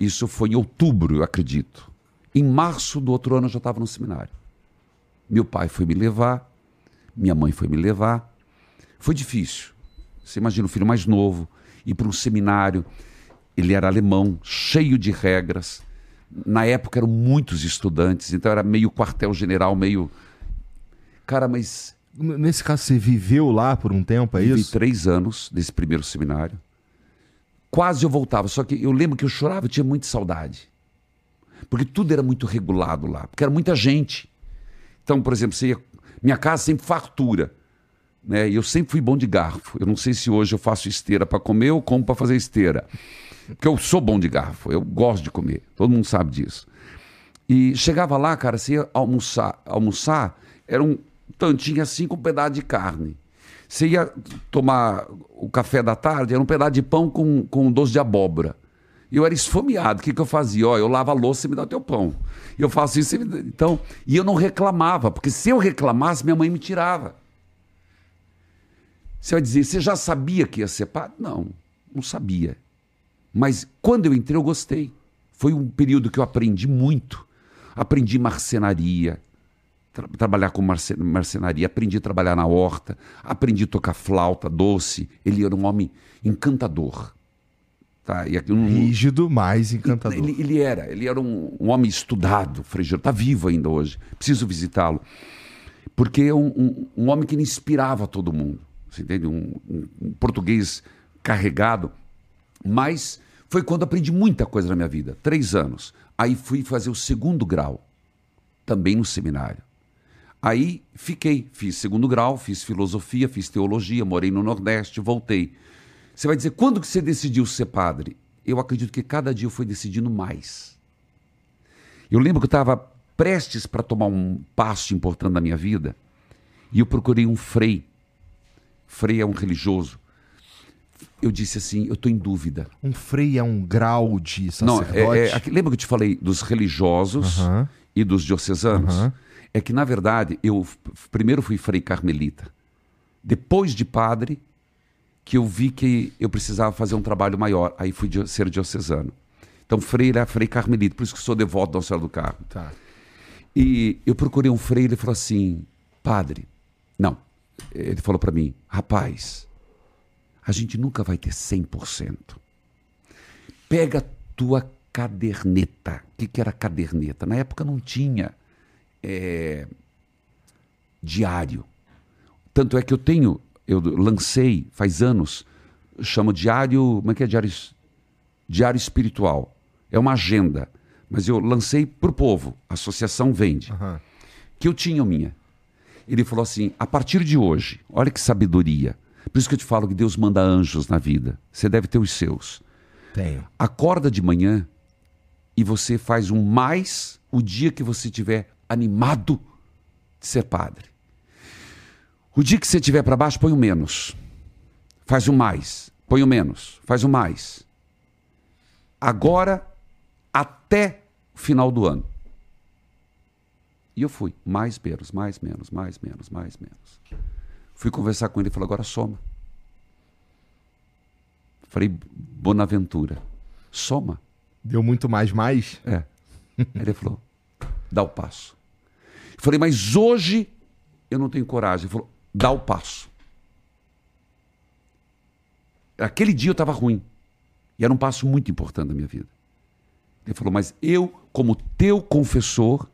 Speaker 2: Isso foi em outubro, eu acredito. Em março do outro ano eu já estava no seminário. Meu pai foi me levar, minha mãe foi me levar. Foi difícil. Você imagina o filho mais novo ir para um seminário. Ele era alemão, cheio de regras. Na época eram muitos estudantes, então era meio quartel-general, meio. Cara, mas
Speaker 1: Nesse caso, você viveu lá por um tempo, é
Speaker 2: vivi
Speaker 1: isso?
Speaker 2: três anos desse primeiro seminário. Quase eu voltava, só que eu lembro que eu chorava, eu tinha muita saudade. Porque tudo era muito regulado lá, porque era muita gente. Então, por exemplo, ia, minha casa sempre fartura. né? E eu sempre fui bom de garfo. Eu não sei se hoje eu faço esteira para comer ou como para fazer esteira. Porque eu sou bom de garfo, eu gosto de comer. Todo mundo sabe disso. E chegava lá, cara, você ia almoçar, almoçar era um tantinho assim com um pedaço de carne. Você ia tomar o café da tarde, era um pedaço de pão com, com doce de abóbora. E eu era esfomeado. O que, que eu fazia? Ó, eu lavo a louça e me dá teu pão. E eu faço isso. e me Então, e eu não reclamava, porque se eu reclamasse, minha mãe me tirava. Você vai dizer, você já sabia que ia ser padre? Não, não sabia. Mas quando eu entrei, eu gostei. Foi um período que eu aprendi muito. Aprendi marcenaria, tra- trabalhar com marce- marcenaria, aprendi a trabalhar na horta, aprendi a tocar flauta doce. Ele era um homem encantador. Tá? E aqui, um,
Speaker 1: Rígido, mas encantador.
Speaker 2: ele, ele era, ele era um, um homem estudado, Fregeiro, está vivo ainda hoje. Preciso visitá-lo. Porque é um, um- homem que inspirava todo mundo. Você entende? Um português carregado. Mas foi quando aprendi muita coisa na minha vida. Três anos. Aí fui fazer o segundo grau, também no seminário. Aí fiquei, fiz segundo grau, fiz filosofia, fiz teologia, morei no Nordeste, voltei. Você vai dizer, quando que você decidiu ser padre? Eu acredito que cada dia eu fui decidindo mais. Eu lembro que eu estava prestes para tomar um passo importante na minha vida e eu procurei um frei. Frei é um religioso. Eu disse assim, eu estou em dúvida.
Speaker 1: Um frei é um grau de
Speaker 2: Não,
Speaker 1: sacerdote?
Speaker 2: é, é, aqui- lembra que eu te falei dos religiosos
Speaker 1: Aham.
Speaker 2: e dos diocesanos?
Speaker 1: Aham.
Speaker 2: É que, na verdade, eu primeiro fui frei carmelita. Depois de padre, que eu vi que eu precisava fazer um trabalho maior. Aí fui ser diocesano. Então, frei era frei carmelita, por isso que sou devoto da Nossa Senhora do Carmo.
Speaker 1: Tá.
Speaker 2: E eu procurei um frei, ele falou assim: Padre, não. Ele falou para mim: Rapaz, a gente nunca vai ter 100%. Pega a tua caderneta. O que, que era caderneta? Na época não tinha é, diário. Tanto é que eu tenho, eu lancei faz anos, chamo diário, como é que é diário? Diário espiritual. É uma agenda, mas eu lancei para o povo, a associação vende,
Speaker 1: Aham.
Speaker 2: que eu tinha minha. Ele falou assim: a partir de hoje, olha que sabedoria. Por isso que eu te falo que Deus manda anjos na vida. Você deve ter os seus.
Speaker 1: Tenho.
Speaker 2: Acorda de manhã e você faz um mais o dia que você estiver animado de ser padre. O dia que você estiver para baixo, põe o menos. Faz o mais. Põe o menos. Faz o mais. Agora, até o final do ano. E eu fui. Mais menos, mais menos, mais menos, mais menos. Fui conversar com ele e falou, agora soma. Falei, Bonaventura, soma.
Speaker 1: Deu muito mais mais?
Speaker 2: É. Ele falou, dá o passo. Eu falei, mas hoje eu não tenho coragem. Ele falou, dá o passo. Aquele dia eu estava ruim. E era um passo muito importante na minha vida. Ele falou, mas eu, como teu confessor,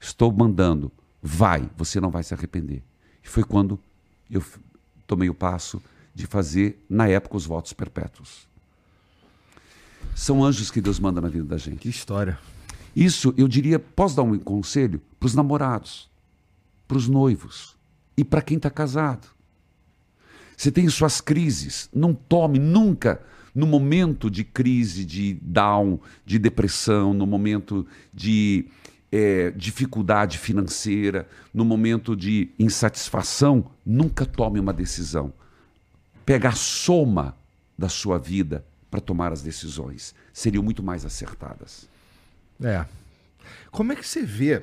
Speaker 2: estou mandando, vai, você não vai se arrepender. E foi quando eu tomei o passo de fazer, na época, os votos perpétuos. São anjos que Deus manda na vida da gente.
Speaker 1: Que história.
Speaker 2: Isso, eu diria, posso dar um conselho para os namorados, para os noivos e para quem está casado. Você tem suas crises, não tome nunca no momento de crise, de down, de depressão, no momento de eh, dificuldade financeira, no momento de insatisfação, nunca tome uma decisão. Pega a soma da sua vida para tomar as decisões. Seriam muito mais acertadas.
Speaker 1: É. Como é que você vê?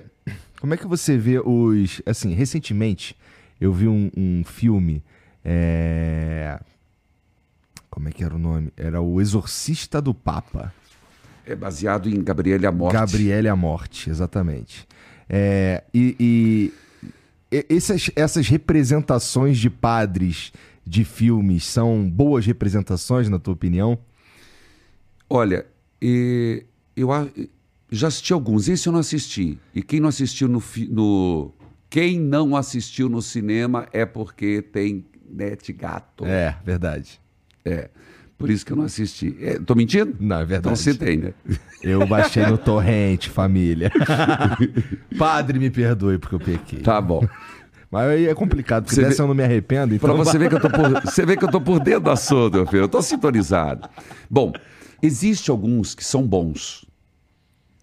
Speaker 1: Como é que você vê os. Assim, recentemente eu vi um, um filme. é, Como é que era o nome? Era O Exorcista do Papa.
Speaker 2: É baseado em Gabriele a Morte.
Speaker 1: Gabriele a Morte, exatamente. É, e e- essas, essas representações de padres de filmes são boas representações, na tua opinião?
Speaker 2: Olha, eu já assisti alguns. Esse eu não assisti. E quem não assistiu no, no- quem não assistiu no cinema é porque tem net gato.
Speaker 1: É, verdade.
Speaker 2: É. Por isso que eu não assisti. É, tô mentindo?
Speaker 1: Não, é
Speaker 2: Então
Speaker 1: verdade.
Speaker 2: você tem, né?
Speaker 1: Eu baixei no torrente, família. Padre, me perdoe porque eu pequei.
Speaker 2: Tá bom.
Speaker 1: Mas aí é complicado, porque
Speaker 2: Você
Speaker 1: dessa
Speaker 2: vê-
Speaker 1: eu não me arrependo. Então
Speaker 2: Pra você ver que eu tô por, você vê que eu tô por dentro do assunto, meu filho. Eu tô sintonizado. Bom, existe alguns que são bons.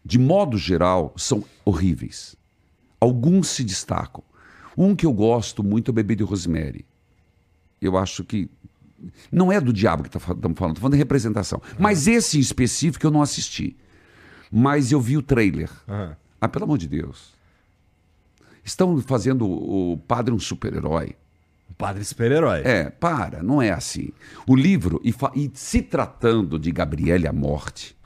Speaker 2: De modo geral, são horríveis. Alguns se destacam. Um que eu gosto muito é o Bebê de Rosemary. Eu acho que não é do diabo que estamos falando, estou falando de representação. Mas esse em específico eu não assisti. Mas eu vi o trailer.
Speaker 1: Aham.
Speaker 2: Ah, pelo amor de Deus. Estão fazendo o padre um super-herói.
Speaker 1: O padre super-herói.
Speaker 2: É, para, não é assim. O livro, e, e se tratando de Gabriele a Morte,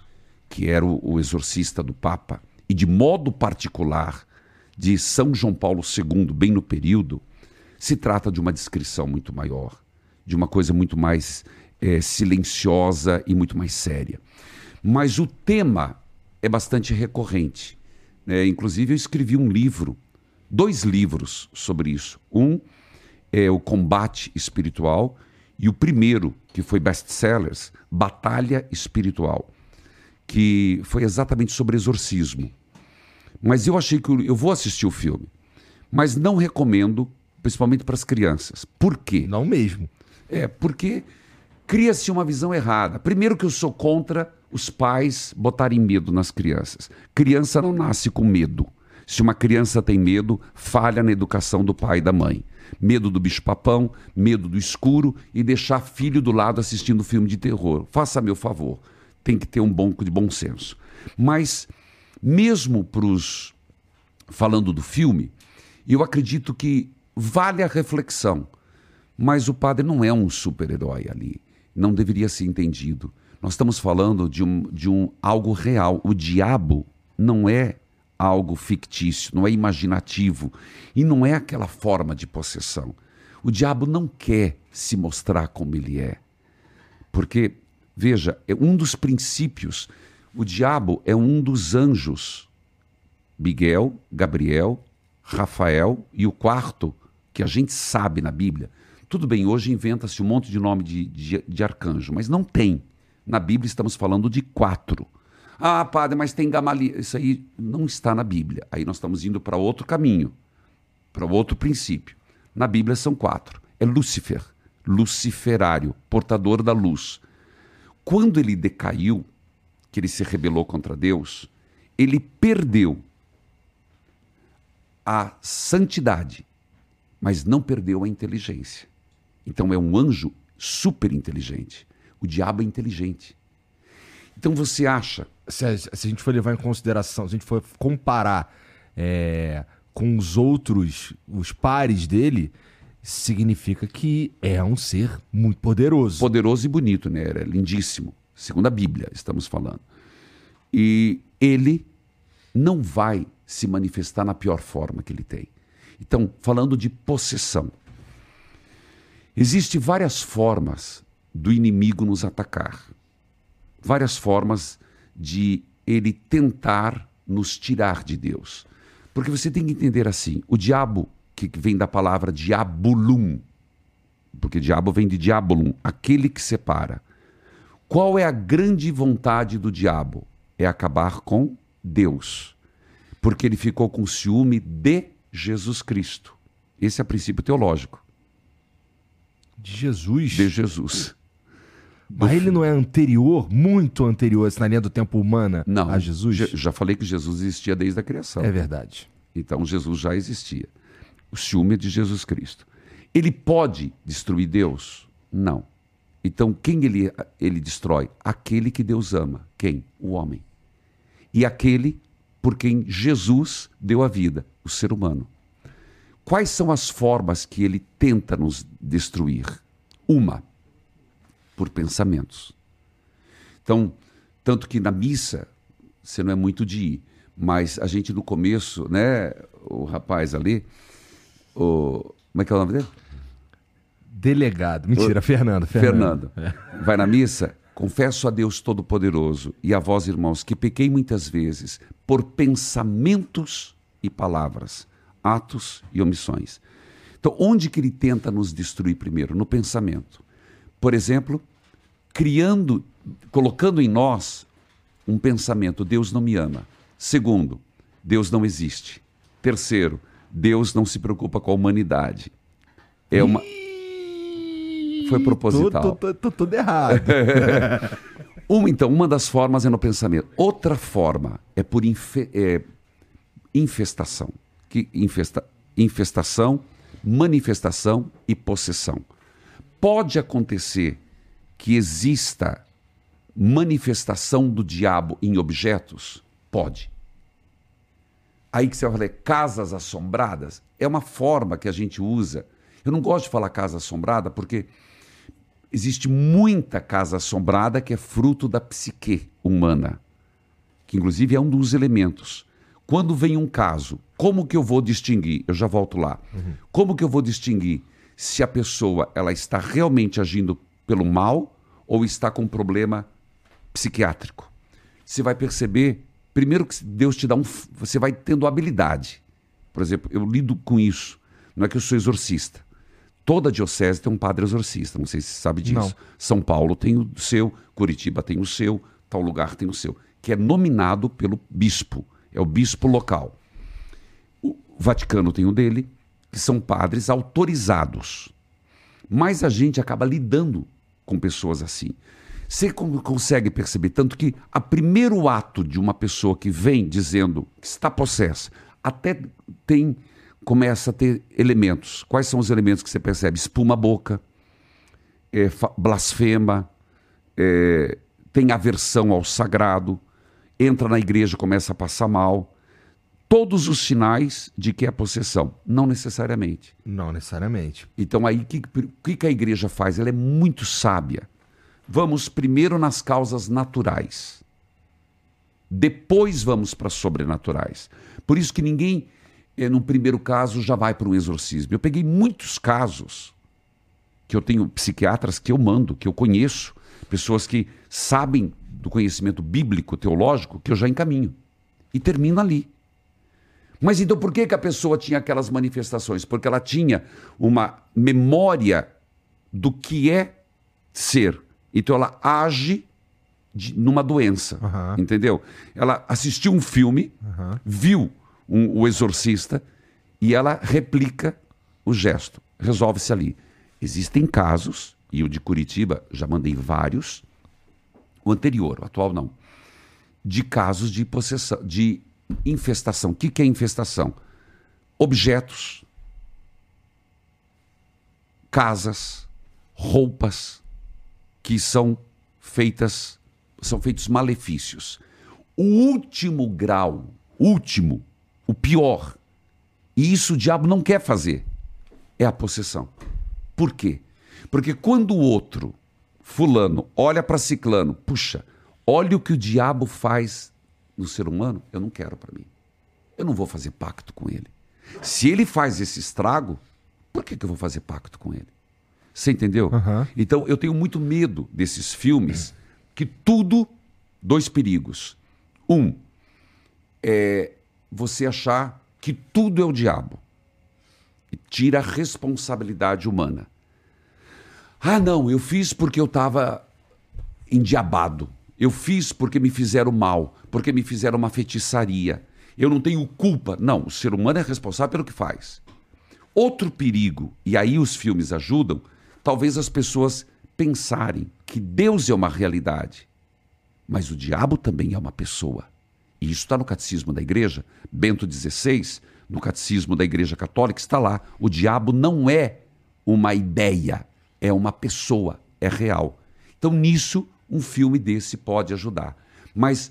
Speaker 2: que era o, o exorcista do Papa, e de modo particular de São João Paulo II, bem no período, se trata de uma descrição muito maior, de uma coisa muito mais eh, silenciosa e muito mais séria. Mas o tema é bastante recorrente. né? inclusive, eu escrevi um livro, dois livros sobre isso. Um é o Combate Espiritual e o primeiro, que foi best-sellers, Batalha Espiritual, que foi exatamente sobre exorcismo. Mas eu achei que eu vou assistir o filme, mas não recomendo, principalmente para as crianças. Por quê?
Speaker 1: Não mesmo.
Speaker 2: É, porque cria-se uma visão errada. Primeiro que eu sou contra os pais botarem medo nas crianças. Criança não nasce com medo. Se uma criança tem medo, falha na educação do pai e da mãe. Medo do bicho-papão, medo do escuro e deixar filho do lado assistindo filme de terror. Faça meu favor. Tem que ter um bom de bom senso. Mas mesmo para os falando do filme, eu acredito que vale a reflexão. Mas o padre não é um super-herói ali. Não deveria ser entendido. Nós estamos falando de um, de um algo real. O diabo não é algo fictício, não é imaginativo e não é aquela forma de possessão. O diabo não quer se mostrar como ele é. Porque, veja, é um dos princípios. O diabo é um dos anjos. Miguel, Gabriel, Rafael e o quarto, que a gente sabe na Bíblia. Tudo bem, hoje inventa-se um monte de nome de, de, de arcanjo, mas não tem. Na Bíblia estamos falando de quatro. Ah, padre, mas tem Gamaliel. Isso aí não está na Bíblia. Aí nós estamos indo para outro caminho, para outro princípio. Na Bíblia são quatro. É Lúcifer, luciferário, portador da luz. Quando ele decaiu, que ele se rebelou contra Deus, ele perdeu a santidade, mas não perdeu a inteligência. Então é um anjo super inteligente. O diabo é inteligente. Então você acha.
Speaker 1: Se a, se a gente for levar em consideração, se a gente for comparar é, com os outros, os pares dele, significa que é um ser muito poderoso.
Speaker 2: Poderoso e bonito, né? Era lindíssimo. Segundo a Bíblia, estamos falando. E ele não vai se manifestar na pior forma que ele tem. Então, falando de possessão, existem várias formas do inimigo nos atacar. Várias formas de ele tentar nos tirar de Deus. Porque você tem que entender assim, o diabo, que vem da palavra diabolum, porque diabo vem de diabolum, aquele que separa. Qual é a grande vontade do diabo? É acabar com Deus. Porque ele ficou com ciúme de Jesus Cristo. Esse é o princípio teológico
Speaker 1: De Jesus.
Speaker 2: de Jesus.
Speaker 1: Mas ele não é anterior, muito anterior, na linha do tempo humana
Speaker 2: Não,
Speaker 1: a Jesus?
Speaker 2: já, já falei que Jesus existia desde a criação.
Speaker 1: É verdade.
Speaker 2: Então Jesus já existia. O ciúme é de Jesus Cristo. Ele pode destruir Deus? Não. Então quem ele, ele destrói? Aquele que Deus ama. Quem? O homem. E aquele por quem Jesus deu a vida, o ser humano. Quais são as formas que ele tenta nos destruir? Uma, por pensamentos. Então, tanto que na missa, você não é muito de ir, mas a gente no começo, né, o rapaz ali, o, como é que é o nome dele?
Speaker 1: Delegado. Mentira, Fernando. Fernando.
Speaker 2: Fernando. Vai na missa? Confesso a Deus Todo-Poderoso e a vós, irmãos, que pequei muitas vezes por pensamentos e palavras, atos e omissões. Então, onde que ele tenta nos destruir primeiro? No pensamento. Por exemplo, criando, colocando em nós um pensamento: Deus não me ama. Segundo, Deus não existe. Terceiro, Deus não se preocupa com a humanidade. É uma. Foi proposital.
Speaker 1: Tô, tô, tô, tô tudo errado.
Speaker 2: Uma, então, uma das formas é no pensamento. Outra forma é por infe- é, infestação. Que infesta, infestação, manifestação e possessão. Pode acontecer que exista manifestação do diabo em objetos? Pode. Aí que você vai falar, casas assombradas, é uma forma que a gente usa. Eu não gosto de falar casa assombrada porque existe muita casa assombrada que é fruto da psique humana, que inclusive é um dos elementos. Quando vem um caso, como que eu vou distinguir? Eu já volto lá. Como que eu vou distinguir se a pessoa ela está realmente agindo pelo mal ou está com um problema psiquiátrico? Você vai perceber, primeiro que Deus te dá um, você vai tendo habilidade. Por exemplo, eu lido com isso. Não é que eu sou exorcista. Toda diocese tem um padre exorcista, não sei se você sabe disso.
Speaker 1: Não.
Speaker 2: São Paulo tem o seu, Curitiba tem o seu, tal lugar tem o seu, que é nominado pelo bispo, é o bispo local. O Vaticano tem o dele, que são padres autorizados. Mas a gente acaba lidando com pessoas assim. Você con- consegue perceber tanto que a primeiro ato de uma pessoa que vem dizendo que está possessa, até tem começa a ter elementos. Quais são os elementos que você percebe? Espuma a boca, é, blasfema, é, tem aversão ao sagrado, entra na igreja e começa a passar mal. Todos os sinais de que é possessão. Não necessariamente.
Speaker 1: Não necessariamente.
Speaker 2: Então aí o que, que, que a igreja faz? Ela é muito sábia. Vamos primeiro nas causas naturais. Depois vamos para as sobrenaturais. Por isso que ninguém, eh, no primeiro caso, já vai para um exorcismo. Eu peguei muitos casos que eu tenho psiquiatras que eu mando, que eu conheço, pessoas que sabem do conhecimento bíblico, teológico, que eu já encaminho. E termino ali. Mas então por que, que a pessoa tinha aquelas manifestações? Porque ela tinha uma memória do que é ser. Então ela age de- numa doença.
Speaker 1: Aham.
Speaker 2: Entendeu? Ela assistiu um filme, viu um- o exorcista e ela replica o gesto. Resolve-se ali. Existem casos, e o de Curitiba já mandei vários, o anterior, o atual não, de casos de possessão, de infestação. O que, que é infestação? Objetos, casas, roupas que são feitas, são feitos malefícios. O último grau, último, o pior, e isso o diabo não quer fazer, é a possessão. Por quê? Porque quando o outro, fulano, olha para ciclano, puxa, olha o que o diabo faz no ser humano, eu não quero para mim. Eu não vou fazer pacto com ele. Se ele faz esse estrago, por que, que eu vou fazer pacto com ele? Você entendeu?
Speaker 1: Aham.
Speaker 2: Então eu tenho muito medo desses filmes que tudo dois perigos. Um é você achar que tudo é o diabo e tira a responsabilidade humana. Ah, não, eu fiz porque eu estava endiabado. Eu fiz porque me fizeram mal, porque me fizeram uma feitiçaria. Eu não tenho culpa. Não, o ser humano é responsável pelo que faz. Outro perigo, e aí os filmes ajudam, talvez as pessoas pensarem que Deus é uma realidade, mas o diabo também é uma pessoa. E isso está no Catecismo da Igreja, Bento XVI, no Catecismo da Igreja Católica, está lá. O diabo não é uma ideia, é uma pessoa, é real. Então, nisso, um filme desse pode ajudar. Mas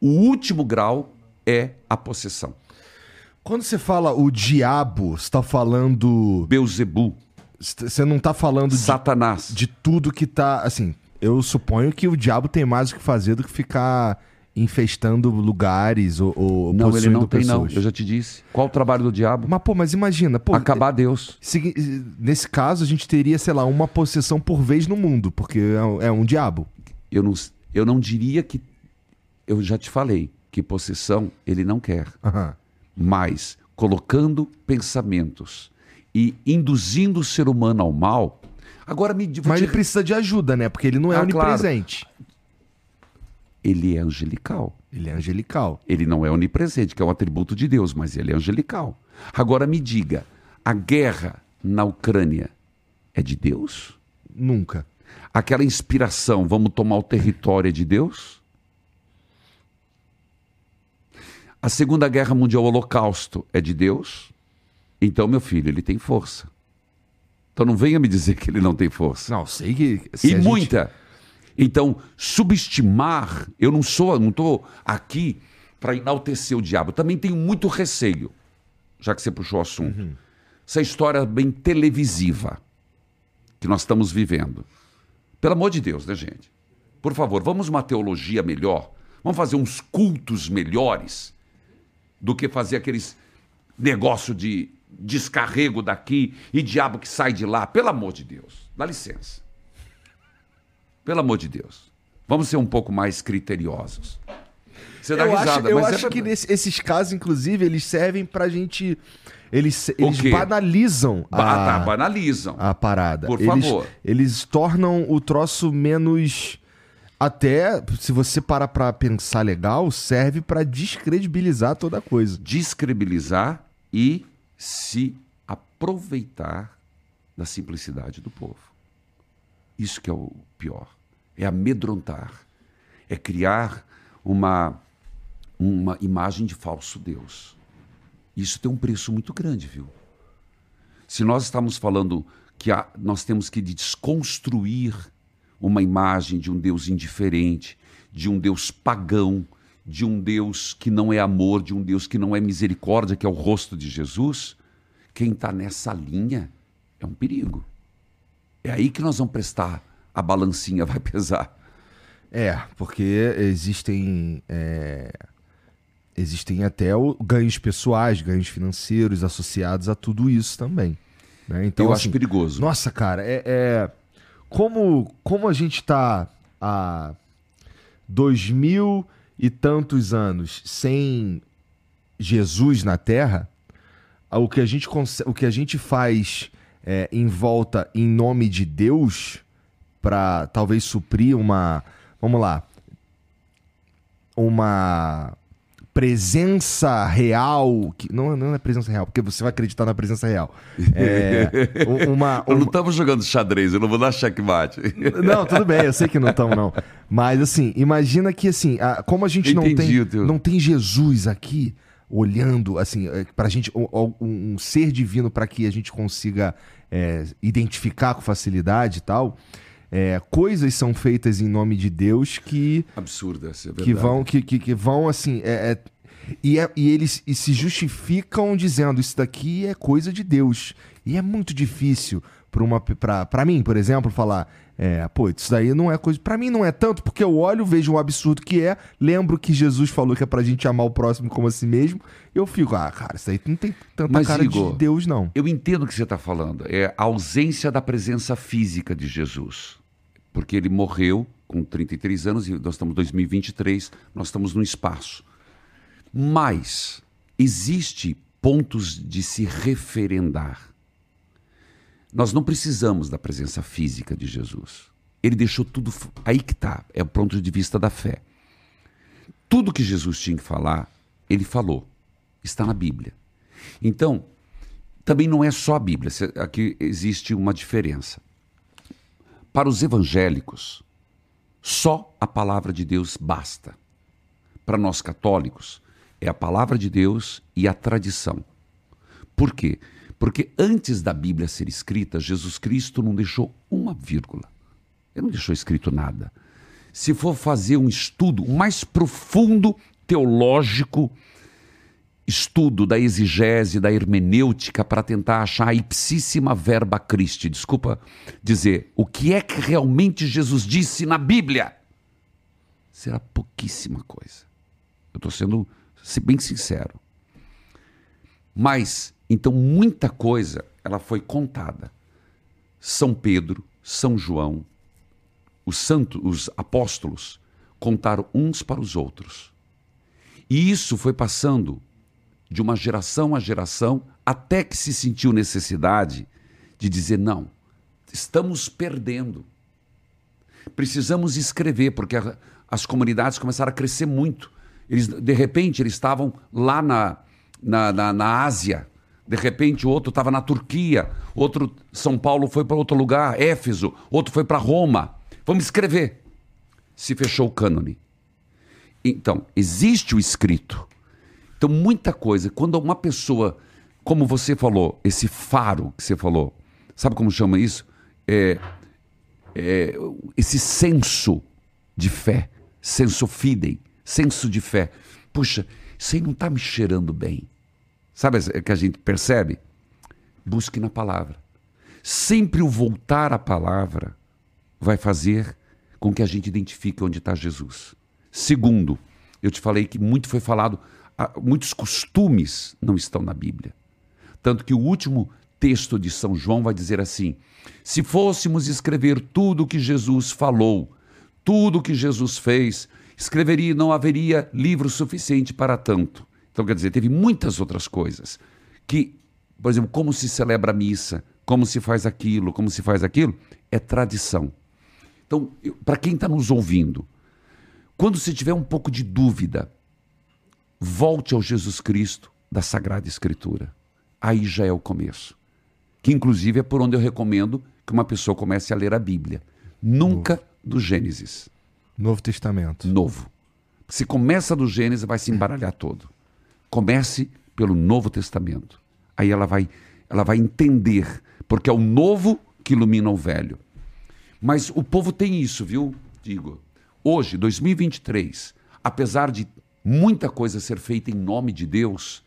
Speaker 2: o último grau é a possessão.
Speaker 1: Quando você fala o diabo, você tá falando.
Speaker 2: Beuzebu,
Speaker 1: Você não tá falando de,
Speaker 2: Satanás.
Speaker 1: de tudo que tá. Assim, eu suponho que o diabo tem mais o que fazer do que ficar infestando lugares ou, ou
Speaker 2: Não, ele não tem, não.
Speaker 1: pessoas.
Speaker 2: Eu já te disse. Qual o trabalho do diabo?
Speaker 1: Mas, pô, mas imagina, pô.
Speaker 2: Acabar Deus.
Speaker 1: segui- Nesse caso, a gente teria, sei lá, uma possessão por vez no mundo, porque é um, é um diabo.
Speaker 2: Eu não, eu não diria que. Eu já te falei que possessão ele não quer. Mas colocando pensamentos e induzindo o ser humano ao mal. Agora me
Speaker 1: Mas
Speaker 2: te-
Speaker 1: ele precisa de ajuda, né? Porque ele não é
Speaker 2: Ah,
Speaker 1: onipresente.
Speaker 2: Ele é angelical.
Speaker 1: Ele é angelical.
Speaker 2: Ele não é onipresente, que é um atributo de Deus, mas ele é angelical. Agora me diga, a guerra na Ucrânia é de Deus?
Speaker 1: Nunca.
Speaker 2: Aquela inspiração, vamos tomar o território é de Deus? A Segunda Guerra Mundial, o Holocausto, é de Deus? Então, meu filho, ele tem força. Então não venha me dizer que ele não tem força.
Speaker 1: Não, sei que.
Speaker 2: E
Speaker 1: a gente-
Speaker 2: muita. Então, subestimar, eu não sou, não estou aqui para enaltecer o diabo. Também tenho muito receio, já que você puxou o assunto.
Speaker 1: Uhum.
Speaker 2: Essa história bem televisiva que nós estamos vivendo. Pelo amor de Deus, né, gente? Por favor, vamos uma teologia melhor. Vamos fazer uns cultos melhores do que fazer aqueles negócio de descarrego daqui e diabo que sai de lá. Pelo amor de Deus, dá licença. Pelo amor de Deus. Vamos ser um pouco mais criteriosos. Você dá
Speaker 1: eu
Speaker 2: risada,
Speaker 1: acho, eu
Speaker 2: é
Speaker 1: acho que nesse- esses casos, inclusive, eles servem pra gente. Eles, eles banalizam
Speaker 2: Ba- tá,
Speaker 1: a,
Speaker 2: banalizam.
Speaker 1: a parada.
Speaker 2: Por
Speaker 1: eles,
Speaker 2: favor.
Speaker 1: Eles tornam o troço menos. Até, se você parar pra pensar legal, serve pra descredibilizar toda a coisa.
Speaker 2: Descredibilizar e se aproveitar da simplicidade do povo. Isso que é o pior. É amedrontar. É criar uma, uma imagem de falso Deus. Isso tem um preço muito grande, viu? Se nós estamos falando que há- nós temos que desconstruir uma imagem de um Deus indiferente, de um Deus pagão, de um Deus que não é amor, de um Deus que não é misericórdia, que é o rosto de Jesus, quem está nessa linha é um perigo. É aí que nós vamos prestar, a balancinha vai pesar.
Speaker 1: É, porque existem. é, existem até o- ganhos pessoais, ganhos financeiros associados a tudo isso também. né? Então,
Speaker 2: Eu
Speaker 1: assim,
Speaker 2: acho perigoso.
Speaker 1: Nossa, cara, é, é- como, como a gente tá há dois mil e tantos anos sem Jesus na Terra, o que a gente, o que a gente faz é, em volta em nome de Deus para talvez suprir uma, vamos lá, uma presença real, que não, não é presença real, porque você vai acreditar na presença real. É, u- uma,
Speaker 2: Eu não
Speaker 1: uma-
Speaker 2: estamos jogando xadrez, eu não vou dar checkmate.
Speaker 1: não, tudo bem, eu sei que não estão, não. Mas assim, imagina que assim, a- como a gente não
Speaker 2: Entendi
Speaker 1: tem,
Speaker 2: o teu-
Speaker 1: não tem Jesus aqui olhando, assim, é, pra gente, um, um- um ser divino para que a gente consiga é, identificar com facilidade e tal, é, coisas são feitas em nome de Deus que
Speaker 2: Absurda, isso é verdade.
Speaker 1: que vão que, que, que vão assim é, é- e, é- e eles e se justificam dizendo isso daqui é coisa de Deus e é muito difícil para uma para mim por exemplo falar é, pô isso daí não é coisa para mim não é tanto porque eu olho vejo o absurdo que é lembro que Jesus falou que é pra gente amar o próximo como a si mesmo eu fico ah cara isso aí não tem tanta
Speaker 2: Mas,
Speaker 1: cara
Speaker 2: Igor,
Speaker 1: de Deus não
Speaker 2: Eu entendo o que você está falando. É a ausência da presença física de Jesus. Porque ele morreu com 33 anos e nós estamos em 2023, nós estamos no espaço. Mas existe pontos de se referendar. Nós não precisamos da presença física de Jesus. Ele deixou tudo aí que está, é o ponto de vista da fé. Tudo que Jesus tinha que falar, ele falou. Está na Bíblia. Então, também não é só a Bíblia, aqui existe uma diferença. Para os evangélicos, só a palavra de Deus basta. Para nós católicos, é a palavra de Deus e a tradição. Por quê? Porque antes da Bíblia ser escrita, Jesus Cristo não deixou uma vírgula. Ele não deixou escrito nada. Se for fazer um estudo mais profundo teológico, estudo da exigese, da hermenêutica, para tentar achar a ipsíssima verba Christi. Desculpa dizer, o que é que realmente Jesus disse na Bíblia? Será pouquíssima coisa. Eu estou sendo se- bem sincero. Mas, então, muita coisa ela foi contada. São Pedro, São João, os santos, os apóstolos, contaram uns para os outros. E isso foi passando de uma geração a geração até que se sentiu necessidade de dizer: não, estamos perdendo. Precisamos escrever, porque a- as comunidades começaram a crescer muito. Eles, de repente, eles estavam lá na, na, na, na Ásia. De repente, o outro estava na Turquia. Outro, São Paulo foi para outro lugar, Éfeso. Outro foi para Roma. Vamos escrever. Se fechou o cânone. Então, existe o escrito. Então, muita coisa. Quando uma pessoa, como você falou, esse faro que você falou, sabe como chama isso? É, é, esse senso de fé, senso fidei, senso de fé. Puxa, isso aí não está me cheirando bem. Sabe que a gente percebe? Busque na palavra. Sempre o voltar à palavra vai fazer com que a gente identifique onde está Jesus. Segundo, eu te falei que muito foi falado, muitos costumes não estão na Bíblia. Tanto que o último texto de São João vai dizer assim: se fôssemos escrever tudo o que Jesus falou, tudo o que Jesus fez, escreveria, não haveria livro suficiente para tanto. Então, quer dizer, teve muitas outras coisas que, por exemplo, como se celebra a missa, como se faz aquilo, como se faz aquilo, é tradição. Então, para quem está nos ouvindo, quando você tiver um pouco de dúvida, volte ao Jesus Cristo da Sagrada Escritura. Aí já é o começo. Que inclusive é por onde eu recomendo que uma pessoa comece a ler a Bíblia. Nunca Novo. do Gênesis.
Speaker 1: Novo Testamento.
Speaker 2: Novo. Se começa do Gênesis, vai se embaralhar todo. Comece pelo Novo Testamento. Aí ela vai, ela vai entender, porque é o novo que ilumina o velho. Mas o povo tem isso, viu? Digo, hoje, 2023, apesar de muita coisa ser feita em nome de Deus,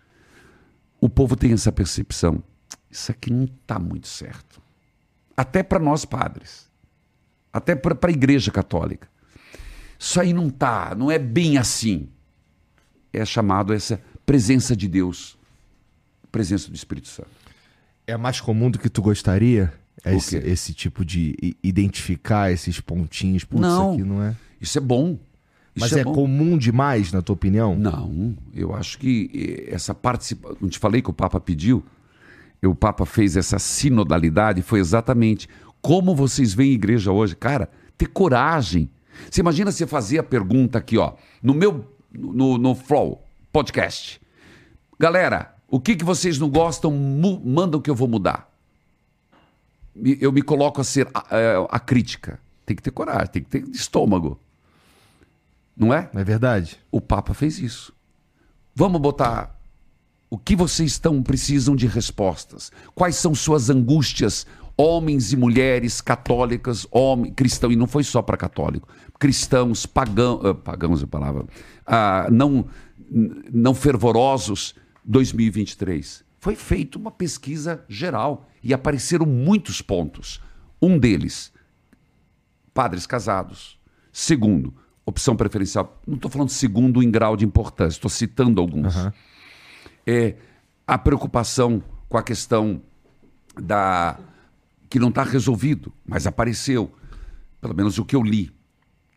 Speaker 2: o povo tem essa percepção. Isso aqui não está muito certo. Até para nós padres. Até para a igreja católica. Isso aí não tá, não é bem assim. É chamado essa presença de Deus, presença do Espírito Santo.
Speaker 1: É mais comum do que tu gostaria? Esse, esse tipo de identificar esses pontinhos?
Speaker 2: Putz, não, isso aqui não é. Isso é bom.
Speaker 1: Isso Mas é, é comum demais, na tua opinião?
Speaker 2: Não, eu acho que eh, essa participação. Não te falei que o Papa pediu? O Papa fez essa sinodalidade, foi exatamente como vocês veem a igreja hoje. Cara, ter coragem você imagina se fazer a pergunta aqui, ó, no meu, no, no Flow podcast. Galera, o que, que vocês não gostam, mandam que eu vou mudar. Eu me coloco a ser a, a, é, a crítica. Tem que ter coragem, tem que ter estômago. Não é?
Speaker 1: É verdade.
Speaker 2: O Papa fez isso. Vamos botar o que vocês estão precisam de respostas. Quais são suas angústias homens e mulheres católicas, homem, cristão, e não foi só para católico, cristãos, pagão, uh, pagãos é a palavra, uh, não, não fervorosos, 2023. Foi feita uma pesquisa geral e apareceram muitos pontos. Um deles, padres casados. Segundo, opção preferencial. Não estou falando segundo em grau de importância, estou citando alguns. Uhum. É a preocupação com a questão da que não está resolvido, mas apareceu, pelo menos o que eu li,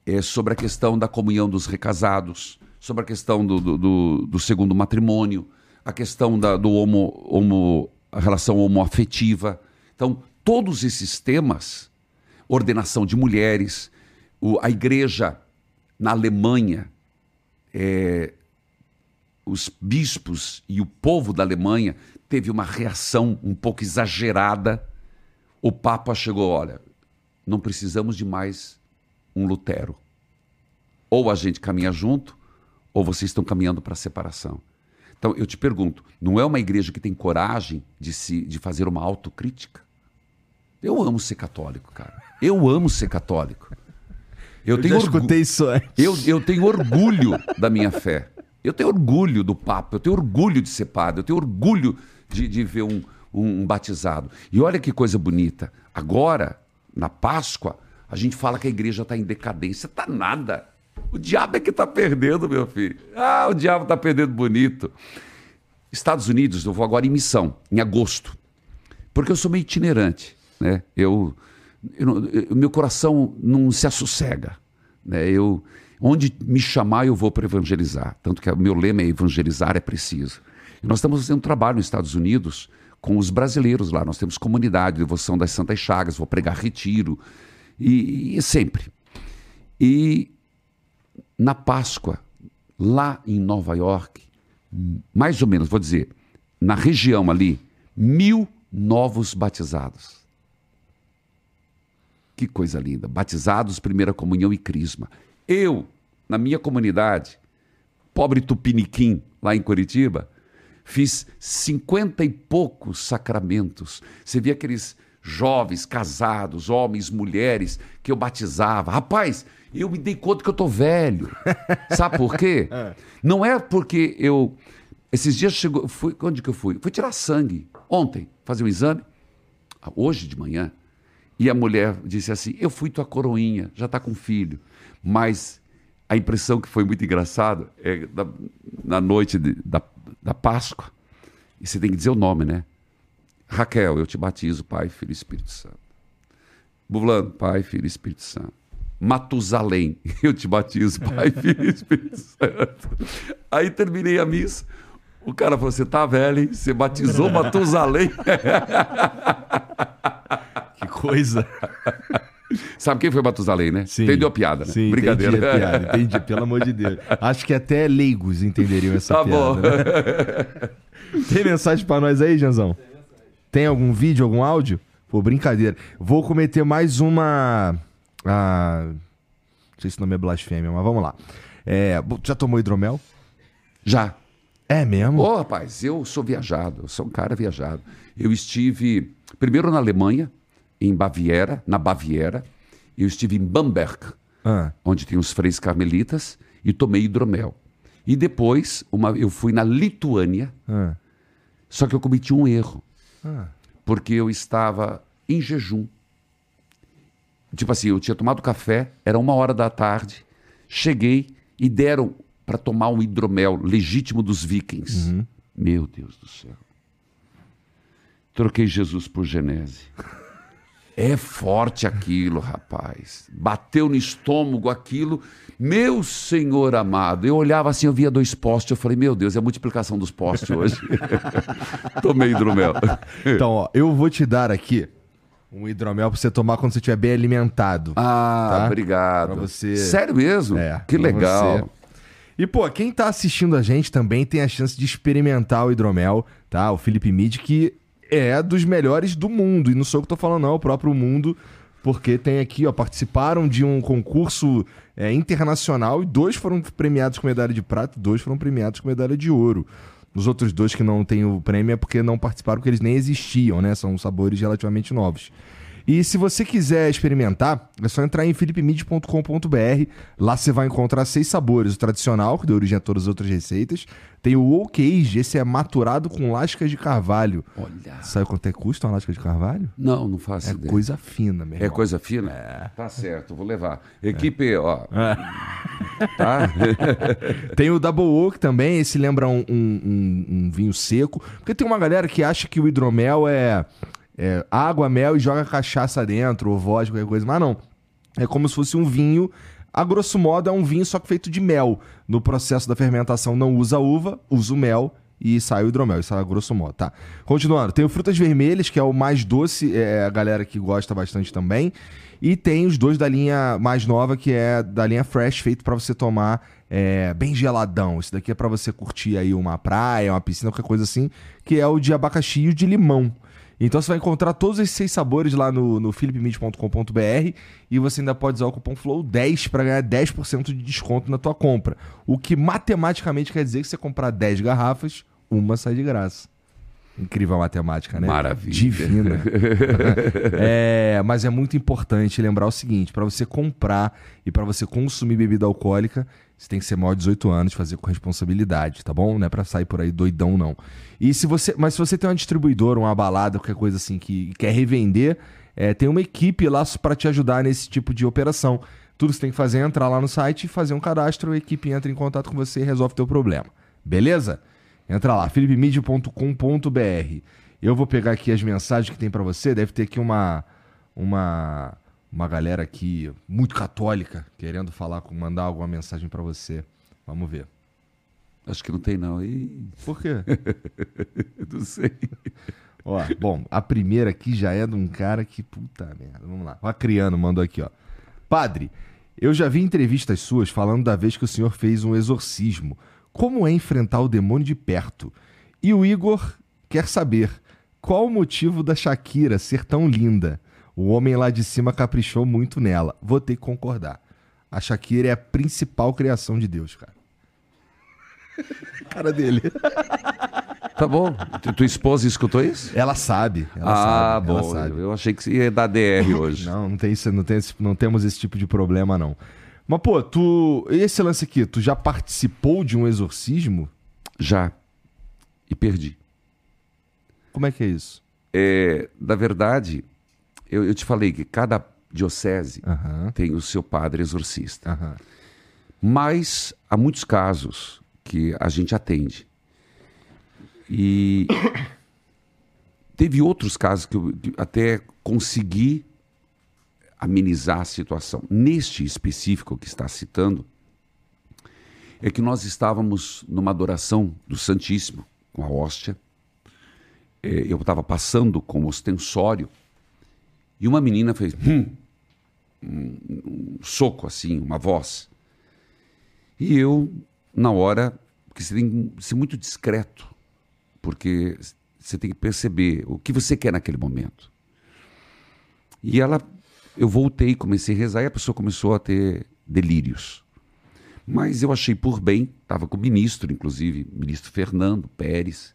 Speaker 2: é sobre a questão da comunhão dos recasados, sobre a questão do, do, do, do segundo matrimônio, a questão da do homo, homo, a relação homoafetiva. Então, todos esses temas, ordenação de mulheres, o, a igreja na Alemanha, é, os bispos e o povo da Alemanha teve uma reação um pouco exagerada o Papa chegou, olha, não precisamos de mais um Lutero. Ou a gente caminha junto, ou vocês estão caminhando para a separação. Então eu te pergunto, não é uma igreja que tem coragem de se de fazer uma autocrítica? Eu amo ser católico, cara. Eu amo ser católico.
Speaker 1: Eu, eu tenho escutei isso antes.
Speaker 2: Eu, eu tenho orgulho da minha fé. Eu tenho orgulho do Papa, eu tenho orgulho de ser padre, eu tenho orgulho de, de ver um, um, um batizado. E olha que coisa bonita. Agora, na Páscoa, a gente fala que a igreja está em decadência. Está nada. O diabo é que está perdendo, meu filho. Ah, o diabo está perdendo bonito. Estados Unidos, eu vou agora em missão, em agosto. Porque eu sou meio itinerante. Né? Eu, eu, eu meu coração não se assossega. Né? Eu, onde me chamar, eu vou para evangelizar. Tanto que o meu lema é evangelizar é preciso. E nós estamos fazendo um trabalho nos Estados Unidos com os brasileiros lá. Nós temos comunidade, devoção das Santas Chagas, vou pregar retiro, e, e sempre. E na Páscoa, lá em Nova York, mais ou menos, vou dizer, na região ali, mil novos batizados. Que coisa linda. Batizados, primeira comunhão e crisma. Eu, na minha comunidade, pobre Tupiniquim, lá em Curitiba, fiz cinquenta e poucos sacramentos. Você via aqueles jovens, casados, homens, mulheres, que eu batizava. Rapaz, eu me dei conta que eu tô velho. Sabe por quê? Não é porque eu. Esses dias chegou. Fui, onde que eu fui? Fui tirar sangue. Ontem, fazer um exame. Hoje de manhã. E a mulher disse assim: Eu fui tua coroinha, já está com filho. Mas a impressão que foi muito engraçado é da- na noite de- da, da Páscoa. E você tem que dizer o nome, né? Raquel, eu te batizo, Pai, Filho e Espírito Santo. Buvlano, Pai, Filho e Espírito Santo. Matusalém, eu te batizo, Pai, Filho e Espírito Santo. Aí terminei a missa. O cara falou: Você tá velho, hein? Você batizou Matusalém.
Speaker 1: Que coisa.
Speaker 2: Sabe quem foi Matusalém, né? Entendeu a piada, né?
Speaker 1: Sim,
Speaker 2: Brincadeira.
Speaker 1: entendi a piada, entendi, pelo amor de Deus. Acho que até leigos entenderiam essa
Speaker 2: Tá
Speaker 1: piada.
Speaker 2: bom.
Speaker 1: né? Tem mensagem pra nós aí, Janzão? Tem algum vídeo, algum áudio? Pô, brincadeira. Vou cometer mais uma. Ah, não sei se o nome é blasfêmia, mas vamos lá. É, já tomou hidromel?
Speaker 2: Já.
Speaker 1: É mesmo?
Speaker 2: Ô, rapaz, eu sou viajado, eu sou um cara viajado. Eu estive primeiro na Alemanha, em Baviera, na Baviera. Eu estive em Bamberg,
Speaker 1: Ah,
Speaker 2: onde tem os freis carmelitas, e tomei hidromel. E depois, uma, eu fui na Lituânia,
Speaker 1: ah,
Speaker 2: só que eu cometi um erro,
Speaker 1: ah.
Speaker 2: porque eu estava em jejum. Tipo assim, eu tinha tomado café, era uma hora da tarde, cheguei e deram para tomar um hidromel legítimo dos vikings. Meu Deus do céu. Troquei Jesus por Genese. É forte aquilo, rapaz. Bateu no estômago aquilo. Meu Senhor amado. Eu olhava assim, eu via dois postes. Eu falei, meu Deus, é a multiplicação dos postes hoje. Tomei hidromel.
Speaker 1: Então, ó, eu vou te dar aqui um hidromel pra você tomar quando você estiver bem alimentado.
Speaker 2: Ah,
Speaker 1: Tá?
Speaker 2: obrigado.
Speaker 1: Pra você-
Speaker 2: Sério mesmo?
Speaker 1: É,
Speaker 2: que legal.
Speaker 1: você. E, pô, quem tá assistindo a gente também tem a chance de experimentar o hidromel, tá? O Felipe Mid, que é dos melhores do mundo. E não sou eu que tô falando, não, é o próprio mundo. Porque tem aqui, ó, participaram de um concurso é, internacional e dois foram premiados com medalha de prata, dois foram premiados com medalha de ouro. Os outros dois que não têm o prêmio é porque não participaram, porque eles nem existiam, né? São sabores relativamente novos. E se você quiser experimentar, é só entrar em philipemid.com.br. Lá você vai encontrar seis sabores. O tradicional, que deu origem a todas as outras receitas. Tem o Oak Age, esse é maturado com lascas de carvalho.
Speaker 2: Olha.
Speaker 1: Sabe quanto é custa uma lasca de carvalho?
Speaker 2: Não, não faço
Speaker 1: É
Speaker 2: ideia.
Speaker 1: coisa fina, meu
Speaker 2: É coisa fina? Tá certo, vou levar. Equipe, ó.
Speaker 1: É.
Speaker 2: Tá?
Speaker 1: Tem o Double Oak também, esse lembra um, um- um- um vinho seco. Porque tem uma galera que acha que o hidromel é, é água, mel e joga cachaça dentro, ou vodka, qualquer coisa. Mas não. É como se fosse um vinho. A grosso modo, é um vinho só que feito de mel. No processo da fermentação, não usa uva, usa o mel e sai o hidromel. Isso é grosso modo, tá? Continuando, tem o Frutas Vermelhas, que é o mais doce, é a galera que gosta bastante também. E tem os dois da linha mais nova, que é da linha Fresh, feito pra você tomar é, bem geladão. Esse daqui é pra você curtir aí uma praia, uma piscina, qualquer coisa assim, que é o de abacaxi e o de limão. Então você vai encontrar todos esses seis sabores lá no, no philipmid.com.br e você ainda pode usar o cupom FLOW10 para ganhar 10% de desconto na tua compra. O que matematicamente quer dizer que você comprar 10 garrafas, uma sai de graça. Incrível a matemática, né?
Speaker 2: Maravilha.
Speaker 1: Divina. é, mas é muito importante lembrar o seguinte: para você comprar e para você consumir bebida alcoólica, você tem que ser maior de 18 anos, fazer com responsabilidade, tá bom? Não é pra sair por aí doidão, não. E se você, mas se você tem uma distribuidora, uma balada, qualquer coisa assim que quer revender, é, tem uma equipe lá para te ajudar nesse tipo de operação. Tudo que você tem que fazer é entrar lá no site e fazer um cadastro, a equipe entra em contato com você e resolve o teu problema. Beleza? Entra lá, philipmedia.com.br. Eu vou pegar aqui as mensagens que tem pra você. Deve ter aqui uma uma uma galera aqui muito católica querendo falar com mandar alguma mensagem pra você. Vamos ver.
Speaker 2: Acho que não tem, não. Ih,
Speaker 1: Por quê?
Speaker 2: não sei.
Speaker 1: ó, bom, a primeira aqui já é de um cara que puta merda. Vamos lá. O Acriano mandou aqui, ó. Padre, Eu já vi entrevistas suas falando da vez que o senhor fez um exorcismo. Como é enfrentar o demônio de perto? E o Igor quer saber qual o motivo da Shakira ser tão linda. O homem lá de cima caprichou muito nela. Vou ter que concordar. A Shakira é a principal criação de Deus, cara. cara dele.
Speaker 2: Tá bom. Tu- Tua esposa escutou isso?
Speaker 1: Ela sabe. Ela
Speaker 2: ah,
Speaker 1: sabe,
Speaker 2: bom.
Speaker 1: sabe.
Speaker 2: Eu achei que ia dar DR hoje.
Speaker 1: Não, não tem isso, não, tem não temos esse tipo de problema, não. Mas, pô, tu. Esse lance aqui, tu já participou de um exorcismo?
Speaker 2: Já. E perdi.
Speaker 1: Como é que é isso?
Speaker 2: É, na verdade, eu, eu te falei que cada diocese tem o seu padre exorcista. Mas há muitos casos que a gente atende. E teve outros casos que eu até consegui amenizar a situação. Neste específico que está citando, é que nós estávamos numa adoração do Santíssimo, com a hóstia. É, Eu estava passando com o ostensório e uma menina fez hum, um, soco assim, uma voz. E eu, na hora, porque você tem que ser muito discreto, porque você tem que perceber o que você quer naquele momento. E ela, eu voltei, comecei a rezar e a pessoa começou a ter delírios. Mas eu achei por bem, estava com o ministro, inclusive, ministro Fernando Pérez.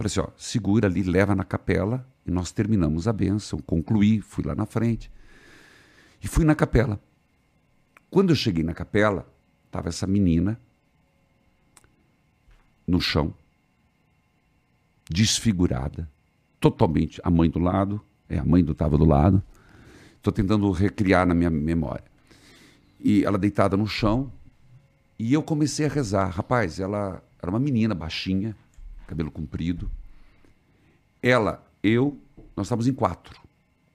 Speaker 2: Falei assim: ó, segura ali, leva na capela e nós terminamos a bênção. Concluí, fui lá na frente e fui na capela. Quando eu cheguei na capela, estava essa menina no chão, desfigurada, totalmente. A mãe do lado, é, a mãe do estava do lado. Estou tentando recriar na minha memória. E ela deitada no chão, e eu comecei a rezar. Rapaz, ela era uma menina baixinha, cabelo comprido. Ela, eu, nós estávamos em quatro.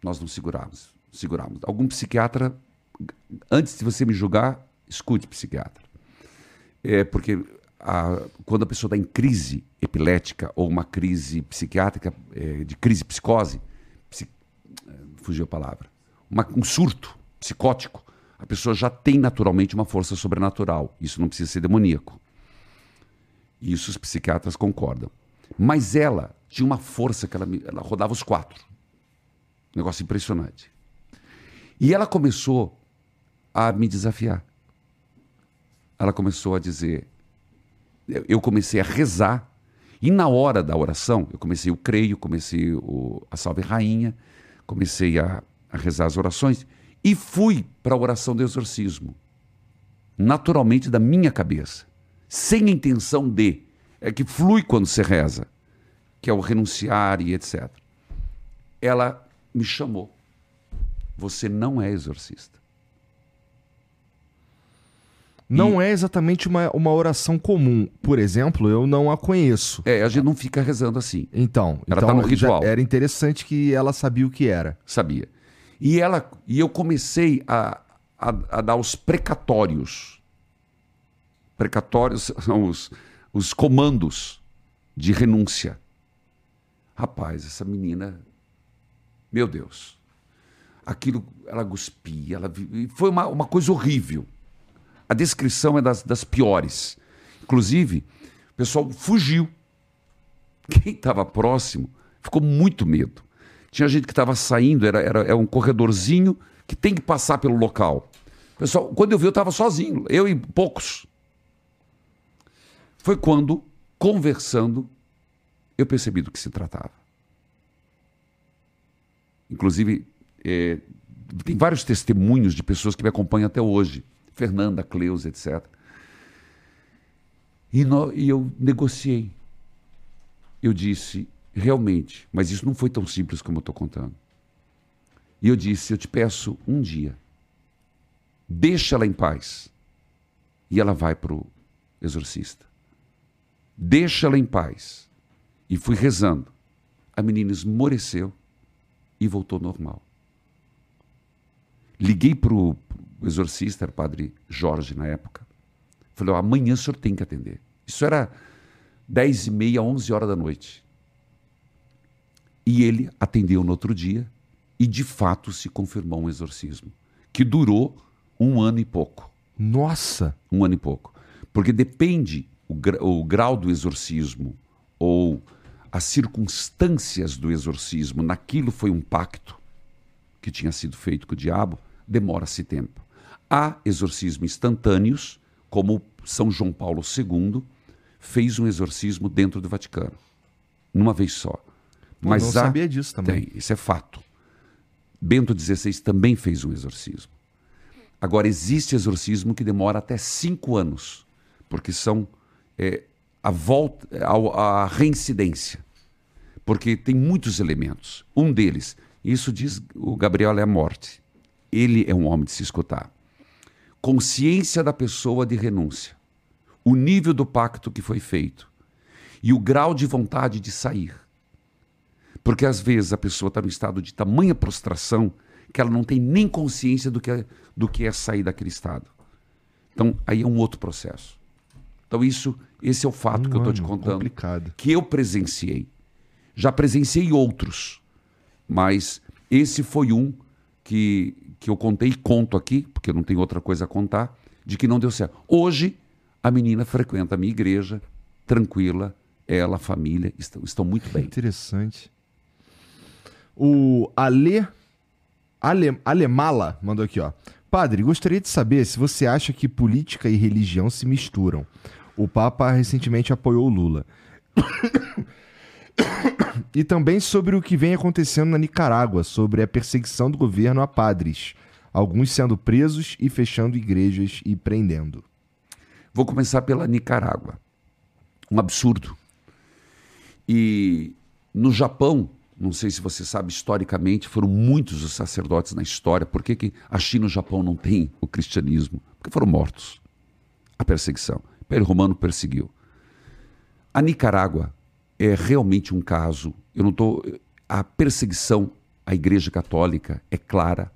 Speaker 2: Nós não segurávamos. segurávamos. Algum psiquiatra, antes de você me julgar, escute psiquiatra. É porque a- quando a pessoa está em crise epilética ou uma crise psiquiátrica, é, de crise psicose, psi- é, fugiu a palavra, uma- um surto psicótico, a pessoa já tem naturalmente uma força sobrenatural. Isso não precisa ser demoníaco. Isso os psiquiatras concordam. Mas ela tinha uma força que ela, ela rodava os quatro. Negócio impressionante. E ela começou a me desafiar. Ela começou a dizer. eu- Eu comecei a rezar. E na hora da oração, eu comecei o creio, comecei o, a Salve Rainha, comecei a, a rezar as orações e fui para a oração do exorcismo. Naturalmente da minha cabeça. Sem intenção de. É que flui quando você reza, que é o renunciar e etc. Ela me chamou. Você não é exorcista.
Speaker 1: Não é exatamente uma, uma oração comum. Por exemplo, eu não a conheço.
Speaker 2: É, a gente não fica rezando assim,
Speaker 1: Então,
Speaker 2: Ela
Speaker 1: então
Speaker 2: tá no ritual.
Speaker 1: era interessante que ela sabia o que era.
Speaker 2: sabia? E ela e eu comecei a, a, a dar os precatórios. Precatórios são os, os comandos de renúncia. Rapaz, essa menina, meu Deus, aquilo, ela cuspia, ela foi uma, uma coisa horrível. A descrição é das, das piores. Inclusive, o pessoal fugiu. Quem estava próximo ficou muito medo. Tinha gente que estava saindo, era, era, é um corredorzinho que tem que passar pelo local. Pessoal, quando eu vi, eu estava sozinho, eu e poucos. Foi quando, conversando, eu percebi do que se tratava. Inclusive, eh, tem vários testemunhos de pessoas que me acompanham até hoje. Fernanda, Cleusa, etc. E, nó- e eu negociei. Eu disse, realmente, mas isso não foi tão simples como eu estou contando. E eu disse, eu te peço um dia, deixa ela em paz. E ela vai para o exorcista. Deixa ela em paz. E fui rezando. A menina esmoreceu e voltou normal. Liguei para o exorcista, era o padre Jorge na época. Falei, ó, amanhã o senhor tem que atender. Isso era 10 e meia, 11 horas da noite. E ele atendeu no outro dia e, de fato, se confirmou um exorcismo, que durou Um ano e pouco.
Speaker 1: Nossa!
Speaker 2: Um ano e pouco. Porque depende o, gra- o grau do exorcismo ou as circunstâncias do exorcismo, naquilo foi um pacto que tinha sido feito com o diabo, demora-se tempo. Há exorcismos instantâneos, como São João Paulo II fez um exorcismo dentro do Vaticano, numa vez só.
Speaker 1: Pô,
Speaker 2: Mas
Speaker 1: não
Speaker 2: há,
Speaker 1: sabia disso também.
Speaker 2: Tem, isso é fato. Bento XVI também fez um exorcismo. Agora, existe exorcismo que demora até cinco anos, porque são é, a volta, a reincidência. Porque tem muitos elementos. Um deles, isso diz o Gabriel é a morte. Ele é um homem de se escutar. Consciência da pessoa de renúncia. O nível do pacto que foi feito. E o grau de vontade de sair. Porque às vezes a pessoa está num estado de tamanha prostração que ela não tem nem consciência do que é, do que é sair daquele estado. Então, aí é um outro processo. Então, isso, esse é o fato que eu estou te contando.
Speaker 1: complicado.
Speaker 2: Que eu presenciei. Já presenciei outros, mas esse foi um que, que eu contei e conto aqui, porque não tenho outra coisa a contar, de que não deu certo. Hoje, a menina frequenta a minha igreja, tranquila, ela, a família, estão, estão muito bem.
Speaker 1: Interessante. O Ale, Ale Alemala mandou aqui, ó. Padre, gostaria de saber se você acha que política e religião se misturam. O Papa recentemente apoiou Lula. e também sobre o que vem acontecendo na Nicarágua, sobre a perseguição do governo a padres, alguns sendo presos e fechando igrejas e prendendo.
Speaker 2: Vou começar pela Nicarágua. Um absurdo. E no Japão, não sei se você sabe, historicamente, foram muitos os sacerdotes na história. Por que, que a China e o Japão não têm o cristianismo? Porque foram mortos. A perseguição. O Império Romano perseguiu. A Nicarágua é realmente um caso. Eu não tô. A perseguição à Igreja Católica é clara,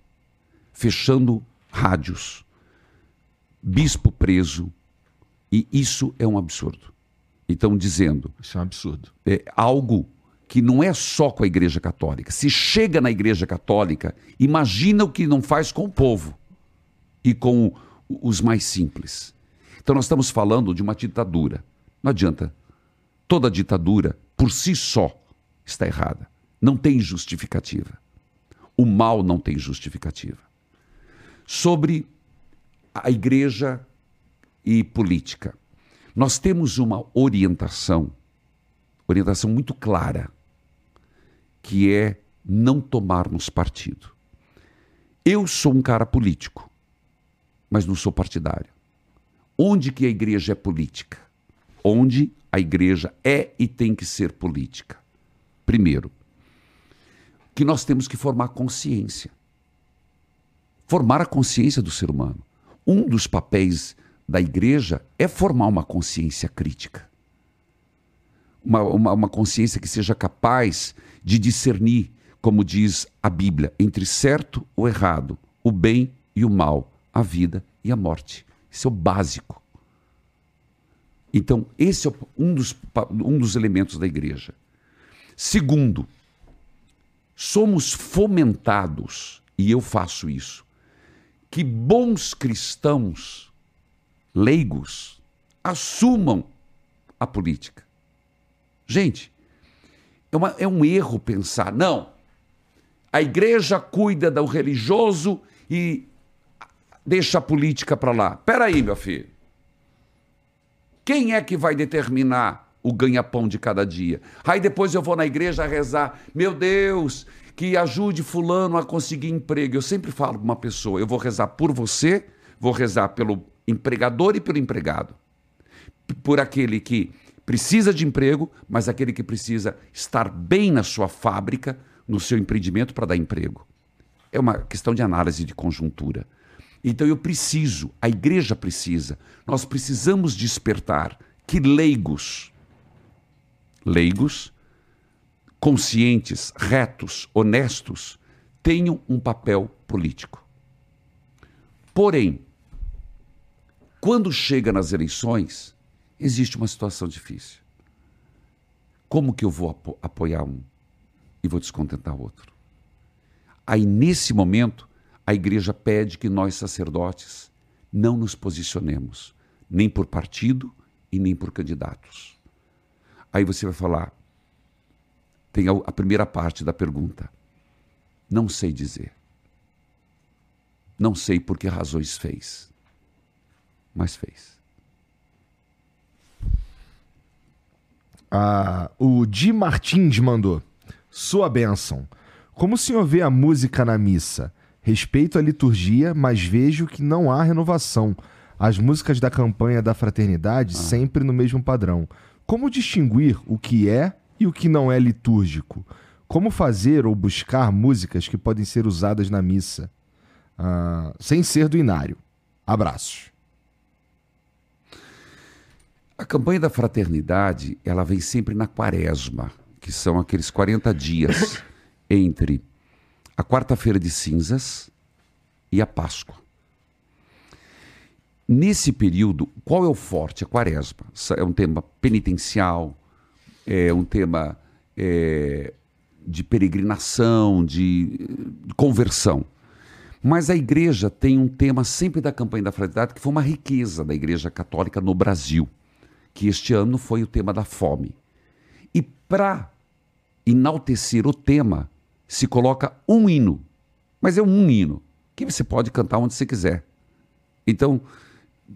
Speaker 2: fechando rádios, bispo preso, e isso é um absurdo. Então, dizendo,
Speaker 1: Isso é um absurdo.
Speaker 2: é algo que não é só com a Igreja Católica. Se chega na Igreja Católica, imagina o que não faz com o povo e com os mais simples. Então, nós estamos falando de uma ditadura. Não adianta. Toda ditadura, por si só, está errada. Não tem justificativa. O mal não tem justificativa. Sobre a igreja e política. Nós temos uma orientação, orientação muito clara, que é não tomarmos partido. Eu sou um cara político, mas não sou partidário. Onde que a igreja é política? Onde a igreja é e tem que ser política. Primeiro, que nós temos que formar consciência. Formar a consciência do ser humano. Um dos papéis da igreja é formar uma consciência crítica. Uma, uma, uma consciência que seja capaz de discernir, como diz a Bíblia, entre certo ou errado, o bem e o mal, a vida e a morte. Isso é o básico. Então, esse é um dos, um dos elementos da igreja. Segundo, somos fomentados, e eu faço isso, que bons cristãos leigos assumam a política. Gente, é, uma- é um erro pensar, não, a igreja cuida do religioso e deixa a política para lá. Peraí, meu filho. Quem é que vai determinar o ganha-pão de cada dia? Aí depois eu vou na igreja rezar, meu Deus, que ajude fulano a conseguir emprego. Eu sempre falo para uma pessoa, eu vou rezar por você, vou rezar pelo empregador e pelo empregado. Por aquele que precisa de emprego, mas aquele que precisa estar bem na sua fábrica, no seu empreendimento para dar emprego. É uma questão de análise de conjuntura. Então eu preciso, a igreja precisa, nós precisamos despertar que leigos, leigos, conscientes, retos, honestos, tenham um papel político. Porém, quando chega nas eleições, existe uma situação difícil. Como que eu vou apo- apoiar um e vou descontentar outro? Aí, nesse momento, a igreja pede que nós, sacerdotes, não nos posicionemos, nem por partido e nem por candidatos. Aí você vai falar, tem a primeira parte da pergunta. Não sei dizer. Não sei por que razões fez, mas fez.
Speaker 1: Ah, o Di Martins mandou. Sua bênção. Como o senhor vê a música na missa? Respeito a liturgia, mas vejo que não há renovação. As músicas da campanha da fraternidade sempre no mesmo padrão. Como distinguir o que é e o que não é litúrgico? Como fazer ou buscar músicas que podem ser usadas na missa ah, sem ser do inário? Abraços.
Speaker 2: A campanha da fraternidade, ela vem sempre na quaresma, que são aqueles 40 dias entre a quarta-feira de cinzas e a Páscoa. Nesse período, qual é o forte? A quaresma. É um tema penitencial, é um tema é, de peregrinação, de, de conversão. Mas a igreja tem um tema sempre da campanha da fraternidade que foi uma riqueza da igreja católica no Brasil, que este ano foi o tema da fome. E para enaltecer o tema, se coloca um hino. Mas é um hino que você pode cantar onde você quiser. Então,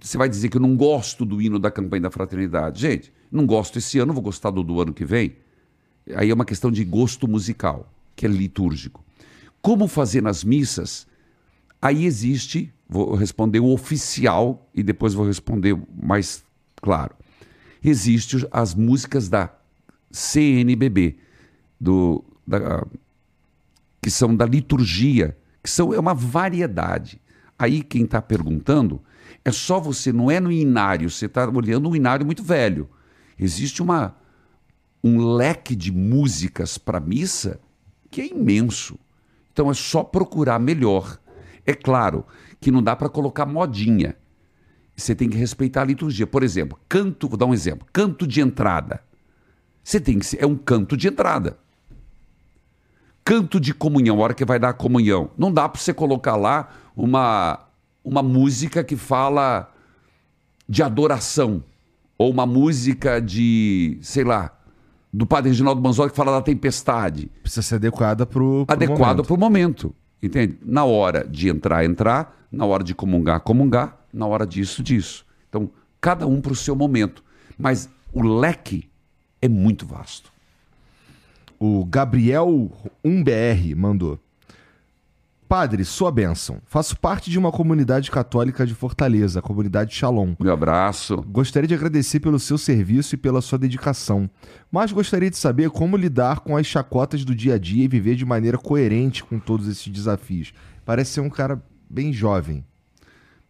Speaker 2: você vai dizer que eu não gosto do hino da campanha da fraternidade. Gente, não gosto esse ano, vou gostar do do ano que vem. Aí é uma questão de gosto musical, que é litúrgico. Como fazer nas missas? Aí existe, vou responder o oficial e depois vou responder mais claro. Existe as músicas da CNBB, do, da, que são da liturgia, que são é uma variedade. Aí quem está perguntando é só você, não é no inário, você está olhando um inário muito velho. Existe uma, um leque de músicas para missa que é imenso. Então é só procurar melhor. É claro que não dá para colocar modinha. Você tem que respeitar a liturgia. Por exemplo, canto, vou dar um exemplo, canto de entrada. Você tem que ser, é um canto de entrada. Canto de comunhão, a hora que vai dar a comunhão. Não dá para você colocar lá uma uma música que fala de adoração ou uma música de, sei lá, do Padre Reginaldo Manzotti que fala da tempestade.
Speaker 1: Precisa ser adequada pro, pro
Speaker 2: Adequado para o momento. Entende? Na hora de entrar, entrar. Na hora de comungar, comungar. Na hora disso, disso. Então, cada um para o seu momento. Mas o leque é muito vasto.
Speaker 1: O Gabriel 1BR mandou. Padre, sua bênção. Faço parte de uma comunidade católica de Fortaleza, a comunidade Shalom.
Speaker 2: Meu abraço.
Speaker 1: Gostaria de agradecer pelo seu serviço e pela sua dedicação, mas gostaria de saber como lidar com as chacotas do dia a dia e viver de maneira coerente com todos esses desafios. Parece ser um cara bem jovem.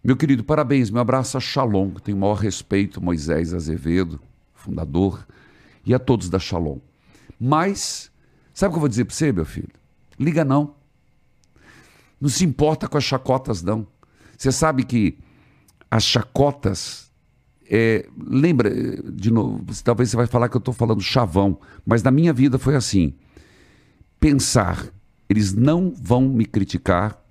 Speaker 2: Meu querido, parabéns. Meu abraço a Shalom, que tenho o maior respeito, Moisés Azevedo, fundador, e a todos da Shalom. Mas, sabe o que eu vou dizer para você, meu filho? Liga não. Não se importa com as chacotas, não. Você sabe que as chacotas. é, lembra, de novo, talvez você vai falar que eu estou falando chavão, mas na minha vida foi assim. Pensar, eles não vão me criticar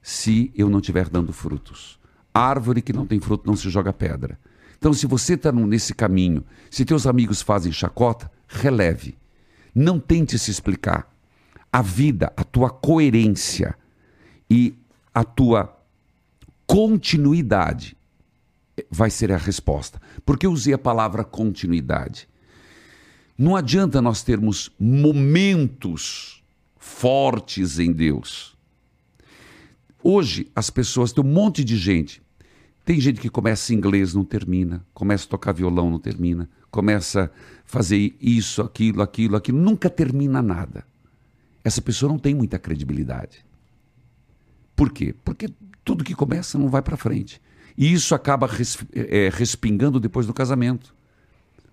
Speaker 2: se eu não estiver dando frutos. Árvore que não tem fruto não se joga pedra. Então, se você está nesse caminho, se teus amigos fazem chacota, releve. Não tente se explicar. A vida, a tua coerência e a tua continuidade vai ser a resposta. Porque eu usei a palavra continuidade. Não adianta nós termos momentos fortes em Deus. Hoje, as pessoas, tem um monte de gente. Tem gente que começa inglês, não termina. Começa a tocar violão, não termina. Começa a fazer isso, aquilo, aquilo, aquilo. Nunca termina nada. Essa pessoa não tem muita credibilidade. Por quê? Porque tudo que começa não vai para frente. E isso acaba res, é, respingando depois do casamento.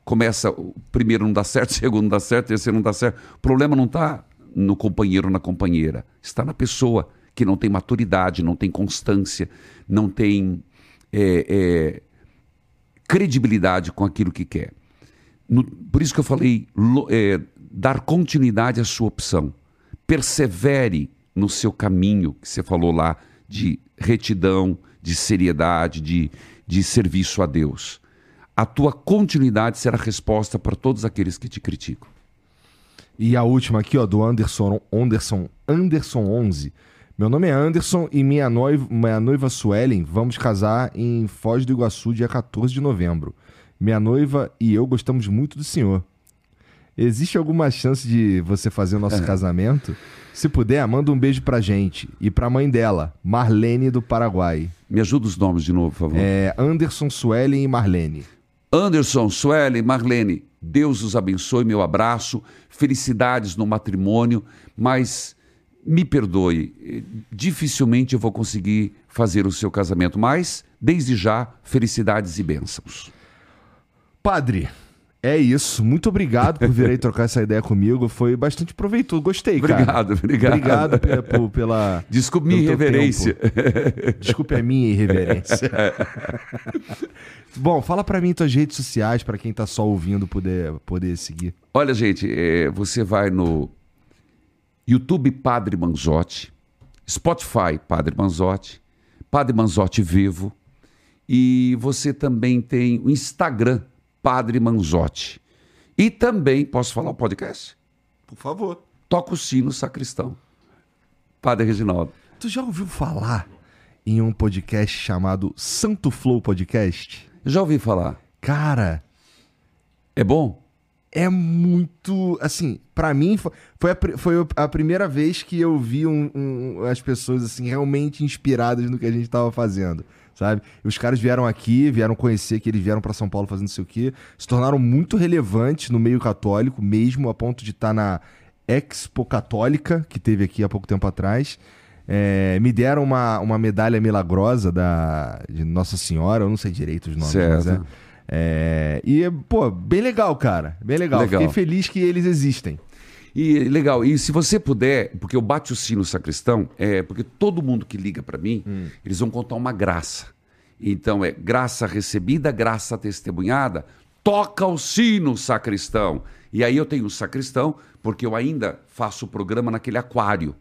Speaker 2: Começa, o primeiro não dá certo, o segundo não dá certo, o terceiro não dá certo. O problema não está no companheiro ou na companheira, está na pessoa que não tem maturidade, não tem constância, não tem é, é, credibilidade com aquilo que quer. No- por isso que eu falei, lo- é, dar continuidade à sua opção. Persevere no seu caminho, que você falou lá, de retidão, de seriedade, de, de serviço a Deus. A tua continuidade será resposta para todos aqueles que te criticam.
Speaker 1: E a última aqui, ó, do Anderson, Anderson, Anderson 11. Meu nome é Anderson e minha noiva, minha noiva Suelen vamos casar em Foz do Iguaçu dia 14 de novembro. Minha noiva e eu gostamos muito do senhor. Existe alguma chance de você fazer o nosso casamento? Se puder, manda um beijo pra gente e pra mãe dela, Marlene do Paraguai.
Speaker 2: Me ajuda os nomes de novo, por favor.
Speaker 1: É Anderson, Suelen e Marlene.
Speaker 2: Anderson, Suelen, Marlene, Deus os abençoe, meu abraço, felicidades no matrimônio, mas me perdoe, dificilmente eu vou conseguir fazer o seu casamento, mas desde já, felicidades e bênçãos.
Speaker 1: Padre, é isso. Muito obrigado por vir aí trocar essa ideia comigo. Foi bastante proveitoso. Gostei, cara.
Speaker 2: Obrigado, obrigado.
Speaker 1: Obrigado pela.
Speaker 2: Desculpe minha irreverência.
Speaker 1: tempo. Desculpe a minha irreverência. Bom, fala pra mim tuas redes sociais, pra quem tá só ouvindo poder, poder seguir.
Speaker 2: Olha, gente, eh, você vai no YouTube Padre Manzotti, Spotify Padre Manzotti, Padre Manzotti Vivo, e você também tem o Instagram Padre Manzotti. E também, posso falar o podcast?
Speaker 1: Por favor.
Speaker 2: Toca o sino sacristão. Padre Reginaldo.
Speaker 1: Tu já ouviu falar em um podcast chamado Santo Flow Podcast?
Speaker 2: Já ouvi falar.
Speaker 1: Cara,
Speaker 2: É bom?
Speaker 1: É muito. Assim, pra mim, fo- foi a, foi a primeira vez que eu vi um- um- as pessoas, assim, realmente inspiradas no que a gente tava fazendo. Sabe? E os caras vieram aqui, vieram conhecer que eles vieram pra São Paulo fazendo não sei o quê, se tornaram muito relevantes no meio católico, mesmo a ponto de estar na Expo Católica, que teve aqui há pouco tempo atrás. É, me deram uma, uma medalha milagrosa da, de Nossa Senhora, eu não sei direito os nomes, mas é. É, e, pô, bem legal, cara. Bem legal.
Speaker 2: Legal.
Speaker 1: Fiquei feliz que eles existem.
Speaker 2: E legal, e se você puder, porque eu bate o sino sacristão, é porque todo mundo que liga para mim, eles vão contar uma graça. Então é graça recebida, graça testemunhada, toca o sino sacristão. E aí eu tenho o sacristão, porque eu ainda faço o programa naquele aquário.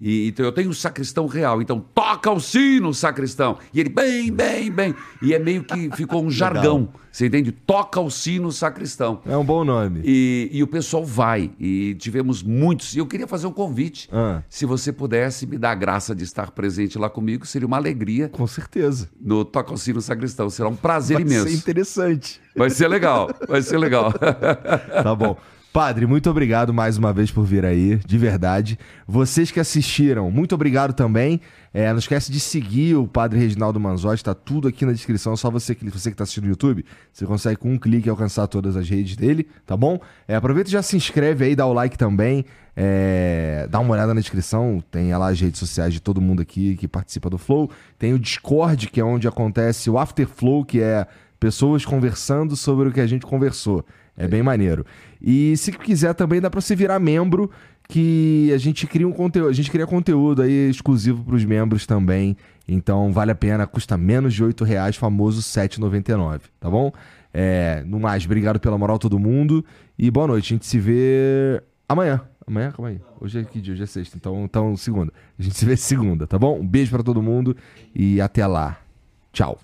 Speaker 2: E, então eu tenho o sacristão real. Então toca o sino, sacristão. E ele, bem, bem, bem. E é meio que ficou um jargão. Você entende? Toca o sino, sacristão.
Speaker 1: É um bom nome.
Speaker 2: E, e o pessoal vai. E tivemos muitos. E eu queria fazer um convite.
Speaker 1: Ah.
Speaker 2: Se você pudesse me dar a graça de estar presente lá comigo, seria uma alegria
Speaker 1: Com certeza.
Speaker 2: no Toca o Sino Sacristão. Será um prazer
Speaker 1: Vai
Speaker 2: imenso.
Speaker 1: ser interessante.
Speaker 2: Vai ser legal. Vai ser legal.
Speaker 1: Tá bom. Padre, muito obrigado mais uma vez por vir aí, de verdade. Vocês que assistiram, muito obrigado também. É, não esquece de seguir o Padre Reginaldo Manzotti, tá tudo aqui na descrição, só você que você que tá assistindo no YouTube, você consegue com um clique alcançar todas as redes dele, tá bom? É, aproveita e já se inscreve aí, dá o like também, é, dá uma olhada na descrição, tem lá as redes sociais de todo mundo aqui que participa do Flow, tem o Discord, que é onde acontece o After Flow, que é pessoas conversando sobre o que a gente conversou. É bem maneiro. E se quiser também dá pra você virar membro, que a gente cria um conteúdo, a gente cria conteúdo aí exclusivo pros membros também. Então vale a pena, custa menos de 8 reais, famoso R$ 7,99, tá bom? É, no mais, obrigado pela moral todo mundo e boa noite. A gente se vê amanhã. Amanhã, calma aí. Hoje é que dia? Hoje é sexta, então, então segunda. A gente se vê segunda, tá bom? Um beijo pra todo mundo e até lá. Tchau.